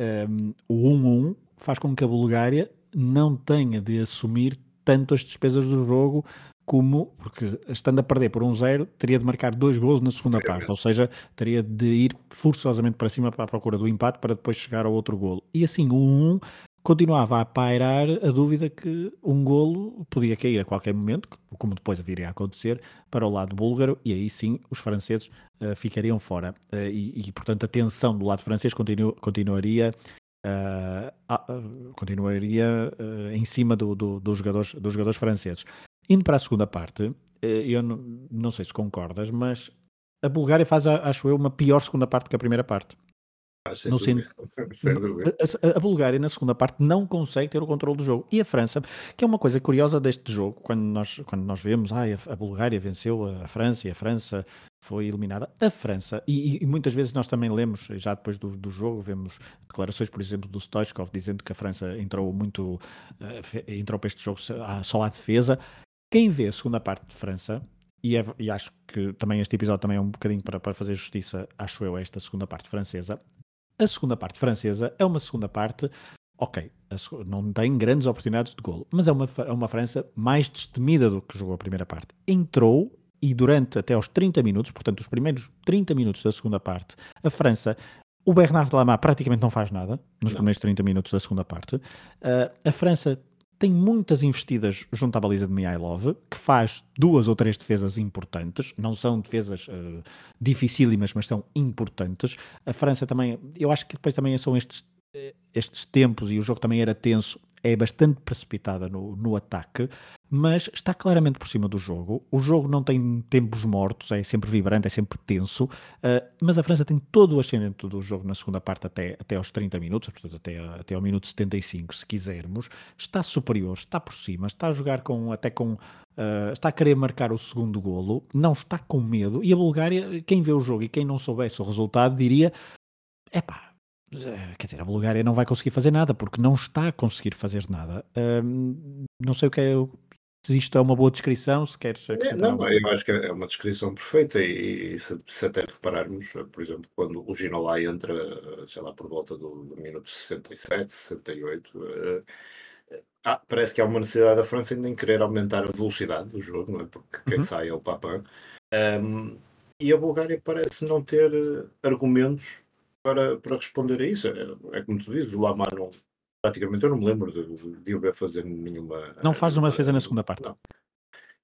um, o 1-1 faz com que a Bulgária não tenha de assumir tanto as despesas do jogo como, porque estando a perder por um zero, teria de marcar dois gols na segunda parte, ou seja, teria de ir forçosamente para cima para a procura do empate para depois chegar ao outro golo. E assim, o 1 continuava a pairar a dúvida que um golo podia cair a qualquer momento, como depois viria a acontecer, para o lado búlgaro, e aí sim os franceses uh, ficariam fora. Uh, e, e, portanto, a tensão do lado francês continu, continuaria. Uh, continuaria em cima do, do, dos, jogadores, dos jogadores franceses. Indo para a segunda parte, eu não, não sei se concordas, mas a Bulgária faz, acho eu, uma pior segunda parte que a primeira parte. Ah, no dúvida. *laughs* A, a, Bulgária na segunda parte não consegue ter o controle do jogo e a França, que é uma coisa curiosa deste jogo, quando nós, quando nós vemos ah, a, Bulgária venceu a França e a França foi eliminada, a França, e, e muitas vezes nós também lemos, já depois do, do, jogo, vemos declarações, por exemplo, do Stoichkov dizendo que a França entrou muito, uh, entrou para este jogo só à defesa. Quem vê a segunda parte de França e, é, e, acho que também este episódio também é um bocadinho para, para fazer justiça, acho eu, a esta segunda parte francesa. A segunda parte francesa é uma segunda parte, ok, não tem grandes oportunidades de golo, mas é uma, é uma França mais destemida do que jogou a primeira parte. Entrou e durante até aos 30 minutos, portanto, os primeiros 30 minutos da segunda parte, a França o Bernard Lama praticamente não faz nada nos não. primeiros 30 minutos da segunda parte. Uh, a França tem muitas investidas junto à baliza de Mihailov, que faz duas ou três defesas importantes, não são defesas uh, dificílimas, mas são importantes. A França também, eu acho que depois também são estes, eh, estes tempos e o jogo também era tenso, é bastante precipitada no, no ataque, mas está claramente por cima do jogo. O jogo não tem tempos mortos, é sempre vibrante, é sempre tenso, uh, mas a França tem todo o ascendente do jogo na segunda parte até, até aos 30 minutos, portanto até, até ao minuto 75, se quisermos. Está superior, está por cima, está a jogar com até com. Uh, está a querer marcar o segundo golo, não está com medo, e a Bulgária, quem vê o jogo e quem não soubesse o resultado, diria: é pá, quer dizer, a Bulgária não vai conseguir fazer nada porque não está a conseguir fazer nada. não sei o que é, se isto é uma boa descrição, se queres é, Não, eu acho que é uma descrição perfeita e, e se, se, até repararmos, por exemplo, quando o Ginolai entra, sei lá, por volta do, do minuto 67, 68, uh, ah, parece que há uma necessidade da França ainda em querer aumentar a velocidade do jogo, não é? Porque quem uhum. sai é o Papin. Um, e a Bulgária parece não ter eh, argumentos para, para responder a isso. É, é como tu dizes, o Lamar não, praticamente eu não me lembro de, de o ver fazer nenhuma. Não faz uma defesa na segunda parte. Não.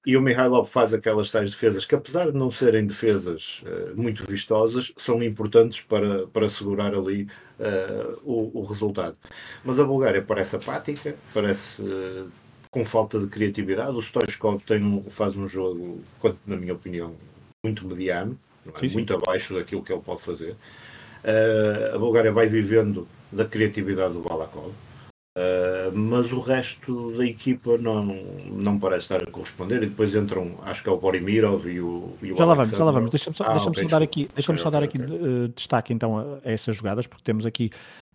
E o Mihailov faz aquelas tais defesas que, apesar de não serem defesas uh, muito vistosas, são importantes para, para segurar ali uh, o, o, resultado. Mas a Bulgária parece apática, parece uh, com falta de criatividade. O Stoichkov tem um, faz um jogo, na minha opinião, muito mediano, é? sim, muito sim. abaixo daquilo que ele pode fazer. Uh, a Bulgária vai vivendo da criatividade do Balakov. Uh, mas o resto da equipa não, não parece estar a corresponder e depois entram, acho que é o Borimirov e o, e o Já lá vamos, já lá vamos. Deixa-me só, ah, deixa okay, só dar aqui, deixa só dar aqui uh, destaque então a, a, essas jogadas, porque temos aqui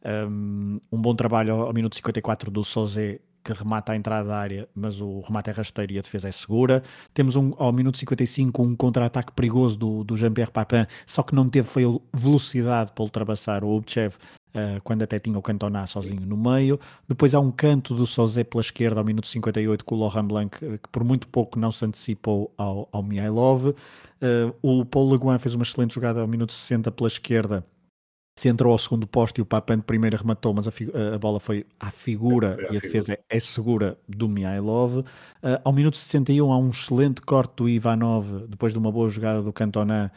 um, um bom trabalho ao, ao minuto 54 do Sozé que remata a entrada da área, mas o remate é rasteiro e a defesa é segura. Temos um, ao minuto 55 um contra-ataque perigoso do, do Jean-Pierre Papin, só que não teve foi velocidade para ultrapassar o Ubchev Uh, quando até tinha o Cantona sozinho no meio. Depois há um canto do Sozé pela esquerda ao minuto 58 com o Laurent Blanc, eh, que por muito pouco não se antecipou ao, ao Mihailov. Uh, o Paulo Le Guin fez uma excelente jogada ao minuto 60 pela esquerda se entrou ao segundo posto e o Papan primeiro rematou, mas a, a, bola foi à figura foi à e a defesa é, é, segura do Mihailov. Uh, ao minuto 61 há um excelente corte do Ivanov, depois de uma boa jogada do Cantona,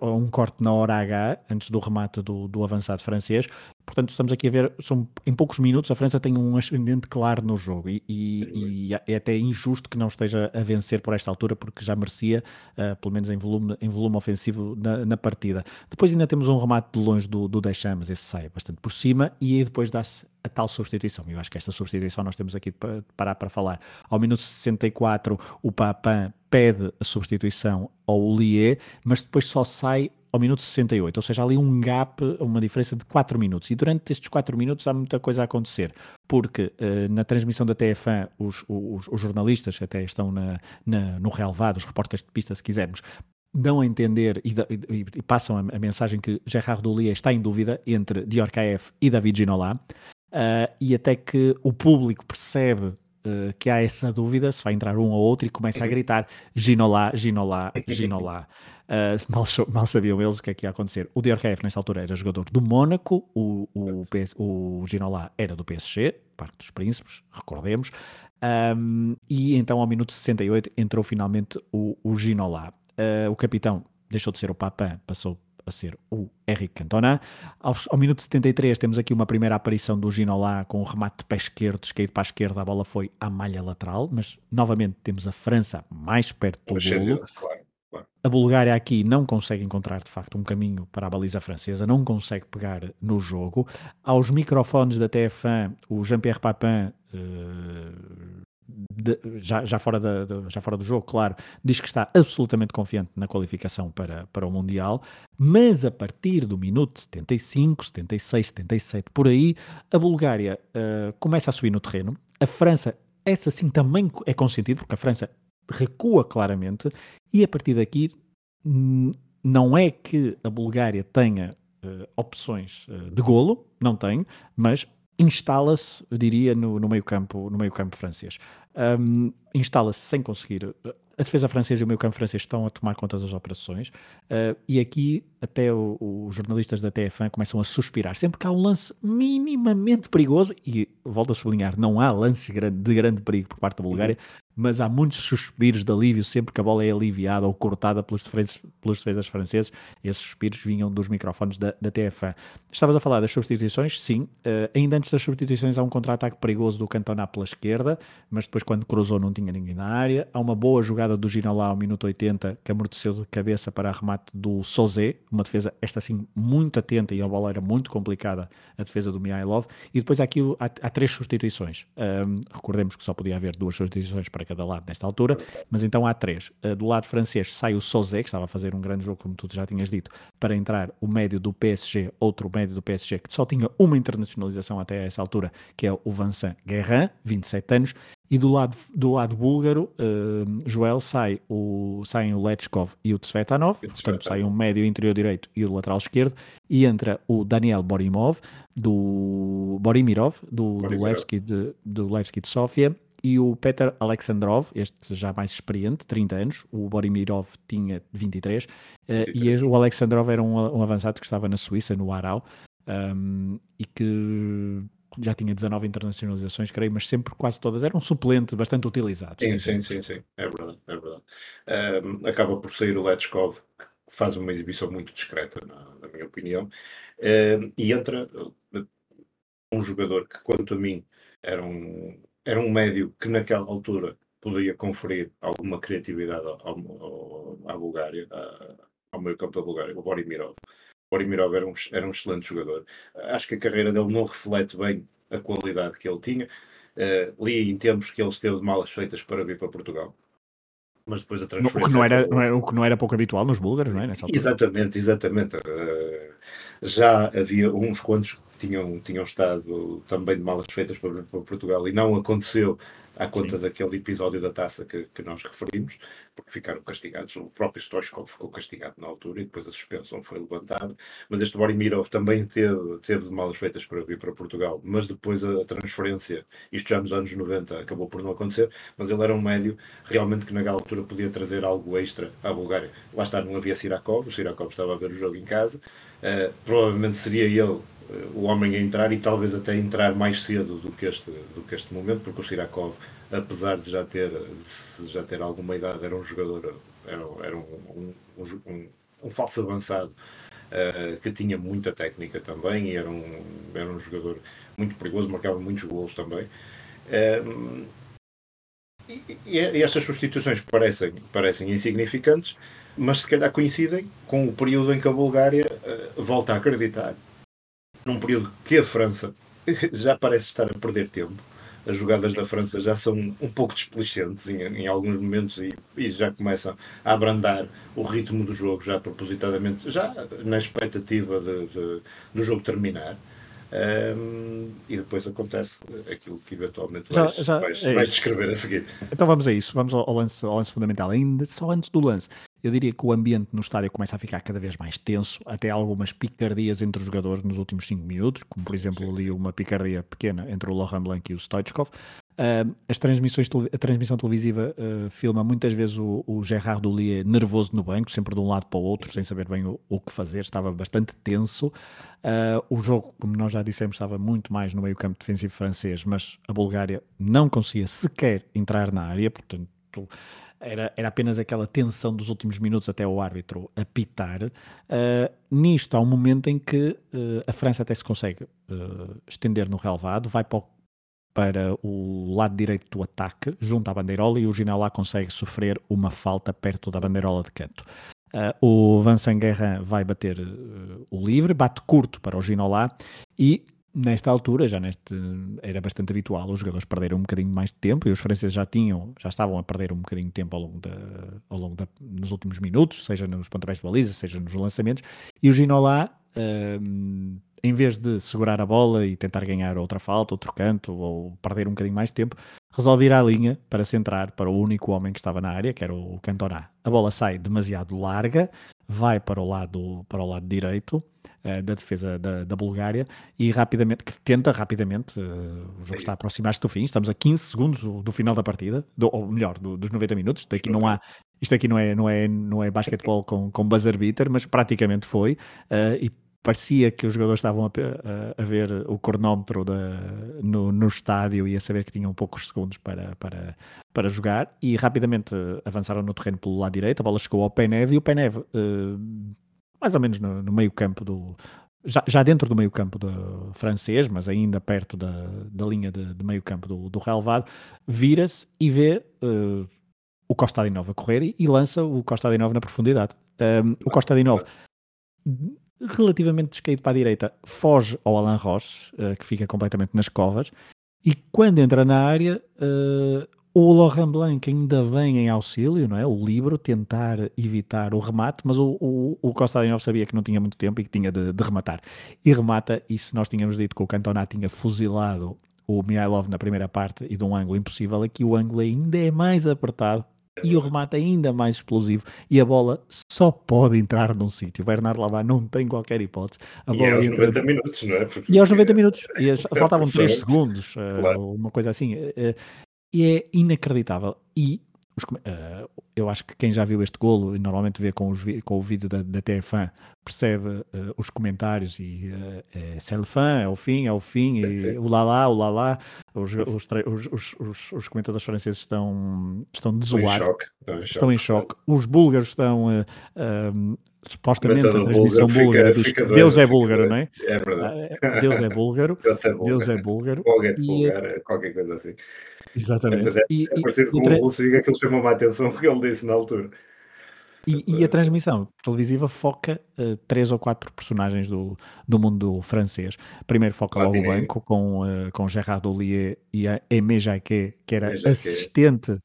uh, um corte na hora H, antes do remate do, do avançado francês. Portanto, estamos aqui a ver, são, em poucos minutos a França tem um ascendente claro no jogo e, e, e é até injusto que não esteja a vencer por esta altura, porque já merecia, uh, pelo menos em volume, em volume ofensivo na, na, partida. Depois ainda temos um remate de longe do, do mas esse sai bastante por cima e aí depois dá-se a tal substituição. Eu acho que esta substituição nós temos aqui para parar para falar. Ao minuto 64, o Papin pede a substituição ao Lier, mas depois só sai ao minuto 68, ou seja, ali um gap, uma diferença de 4 minutos. E durante estes 4 minutos há muita coisa a acontecer, porque uh, na transmissão da TF1 os, os, os jornalistas até estão na, na, no relevado, os repórteres de pista, se quisermos, dão a entender e, e, e passam a, a, mensagem que Gerard Doulier está em dúvida entre Dior KF e David Ginola, uh, e até que o público percebe Uh, que há essa dúvida se vai entrar um ou outro e começa a gritar Ginolá, Ginolá, Ginolá. Uh, *laughs* mal, mal, sabiam eles o que é que ia acontecer. O Diorkaev, nesta altura, era jogador do Mónaco, o, o, PS, o Ginolá era do PSG, Parque dos Príncipes, recordemos, um, e então ao minuto 68 entrou finalmente o, o Ginolá. Uh, o capitão deixou de ser o Papin, passou a ser o Henrique Cantona. Ao, ao, minuto 73 temos aqui uma primeira aparição do Ginolá com um remate de pé esquerdo, descaído para a esquerda, a bola foi à malha lateral, mas novamente temos a França mais perto do golo. Claro. A Bulgária aqui não consegue encontrar de facto um caminho para a baliza francesa, não consegue pegar no jogo. Aos microfones da TF1, o Jean-Pierre Papin, uh, de, já, já, fora da, de, já fora do jogo, claro, diz que está absolutamente confiante na qualificação para, para o Mundial, mas a partir do minuto 75, 76, 77, por aí, a Bulgária uh, começa a subir no terreno. A França, essa sim também é consentido, porque a França recua claramente e a partir daqui não é que a Bulgária tenha uh, opções uh, de golo, não tem, mas instala-se, diria, no, no meio campo, no meio campo francês. Um, instala-se sem conseguir a defesa francesa e o meio campo francês estão a tomar conta das operações uh, e aqui até os jornalistas da TF1 começam a suspirar. Sempre que há um lance minimamente perigoso, e volto a sublinhar, não há lances de grande perigo por parte da Bulgária, mas há muitos suspiros de alívio sempre que a bola é aliviada ou cortada pelos defesas, pelos defesas franceses. Esses suspiros vinham dos microfones da, da TF1. Estavas a falar das substituições? Sim. Uh, ainda antes das substituições há um contra-ataque perigoso do Cantona pela esquerda, mas depois quando cruzou não tinha ninguém na área. Há uma boa jogada do Ginola ao minuto 80 que amorteceu de cabeça para arremate do Sozé, uma defesa esta assim muito atenta e a bola era muito complicada, a defesa do Mihailov. E depois há aqui há, há três substituições. Um, recordemos que só podia haver duas substituições para cada lado nesta altura, mas então há três. Uh, do lado francês sai o Sozé, que estava a fazer um grande jogo, como tu já tinhas dito, para entrar o médio do PSG, outro médio do PSG, que só tinha uma internacionalização até essa altura, que é o Vincent Guerrin, 27 anos, e do lado, do lado búlgaro, uh, Joel, sai o, saem o Lechkov e o Tsvetanov, portanto sai um médio interior direito e o lateral esquerdo, e entra o Daniel Borimov, do Borimirov, do, do Levski de, do Levski de Sofia, e o Peter Alexandrov, este já mais experiente, 30 anos, o Borimirov tinha 23, uh, e o Alexandrov era um, um, avançado que estava na Suíça, no Arau, um, e que já tinha 19 internacionalizações, creio, mas sempre quase todas eram um suplente bastante utilizado. Sim, sim, sim, sim, é verdade, é verdade. Um, acaba por sair o Letchkov, que faz uma exibição muito discreta, na, na minha opinião, um, e entra um jogador que, quanto a mim, era um, era um médio que naquela altura poderia conferir alguma criatividade ao, ao, à Bulgária, ao meio campo da Bulgária, o Borimirov. Borimirov era um, era um excelente jogador. Acho que a carreira dele não reflete bem a qualidade que ele tinha. Uh, li em tempos que ele esteve de malas feitas para vir para Portugal mas depois a transferência. O que não era, não era, o que não era pouco habitual nos búlgaros, não é? exatamente, exatamente. Uh, já havia uns quantos tinham, tinham estado também de malas feitas para, para Portugal e não aconteceu à conta Sim. daquele episódio da taça que, que, nós referimos, porque ficaram castigados. O próprio Stoichkov ficou castigado na altura e depois a suspensão foi levantada. Mas este Borimirov também teve, teve de malas feitas para vir para Portugal, mas depois a transferência, isto já nos anos 90, acabou por não acontecer. Mas ele era um médio realmente que naquela altura podia trazer algo extra à Bulgária. Lá está, não havia Sirakov, o Sirakov estava a ver o jogo em casa. Uh, provavelmente seria ele o homem a entrar e talvez até entrar mais cedo do que este, do que este momento, porque o Sirakov, apesar de já ter, de já ter alguma idade, era um jogador, era, era um, um, um, um falso avançado uh, que tinha muita técnica também e era um, era um jogador muito perigoso, marcava muitos gols também. Uh, e, estas substituições parecem, parecem insignificantes, mas se calhar coincidem com o período em que a Bulgária volta a acreditar num período que a França *laughs* já parece estar a perder tempo. As jogadas da França já são um pouco desplicentes em, em alguns momentos e, e, já começam a abrandar o ritmo do jogo, já propositadamente, já na expectativa de, de, do jogo terminar. Um, e depois acontece aquilo que eventualmente já, vais, já, vais, é vais descrever a seguir. Então vamos a isso, vamos ao, ao, lance, ao lance fundamental. Ainda só antes do lance, eu diria que o ambiente no estádio começa a ficar cada vez mais tenso, até algumas picardias entre os jogadores nos últimos 5 minutos, como por exemplo sim, sim. ali uma picardia pequena entre o Laurent Blanc e o Stoichkov. Uh, as transmissões, a transmissão televisiva uh, filma muitas vezes o, o Gerard Doulier nervoso no banco, sempre de um lado para o outro, sem saber bem o, o que fazer, estava bastante tenso. Uh, o jogo, como nós já dissemos, estava muito mais no meio campo defensivo francês, mas a Bulgária não conseguia sequer entrar na área, portanto era, era apenas aquela tensão dos últimos minutos até o árbitro apitar. Uh, nisto há um momento em que uh, a França até se consegue uh, estender no relevado, vai para o, para o lado direito do ataque, junto à bandeirola, e o Ginalá consegue sofrer uma falta perto da bandeirola de canto. o Vincent Guerrin vai bater o livre, bate curto para o Ginolá e nesta altura, já neste era bastante habitual os jogadores perderem um bocadinho mais de tempo e os franceses já tinham, já estavam a perder um bocadinho de tempo ao longo, da, ao longo da, nos últimos minutos, seja nos pontapés de baliza, seja nos lançamentos, e o Ginola, um, em vez de segurar a bola e tentar ganhar outra falta, outro canto, ou perder um bocadinho mais de tempo, resolve ir à linha para centrar para o único homem que estava na área, que era o Cantona. A bola sai demasiado larga, vai para o lado, para o lado direito, uh, da defesa da, da, Bulgária e rapidamente, que tenta rapidamente, uh, o jogo está a aproximar-se do fim, estamos a 15 segundos do, do final da partida, do, ou melhor, do, dos 90 minutos, isto aqui não há, isto aqui não é, não é, não é basquetebol com, com buzzer beater, mas praticamente foi, uh, e parecia que os jogadores estavam a, a, a ver o cronómetro no, no, estádio e a saber que tinham poucos segundos para, para, para jogar e rapidamente avançaram no terreno pelo lado direito, a bola chegou ao Penev e o Penev uh, mais ou menos no, no meio campo do. Já, já dentro do meio campo do francês, mas ainda perto da, da linha de, de meio campo do, do relevado, vira-se e vê uh, o Costa Adinov a correr e, e, lança o Costa Adinov na profundidade. Um, o Costa Adinov, relativamente descaído para a direita, foge ao Alain Roche, uh, que fica completamente nas covas, e quando entra na área, uh, o Laurent Blanc ainda vem em auxílio, não é? O livro, tentar evitar o remate, mas o, o, o Costa Dinov sabia que não tinha muito tempo e que tinha de, de, rematar. E remata, e se nós tínhamos dito que o Cantona tinha fuzilado o Mihailov na primeira parte e de um ângulo impossível, aqui o ângulo ainda é mais apertado e o remate ainda mais explosivo e a bola só pode entrar num sítio. O Bernardo Lavá não tem qualquer hipótese. A e bola aos entra... 90 minutos, não é? Porque... E aos 90 minutos. E faltavam 3 segundos, eh, claro. uma coisa assim. Eh, e é inacreditável. E os, uh, eu acho que quem já viu este golo e normalmente vê com, os, com o vídeo da, da TFAN percebe uh, os comentários e uh, é é o fim, é o fim, e o lalá, o lalá. Os, os, os, os, os comentadores franceses estão, estão desolados, estão em choque. Estão em choque. Os búlgaros estão supostamente a transmissão búlgara diz que Deus é búlgaro, não é? É verdade. Deus *laughs* é búlgaro. Deus é búlgaro. Qualquer, e, qualquer coisa assim. Exatamente. É, e, é parecido com o Russo, que ele chamou a atenção porque ele disse na altura. E, e, a transmissão televisiva foca uh, três ou quatro personagens do, do mundo francês. Primeiro foca logo o banco com, uh, com Gerard Ollier e a Aimé Jacquet, que era assistente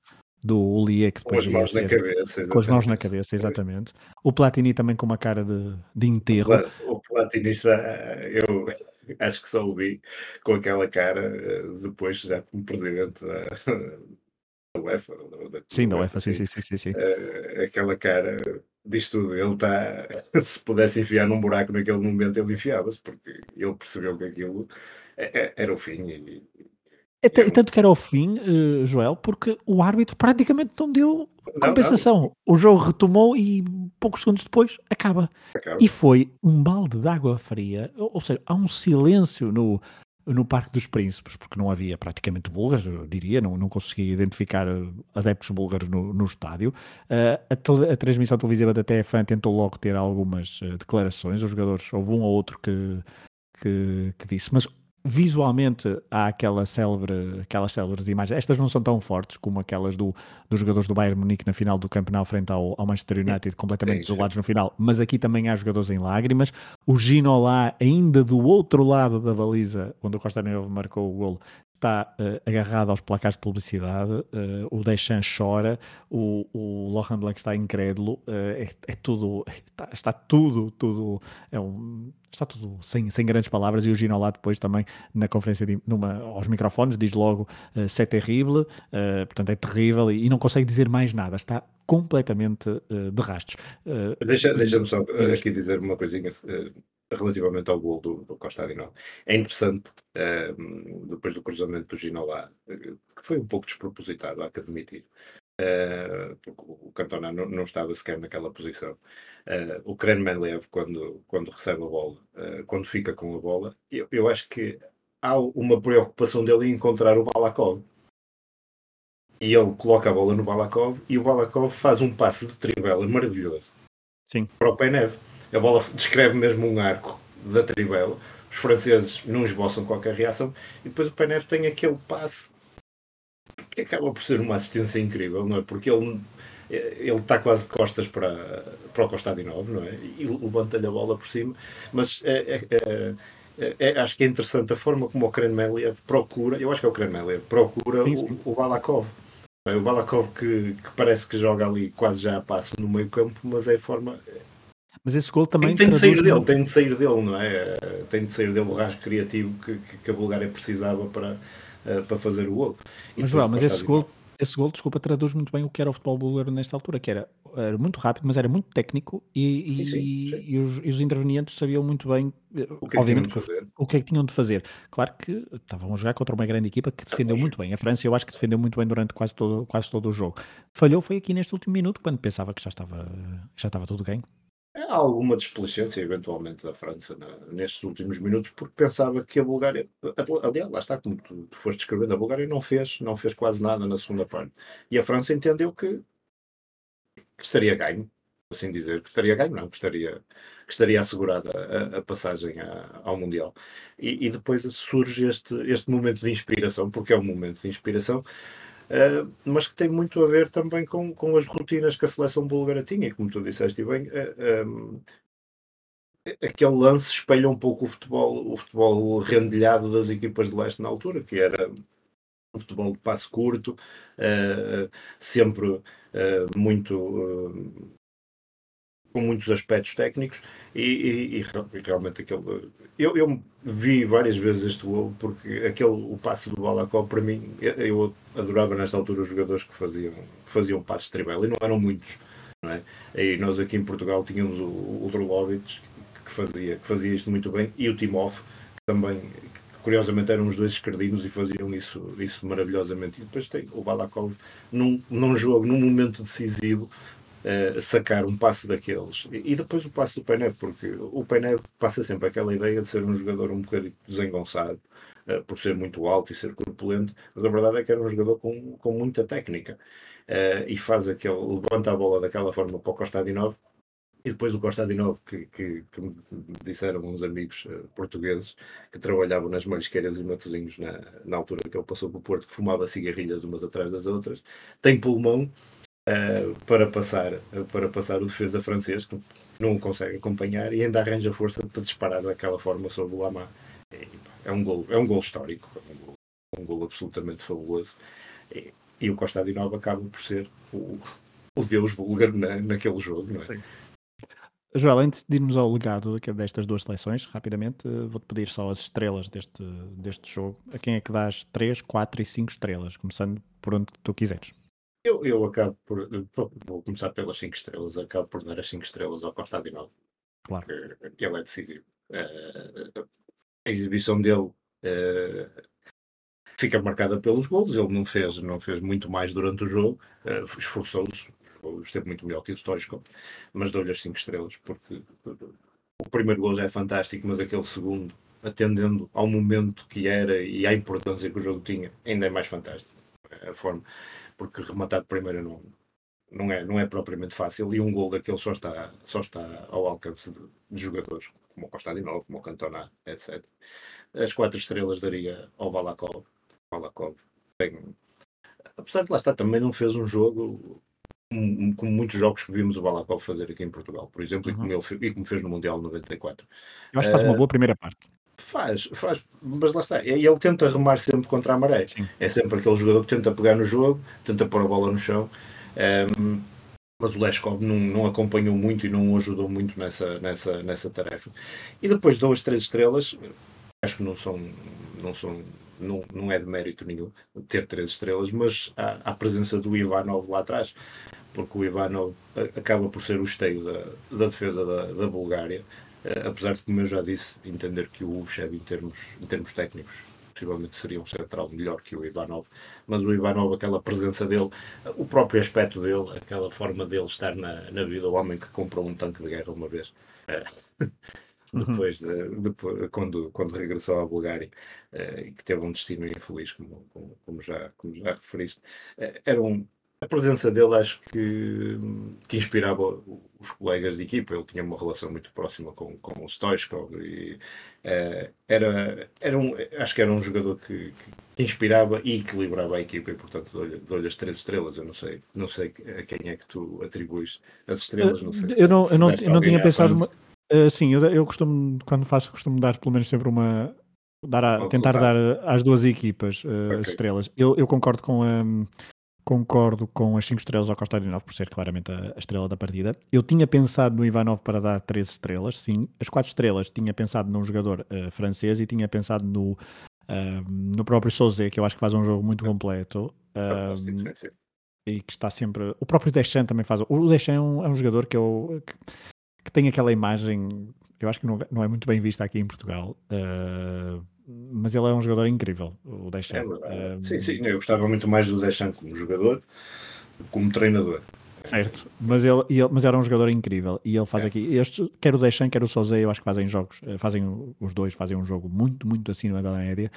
do Ollier, que depois com as mãos na cabeça. Com as mãos na cabeça, exatamente. O Platini também com uma cara de, de enterro. O Platini está, eu *laughs* acho que só o vi com aquela cara eh, depois já como presidente da, da UEFA. Da, sim, da UEFA, sim, sim, sim, sim, sim. Uh, aquela cara diz tudo. Ele está, *laughs* se pudesse enfiar num buraco naquele momento, ele enfiava-se, porque ele percebeu que aquilo é, era o fim e, é, tanto que era o fim, uh, Joel, porque o árbitro praticamente não deu compensação. Não. O jogo retomou e poucos segundos depois acaba. acaba. E foi um balde de água fria, ou seja, há um silêncio no, no Parque dos Príncipes, porque não havia praticamente búlgaros, eu diria, não, não conseguia identificar eh, adeptos búlgaros no, no estádio. Uh, a, tele, a, transmissão televisiva da TFAN tentou logo ter algumas uh, declarações, os jogadores, houve um ou outro que, que, que disse, mas visualmente há aquela célebre, aquelas célebres imagens. Estas não são tão fortes como aquelas do, dos jogadores do Bayern Munique na final do campeonato frente ao, ao Manchester United, completamente sim, isolados sim. no final. Mas aqui também há jogadores em lágrimas. O Gino lá, ainda do outro lado da baliza, onde o Costa Neves marcou o golo, está uh, agarrado aos placares de publicidade, uh, o Deschamps chora, o, o Laurent Blanc está incrédulo, uh, é, é, tudo, está, está, tudo, tudo, é um, está tudo sem, sem grandes palavras e o Gino lá depois também na conferência de, numa, aos microfones diz logo uh, c'est terrible, portanto é terrível e, e, não consegue dizer mais nada, está completamente de rastros. Deixa-me deixa só aqui dizer uma coisinha relativamente ao gol do, do Costa Arinal. É interessante, uh, depois do cruzamento do Ginolá, que foi um pouco despropositado, há que admitir, uh, porque o Cantona não, não, estava sequer naquela posição. Uh, o Kren Menlev, quando, quando recebe a bola, eh, quando fica com a bola, eu, eu acho que há uma preocupação dele em encontrar o Balakov. E ele coloca a bola no Balakov e o Balakov faz um passe de trivela maravilhoso Sim. para o Penev a bola descreve mesmo um arco da trivela. Os franceses não esboçam qualquer reação. E depois o Penev tem aquele passe que acaba por ser uma assistência incrível, não é? Porque ele ele está quase de costas para, para o Costa de Novo, não é? E levanta-lhe a bola por cima, mas é, é, é, é acho que é interessante a forma como o Krenmeliev procura, eu acho que é o Krenmeliev, procura sim, sim. O, o Balakov. O Balakov que, que, parece que joga ali quase já a passo no meio campo, mas é a forma, mas esse gol também. Tem, tem de sair dele, tem de sair dele, não é? Tem de sair dele o rasgo criativo que, que a Bulgária precisava para, eh, para fazer o gol. E mas, João, mas esse gol, esse gol, desculpa, traduz muito bem o que era o futebol búlgaro nesta altura, que era, era muito rápido, mas era muito técnico e, e, sim, sim. e, os, os, intervenientes sabiam muito bem, eh, o que, é obviamente, que o que é que tinham de fazer. Claro que estavam a jogar contra uma grande equipa que defendeu muito bem. A França, eu acho que defendeu muito bem durante quase todo, quase todo o jogo. Falhou foi aqui neste último minuto, quando pensava que já estava, já estava tudo ganho. Há alguma desplicência, eventualmente, da França na, nestes últimos minutos, porque pensava que a Bulgária, aliás, lá está, como tu, tu foste descrevendo, a Bulgária não fez, não fez quase nada na segunda parte. E a França entendeu que, que estaria ganho, assim dizer, que estaria ganho, não, que estaria, que estaria assegurada a, a passagem a, ao Mundial. E, e, depois surge este, este momento de inspiração, porque é um momento de inspiração, Uh, mas que tem muito a ver também com, com as rotinas que a seleção búlgara tinha, e como tu disseste bem, uh, um, aquele lance espelha um pouco o futebol, o futebol rendilhado das equipas de leste na altura, que era um futebol de passo curto, uh, sempre muito com muitos aspectos técnicos e, e, e realmente aquele. Eu, eu, vi várias vezes este gol porque aquele o passe do Balakov para mim eu adorava nesta altura os jogadores que faziam faziam passos de e não eram muitos não é? e nós aqui em Portugal tínhamos o, o Drolovic que fazia que fazia isto muito bem e o Timov que também que curiosamente eram os dois escardinos e faziam isso isso maravilhosamente e depois tem o Balakov num, num jogo num momento decisivo uh, sacar um passe daqueles. E, e, depois o passe do Penev, porque o Penev passa sempre aquela ideia de ser um jogador um bocadinho desengonçado, uh, por ser muito alto e ser corpulento, mas a verdade é que era um jogador com, com muita técnica. Uh, e faz aquele, levanta a bola daquela forma para o Costa de Novo E depois o Costa Dinov, que, que, que me disseram uns amigos portugueses que trabalhavam nas Marisqueiras e Matosinhos na, na altura que ele passou para o Porto, que fumava cigarrilhas umas atrás das outras, tem pulmão uh, para, passar, uh, para passar o defesa francês, que não o consegue acompanhar e ainda arranja força para disparar daquela forma sobre o Lama. É, é um gol, é um gol histórico, é um gol, um gol absolutamente fabuloso. E, e o Costa Dinov acaba por ser o, o deus búlgaro na, naquele jogo, não é? Sim. Joel, antes de irmos ao legado destas duas seleções, rapidamente, eh, vou-te pedir só as estrelas deste, deste jogo. A quem é que dás 3, 4 e 5 estrelas, começando por onde tu quiseres. Eu, eu acabo por. Vou começar pelas 5 estrelas. Acabo por dar as 5 estrelas ao Costa Dinov. Claro. Ele é decisivo. Eh, a exibição dele eh, fica marcada pelos gols. Ele não fez, não fez muito mais durante o jogo. Esforçou-se esteve muito melhor que o Stoichkov, mas dou-lhe as 5 estrelas, porque o primeiro gol já é fantástico, mas aquele segundo, atendendo ao momento que era e à importância que o jogo tinha, ainda é mais fantástico. A forma, porque rematar de primeira não, não, é, não é propriamente fácil, e um gol daquele só está, só está ao alcance de, de jogadores, como o Costa de Novo, como o Cantona, etc. As quatro estrelas daria ao Balakov. Balakov tem, apesar de lá estar, também não fez um jogo como muitos jogos que vimos o Balakov fazer aqui em Portugal, por exemplo, uhum. e, como ele, e como fez no Mundial 94. Eu acho que faz uh, uma boa primeira parte. Faz, faz, mas lá está. E ele tenta remar sempre contra a maré. Sim. É sempre aquele jogador que tenta pegar no jogo, tenta pôr a bola no chão. Um, mas o Leskov não, não acompanhou muito e não ajudou muito nessa, nessa, nessa tarefa. E depois duas, três estrelas, acho que não são, não são não, não é de mérito nenhum ter três estrelas, mas a, a presença do Ivanov lá atrás, porque o Ivanov acaba por ser o esteio da, da defesa da, da Bulgária, apesar de, como eu já disse, entender que o Uchev, em termos, em termos técnicos, possivelmente seria um central melhor que o Ivanov, mas o Ivanov, aquela presença dele, o próprio aspecto dele, aquela forma dele estar na, na vida, o homem que comprou um tanque de guerra uma vez. Uh, *laughs* Uhum. depois, de, depois quando, quando regressou à Bulgária uh, e que teve um destino infeliz, como, como, como já, como já referiste. Era um, a presença dele acho que, que inspirava os colegas de equipa. Ele tinha uma relação muito próxima com, com o Stoichkov e uh, era, era um, acho que era um jogador que, que inspirava e equilibrava a equipa e portanto dou-lhe dou as três estrelas. Eu não sei, não sei a quem é que tu atribuis as estrelas. Não sei eu não, eu não, eu não tinha pensado. Uma Uh, sim, eu, eu costumo, quando faço, costumo dar pelo menos sempre uma. Dar a, tentar dar às duas equipas uh, okay. as estrelas. Eu, eu concordo com a. Concordo com as 5 estrelas ao Costa Ivanov por ser claramente a, a, estrela da partida. Eu tinha pensado no Ivanov para dar 3 estrelas, sim. As 4 estrelas tinha pensado num jogador uh, francês e tinha pensado no, uh, no próprio Souzé, que eu acho que faz um jogo muito completo. Uh, sim, sim, sim. E que está sempre. O próprio Deschamps também faz. O Deschamps é um, é um jogador que eu. Que, que tem aquela imagem, eu acho que não, não é muito bem vista aqui em Portugal, uh, mas ele é um jogador incrível, o Deschamps. É, uh, sim, sim, eu gostava muito mais do Deschamps como jogador, como treinador. Certo, mas, ele, ele, mas era um jogador incrível e ele faz é. aqui, este, quer o Deschamps, quer o Souzé, eu acho que fazem jogos, eh, fazem os dois, fazem um jogo muito, muito acima da média,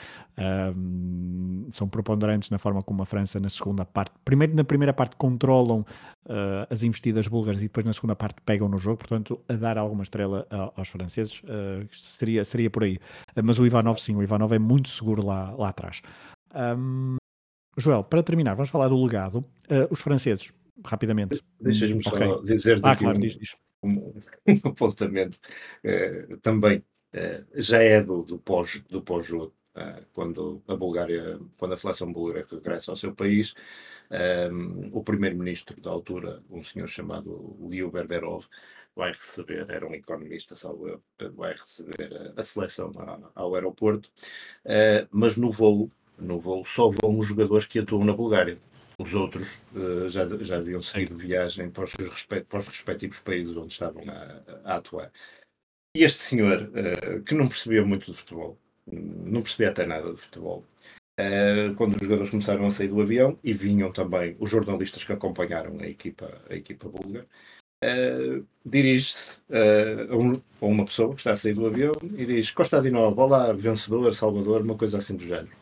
um, são preponderantes na forma como a França na segunda parte, primeiro na primeira parte controlam uh, as investidas búlgaras e depois na segunda parte pegam no jogo, portanto a dar alguma estrela aos franceses uh, seria, seria por aí, uh, mas o Ivanov sim, o Ivanov é muito seguro lá, lá atrás. Um, Joel, para terminar, vamos falar do legado. os franceses rapidamente. Deixas-me só okay. dizer ah, claro, um, diz, diz. Um, um, *laughs* apontamento uh, também uh, já é do, do pós do pós-jogo uh, quando a Bulgária quando a seleção búlgara regressa ao seu país o primeiro-ministro da altura um senhor chamado Liu Berberov vai receber era um economista salvo vai receber a, a seleção a, ao aeroporto mas no voo no voo só vão os jogadores que atuam na Bulgária os outros uh, já, já haviam saído de viagem para os, seus para os respectivos países onde estavam a, a atuar. E este senhor, uh, que não percebia muito de futebol, não percebia até nada de futebol, uh, quando os jogadores começaram a sair do avião, e vinham também os jornalistas que acompanharam a equipa, a equipa búlgara, dirige-se a, um, a, uma pessoa que está a sair do avião e diz Costa Dinova, olá, vencedor, salvador, uma coisa assim do género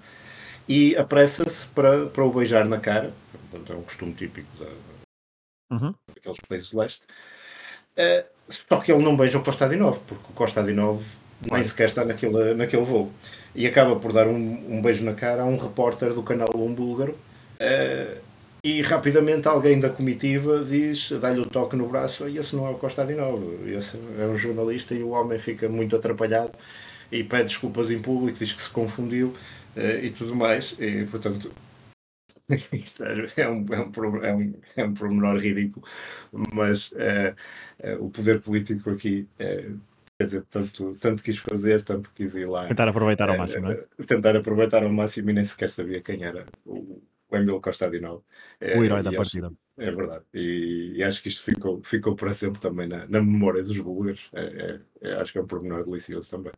e apressa-se para, para o beijar na cara. Portanto, é um costume típico da, uhum. daqueles países do leste. Uh, Só que ele não beija o Kostadinov, porque o Kostadinov nem sequer está naquele, naquele voo. E acaba por dar um, um beijo na cara a um repórter do canal 1 búlgaro. Uh, e rapidamente alguém da comitiva diz, dá-lhe o toque no braço, e esse não é o Kostadinov, esse é um jornalista e o homem fica muito atrapalhado e pede desculpas em público, diz que se confundiu e tudo mais. E, portanto, *laughs* isto é, é um, é, um, é, um, é um pormenor ridículo, mas uh, uh, o poder político aqui, uh, quer dizer, tanto, tanto quis fazer, tanto quis ir lá. Tentar aproveitar ao máximo, é? Tentar aproveitar ao máximo e nem sequer sabia quem era o, o Emílio Costa Adinol. O herói da partida. É verdade. E, e, acho que isto ficou, ficou para sempre também na, na memória dos búlgaros. É, é, acho que é um pormenor delicioso também.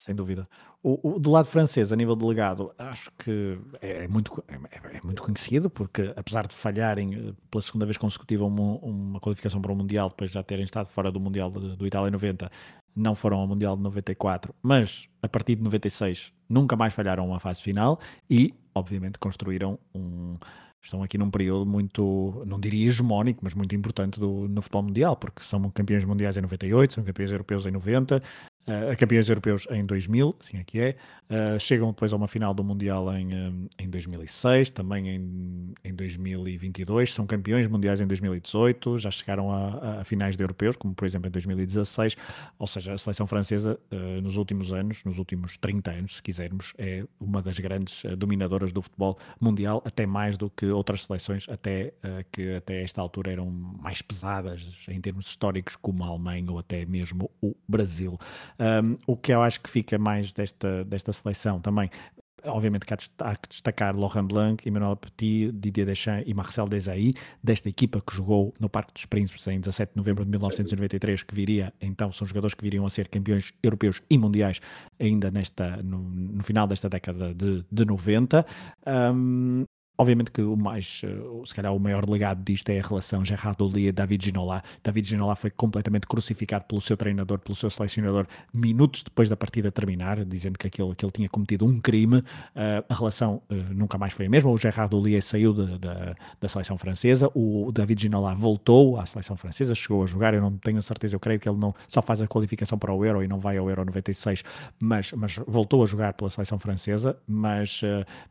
Sem dúvida. O, o, do lado francês, a nível delegado, acho que é, é muito, é, é, muito conhecido, porque apesar de falharem eh, pela segunda vez consecutiva uma, uma, qualificação para o Mundial, depois de já terem estado fora do Mundial do Itália 90, não foram ao Mundial de 94, mas a partir de 96 nunca mais falharam uma fase final e, obviamente, construíram um. Estão aqui num período muito, não diria hegemónico, mas muito importante do, no futebol mundial, porque são campeões mundiais em 98, são campeões europeus em 90, uh, campeões europeus em 2000, assim aqui é, uh, chegam depois a uma final do Mundial em, um, em 2006, também em, em 2022, são campeões mundiais em 2018, já chegaram a, a, finais de europeus, como por exemplo em 2016, ou seja, a seleção francesa uh, nos últimos anos, nos últimos 30 anos, se quisermos, é uma das grandes dominadoras do futebol mundial, até mais do que outras seleções, até que até esta altura eram mais pesadas em termos históricos, como a Alemanha ou até mesmo o Brasil. Um, o que eu acho que fica mais desta, desta seleção também obviamente que há que destacar Laurent Blanc, Emmanuel Petit, Didier Deschamps e Marcel Desailly, desta equipa que jogou no Parque dos Príncipes em 17 de novembro de 1993, que viria, então são jogadores que viriam a ser campeões europeus e mundiais ainda nesta, no, no final desta década de, de 90. Um, Obviamente que o mais, eh, se calhar o maior legado disto é a relação Gerard Ollier-David Ginola. David Ginola foi completamente crucificado pelo seu treinador, pelo seu selecionador, minutos depois da partida terminar, dizendo que aquele, que ele tinha cometido um crime. Uh, a relação uh, nunca mais foi a mesma. O Gerard Ollier saiu de, de, da seleção francesa, o David Ginola voltou à seleção francesa, chegou a jogar, eu não tenho certeza, eu creio que ele não só faz a qualificação para o Euro e não vai ao Euro 96, mas, mas voltou a jogar pela seleção francesa, mas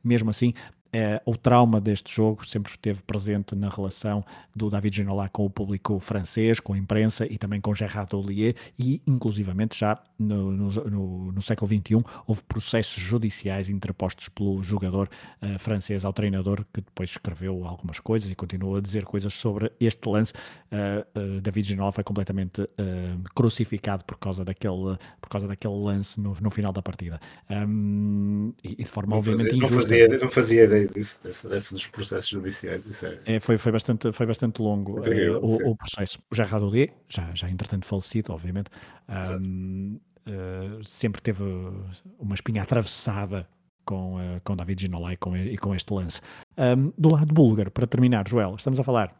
mesmo assim é, o trauma deste jogo sempre esteve presente na relação do David Ginola com o público francês, com a imprensa e também com Gerard Ollier e inclusivamente já no, no, no, século XXI houve processos judiciais interpostos pelo jogador uh, francês ao treinador que depois escreveu algumas coisas e continuou a dizer coisas sobre este lance. Uh, uh, David Ginola foi completamente crucificado por causa daquele, por causa daquele lance no, no final da partida um, e, de forma não obviamente fazia, injusta. Não fazia, não fazia ideia disso, desse, dos processos judiciais. Isso é... é... foi, foi, bastante, foi bastante longo uh, o, o, processo. O Gerard Odier, já, já entretanto falecido, obviamente, um, uh, sempre teve uma espinha atravessada com, uh, com David Ginolai e com, e com este lance. Um, do lado búlgaro, para terminar, Joel, estamos a falar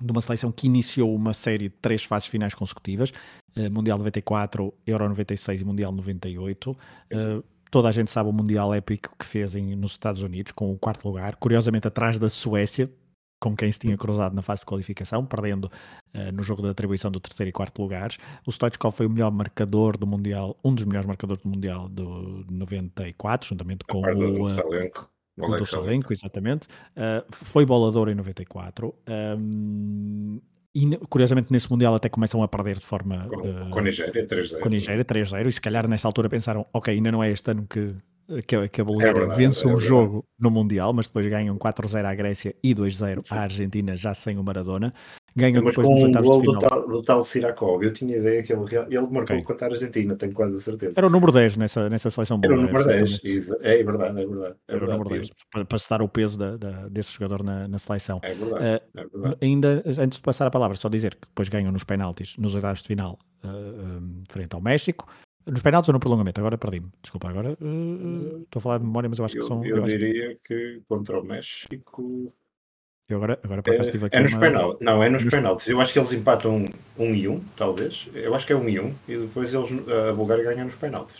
de uma seleção que iniciou uma série de três fases finais consecutivas, uh, Mundial 94, Euro 96 e Mundial 98. Uh, Toda a gente sabe o Mundial épico que fez em, nos Estados Unidos, com o quarto lugar, curiosamente atrás da Suécia, com quem se tinha cruzado na fase de qualificação, perdendo uh, no jogo de atribuição do terceiro e quarto lugares. O Stoichkov foi o melhor marcador do Mundial, um dos melhores marcadores do Mundial do 94, juntamente com o, uh, o do Salenco, exatamente. Uh, foi bolador em 94. Um, e curiosamente nesse Mundial até começam a perder de forma. Com, uh, com a Nigéria 3-0. Com a Nigéria 3-0. E se calhar nessa altura pensaram: ok, ainda não é este ano que, que, que a Bulgária é vence um é jogo no Mundial, mas depois ganham 4-0 à Grécia e 2-0 à Argentina, já sem o Maradona ganham depois com nos oitavos de final. Do tal, do tal Sirakov, eu tinha ideia que ele, ele marcou okay. contra a Argentina, tenho quase a certeza. Era o número 10 nessa, nessa seleção boa. Era o número 10, é verdade, é verdade. É Era o número 10, para, para se dar o peso da, da, desse jogador na, na seleção. É verdade, uh, é verdade. Ainda, antes de passar a palavra, só dizer que depois ganham nos penaltis, nos oitavos de final, uh, um, frente ao México. Nos penaltis ou no prolongamento? Agora perdi-me. Desculpa, agora uh, estou a falar de memória, mas eu acho eu, que são. Eu, eu diria que... que contra o México eu agora, agora para é, aqui é nos uma... penaltis. Não, é nos, nos penaltis. Eu acho que eles empatam um e um, talvez. Eu acho que é um e um. E depois eles, a Bulgária ganha nos penaltis.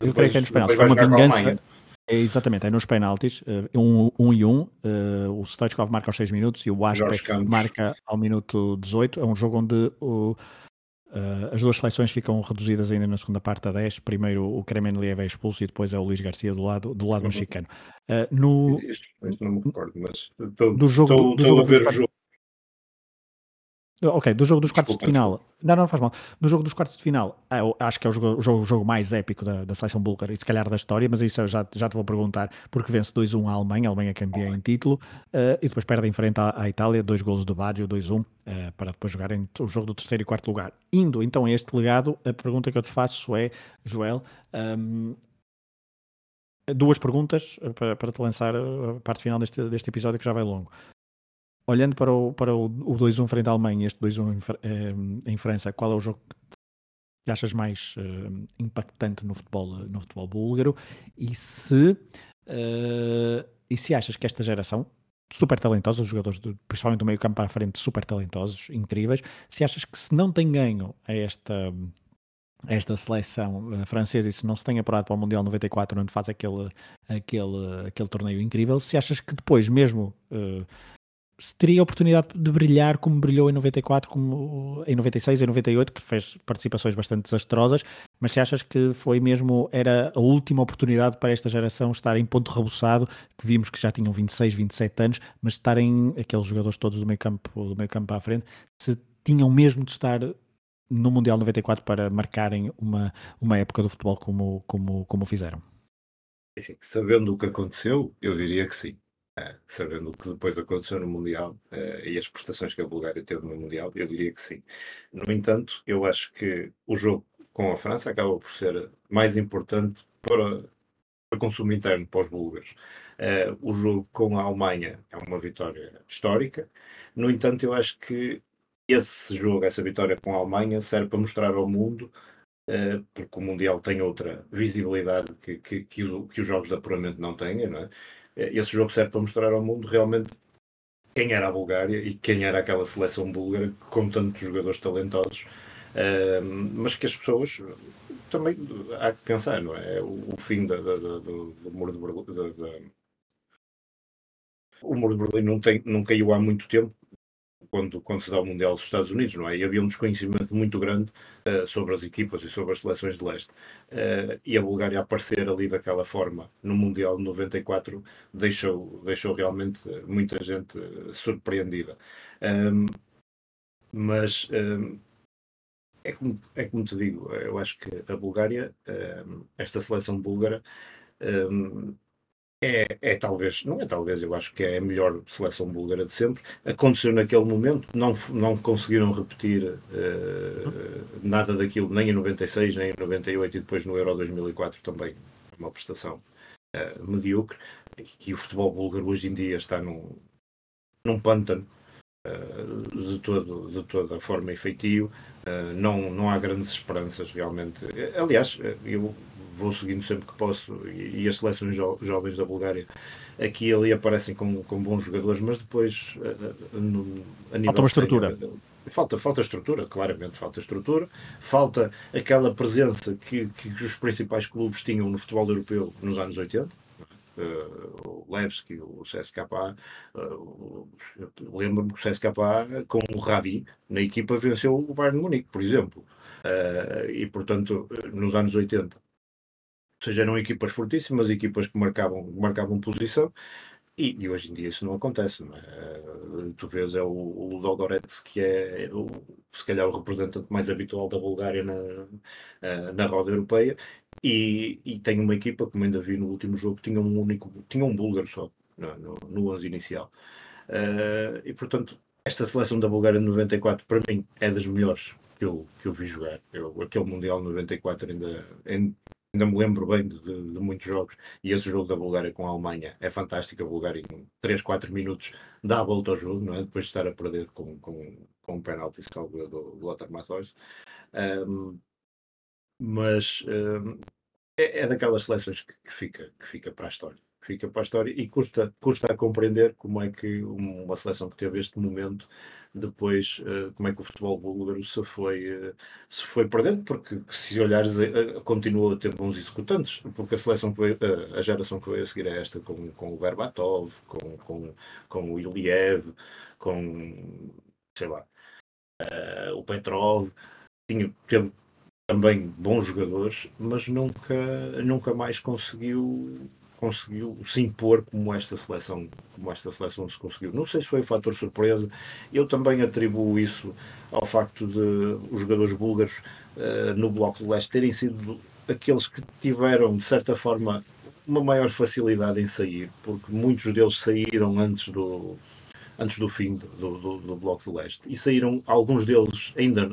Eu creio que é nos penaltis. Foi uma vingança. É, exatamente, é nos penaltis. Uh, um, um e um. Uh, o Stoichkov marca aos 6 minutos e o Aspect marca ao minuto 18. É um jogo onde o Uh, as duas seleções ficam reduzidas ainda na segunda parte a 10. Primeiro o Kremen Liev é expulso e depois é o Luís Garcia do lado, do lado mexicano. Uh, no, não me recordo, mas estou, do jogo, estou, do, do estou jogo a ver o jogo. Ok, do jogo dos quartos Desculpa, de final. Não, não faz mal. No jogo dos quartos de final, ah, acho que é o jogo, o jogo, jogo mais épico da, da seleção búlgara e se calhar da história, mas isso eu já, já te vou perguntar, porque vence 2-1 a Alemanha, a Alemanha campeã em título, uh, e depois perde em frente à, à Itália, dois golos do Baggio, 2-1, uh, para depois jogarem o jogo do terceiro e quarto lugar. Indo então a este legado, a pergunta que eu te faço é, Joel, um, duas perguntas para, para te lançar a parte final deste, deste episódio que já vai longo olhando para o, para o, o 2-1 frente à Alemanha, este 2-1 em, eh, em, França, qual é o jogo que achas mais uh, impactante no futebol, no futebol búlgaro? E se, uh, e se achas que esta geração, super talentosa, os jogadores, de, principalmente do meio campo para a frente, super talentosos, incríveis, se achas que se não tem ganho a esta esta seleção francesa e se não se tem apurado para o Mundial 94 onde faz aquele, aquele, aquele torneio incrível, se achas que depois mesmo uh, se teria a oportunidade de brilhar como brilhou em 94, como em 96 e 98, que fez participações bastante desastrosas, mas se achas que foi mesmo, era a última oportunidade para esta geração estar em ponto rebuçado, que vimos que já tinham 26, 27 anos, mas estarem aqueles jogadores todos do meio campo, do meio campo à frente, se tinham mesmo de estar no Mundial 94 para marcarem uma, uma época do futebol como, como, como fizeram? Assim, sabendo o que aconteceu, eu diria que sim. Uh, sabendo o que depois aconteceu no Mundial uh, e as prestações que a Bulgária teve no Mundial, eu diria que sim. No entanto, eu acho que o jogo com a França acaba por ser mais importante para, para consumo interno para os búlgaros. Uh, o jogo com a Alemanha é uma vitória histórica. No entanto, eu acho que esse jogo, essa vitória com a Alemanha, serve para mostrar ao mundo Uh, porque o Mundial tem outra visibilidade que, que, que, o, que, os jogos de apuramento não têm, não é? Esse jogo serve para mostrar ao mundo realmente quem era a Bulgária e quem era aquela seleção búlgara com tantos jogadores talentosos, uh, mas que as pessoas também há que pensar, não é? O, o fim da, da, da, do, muro de Berlim. o muro de Berlim não, tem, não caiu há muito tempo, quando, quando se dá o Mundial dos Estados Unidos, não é? E havia um desconhecimento muito grande uh, sobre as equipas e sobre as seleções de leste. Uh, e a Bulgária aparecer ali daquela forma no Mundial de 94 deixou, deixou realmente muita gente surpreendida. Um, mas um, é, como, é como te digo, eu acho que a Bulgária, um, esta seleção búlgara, é, é talvez, não é talvez, eu acho que é a melhor seleção búlgara de sempre. Aconteceu naquele momento, não, não conseguiram repetir uh, nada daquilo, nem em 96, nem em 98 e depois no Euro 2004 também. Uma prestação uh, medíocre. E o futebol búlgaro hoje em dia está num, num pântano uh, de, todo, de toda forma e feitio. não, não há grandes esperanças realmente. Aliás, eu vou seguindo sempre que posso, e, e as seleções jo, jovens da Bulgária aqui e ali aparecem com, com bons jogadores, mas depois a, no, a nível. Falta uma estrutura. Falta, falta estrutura, claramente falta estrutura, falta aquela presença que, que os principais clubes tinham no futebol europeu nos anos 80, Uh, o Levski, o CSKA, uh, lembro-me que o CSKA com o Ravi na equipa venceu o Bayern Munique, por exemplo. Uh, e portanto, nos anos 80 seja, eram equipas fortíssimas, equipas que marcavam, marcavam posição, e, e, hoje em dia isso não acontece. Não é? Eh, tu vês é o, o que é o, se calhar o representante mais habitual da Bulgária na, eh, na roda europeia, e, e tem uma equipa, como ainda vi no último jogo, tinha um único, tinha um búlgaro só no, no, no 11 inicial. Uh, e portanto, esta seleção da Bulgária de 94 para mim é das melhores que eu, que eu vi jogar. Eu, aquele Mundial 94 ainda, ainda me lembro bem de, de, de, muitos jogos, e esse jogo da Bulgária com a Alemanha é fantástico, a Bulgária em 3, 4 minutos dá a volta ao jogo, não é? depois de estar a perder com, com, com um penalti do, do Lothar Matthäus. Um, mas um, é, é, daquelas seleções que, que, fica, que fica para a história fica para a história e custa, custa a compreender como é que uma seleção que teve este momento depois uh, como é que o futebol búlgaro se foi, uh, se foi perdendo, porque se olhares uh, continua a ter bons executantes, porque a seleção veio, a geração que veio a seguir é esta com, com o Berbatov, com, com, com o Iliev, com sei lá, o Petrov, tinha, teve também bons jogadores, mas nunca, nunca mais conseguiu conseguiu se impor como esta seleção como esta seleção se conseguiu. Não sei se foi o fator surpresa. Eu também atribuo isso ao facto de os jogadores búlgaros uh, no bloco de leste terem sido aqueles que tiveram de certa forma uma maior facilidade em sair, porque muitos deles saíram antes do antes do fim do, do, do bloco de leste e saíram alguns deles ainda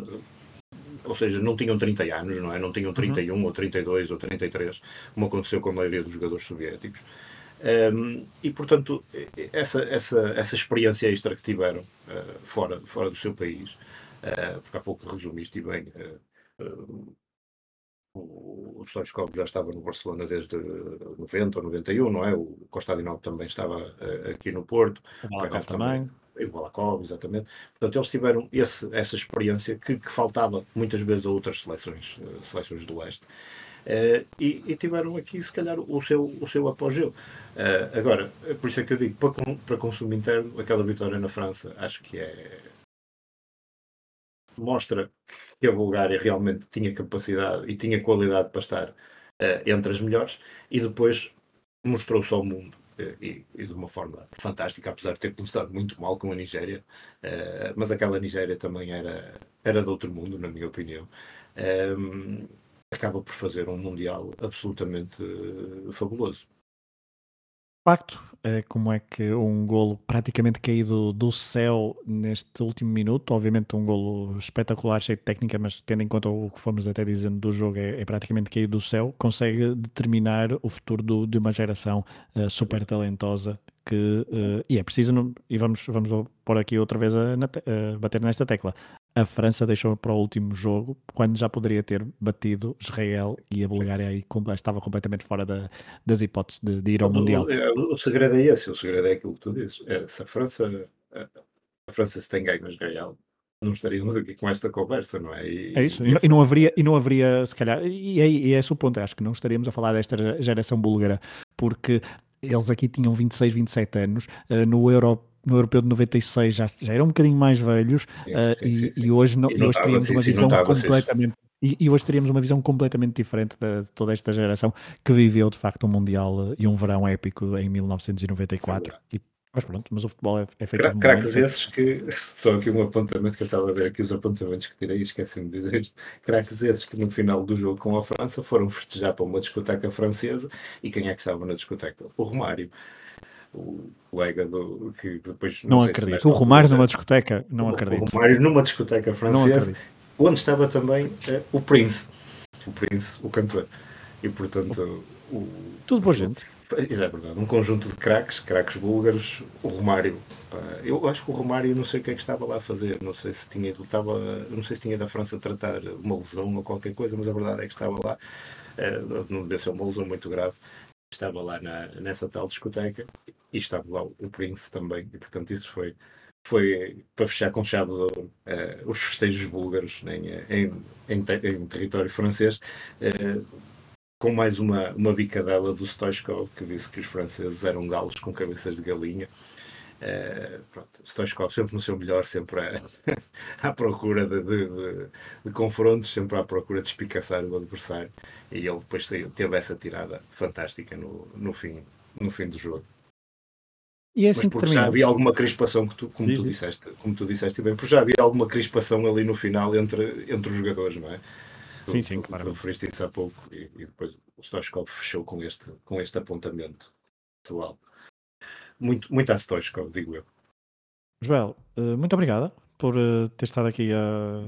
ou seja, não tinham 30 anos, não é? Não tinham 31 uhum. ou 32 ou 33, como aconteceu com a maioria dos jogadores soviéticos. Um, e portanto, essa, essa, essa experiência extra que tiveram uh, fora, fora do seu país, uh, porque há pouco resumiste bem, uh, o, o Stoichkov já estava no Barcelona desde 90 ou 91, não é? O Costadinov também estava aqui no Porto, o Balakov também. também e o Balakov, exatamente. Portanto, eles tiveram esse, essa experiência que, que, faltava muitas vezes a outras seleções, uh, seleções do leste. Uh, e, e, tiveram aqui, se calhar, o seu, o seu apogeu. Uh, agora, por isso é que eu digo, para, para consumo interno, aquela vitória na França, acho que é. mostra que a Bulgária realmente tinha capacidade e tinha qualidade para estar entre as melhores, e depois mostrou-se ao mundo e, e, de uma forma fantástica, apesar de ter começado muito mal com a Nigéria, uh, mas aquela Nigéria também era, era de outro mundo, na minha opinião. Um, acaba por fazer um Mundial absolutamente uh, fabuloso facto, é como é que um golo praticamente caído do céu neste último minuto, obviamente um golo espetacular, cheio de técnica, mas tendo em conta o que fomos até dizendo do jogo, é, é praticamente caído do céu, consegue determinar o futuro do, de uma geração uh, super talentosa que, uh, e é preciso, e vamos, vamos pôr aqui outra vez a, a, bater nesta tecla, a França deixou para o último jogo, quando já poderia ter batido Israel e a Bulgária aí estava completamente fora da, das hipóteses de, de, ir ao Mundial. O, o, segredo é esse, o segredo é aquilo que tu dizes. É, se a França, a, a França se tem ganho Israel, não estaríamos aqui com esta conversa, não é? E, é isso, e, e, não haveria, e não haveria, se calhar, e é, e é esse o ponto, acho que não estaríamos a falar desta geração búlgara, porque eles aqui tinham 26, 27 anos, uh, no Euro no Europeu de 96 já, já eram um bocadinho mais velhos sim, sim, e, e, hoje, no, e hoje teríamos uma visão completamente e, e, hoje teríamos uma visão completamente diferente de, de, toda esta geração que viveu de facto um Mundial e um verão épico em 1994 e, mas pronto, mas o futebol é, é feito Cra Craques esses que, *laughs* só aqui um apontamento que eu estava a ver aqui, os apontamentos que tirei, esqueci-me de dizer isto, craques esses que no final do jogo com a França foram festejar para uma discoteca francesa e quem é que estava na discoteca? O Romário o colega do, que depois. Não, não acredito. o Romário numa discoteca, não o, acredito. O Romário numa discoteca francesa, onde estava também uh, o Prince, o Prince, o cantor. E portanto. O, Tudo boa gente. É verdade, um conjunto de craques, craques búlgaros, o Romário. Pá, eu acho que o Romário não sei o que é que estava lá a fazer, não sei se tinha ido, estava, não sei se tinha da França tratar uma lesão ou qualquer coisa, mas a verdade é que estava lá, uh, não devia ser uma lesão muito grave, estava lá na, nessa tal discoteca e estava lá o Prince também, e portanto isso foi, foi para fechar com chave de ouro uh, os festejos búlgaros em, em, em, em território francês, uh, com mais uma, uma bicadela do Stoichkov, que disse que os franceses eram galos com cabeças de galinha. Uh, pronto, Stoichkov sempre no seu melhor, sempre à, *laughs* à procura de, de, de, de, confrontos, sempre à procura de espicaçar o adversário. E ele depois teve essa tirada fantástica no, no, fim, no fim do jogo. E é assim Mas porque já havia alguma crispação, que tu, como, Diz tu disseste, como tu disseste bem, porque já havia alguma crispação ali no final entre, entre os jogadores, não é? Sim, sim, claro. Referiste isso há pouco e, e depois o Stoichkov fechou com este, com este apontamento pessoal muito, muito a Stoichkov, digo eu. Joel, eh, muito obrigada por eh, ter estado aqui a,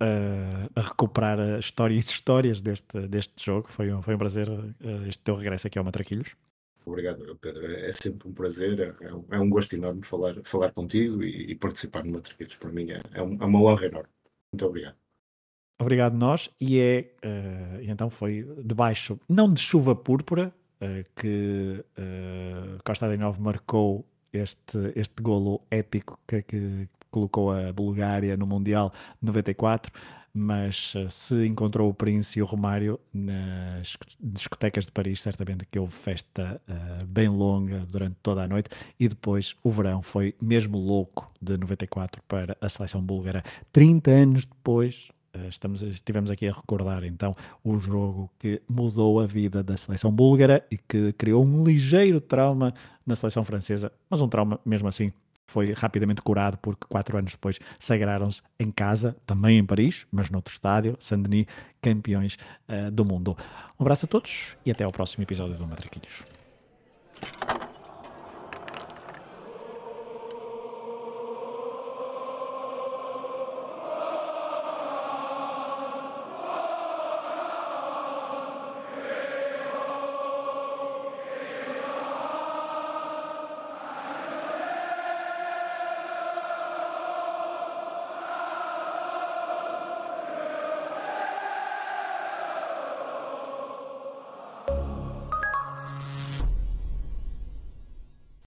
a, a recuperar as histórias, histórias deste, deste jogo. Foi um, foi um prazer eh, este teu regresso aqui ao Matraquilhos. Obrigado, Pedro. É sempre um prazer, é um, é um gosto enorme falar, falar contigo e, e participar no Matraquilhos. Para mim é, é, é, uma honra enorme. Muito obrigado. Obrigado nós. E é, uh, então foi debaixo, não de chuva púrpura, uh, que uh, Costa de Novo marcou este, este golo épico que, que, colocou a Bulgária no Mundial 94, mas uh, se encontrou o Prince e o Romário nas discotecas de Paris, certamente que houve festa uh, bem longa durante toda a noite e depois o verão foi mesmo louco de 94 para a seleção búlgara. 30 anos depois Uh, estamos, estivemos aqui a recordar então o jogo que mudou a vida da seleção búlgara e que criou um ligeiro trauma na seleção francesa, mas um trauma mesmo assim foi rapidamente curado porque quatro anos depois sagraram-se em casa, também em Paris, mas noutro estádio, Saint-Denis, campeões uh, do mundo. Um abraço a todos e até ao próximo episódio do Matraquilhos.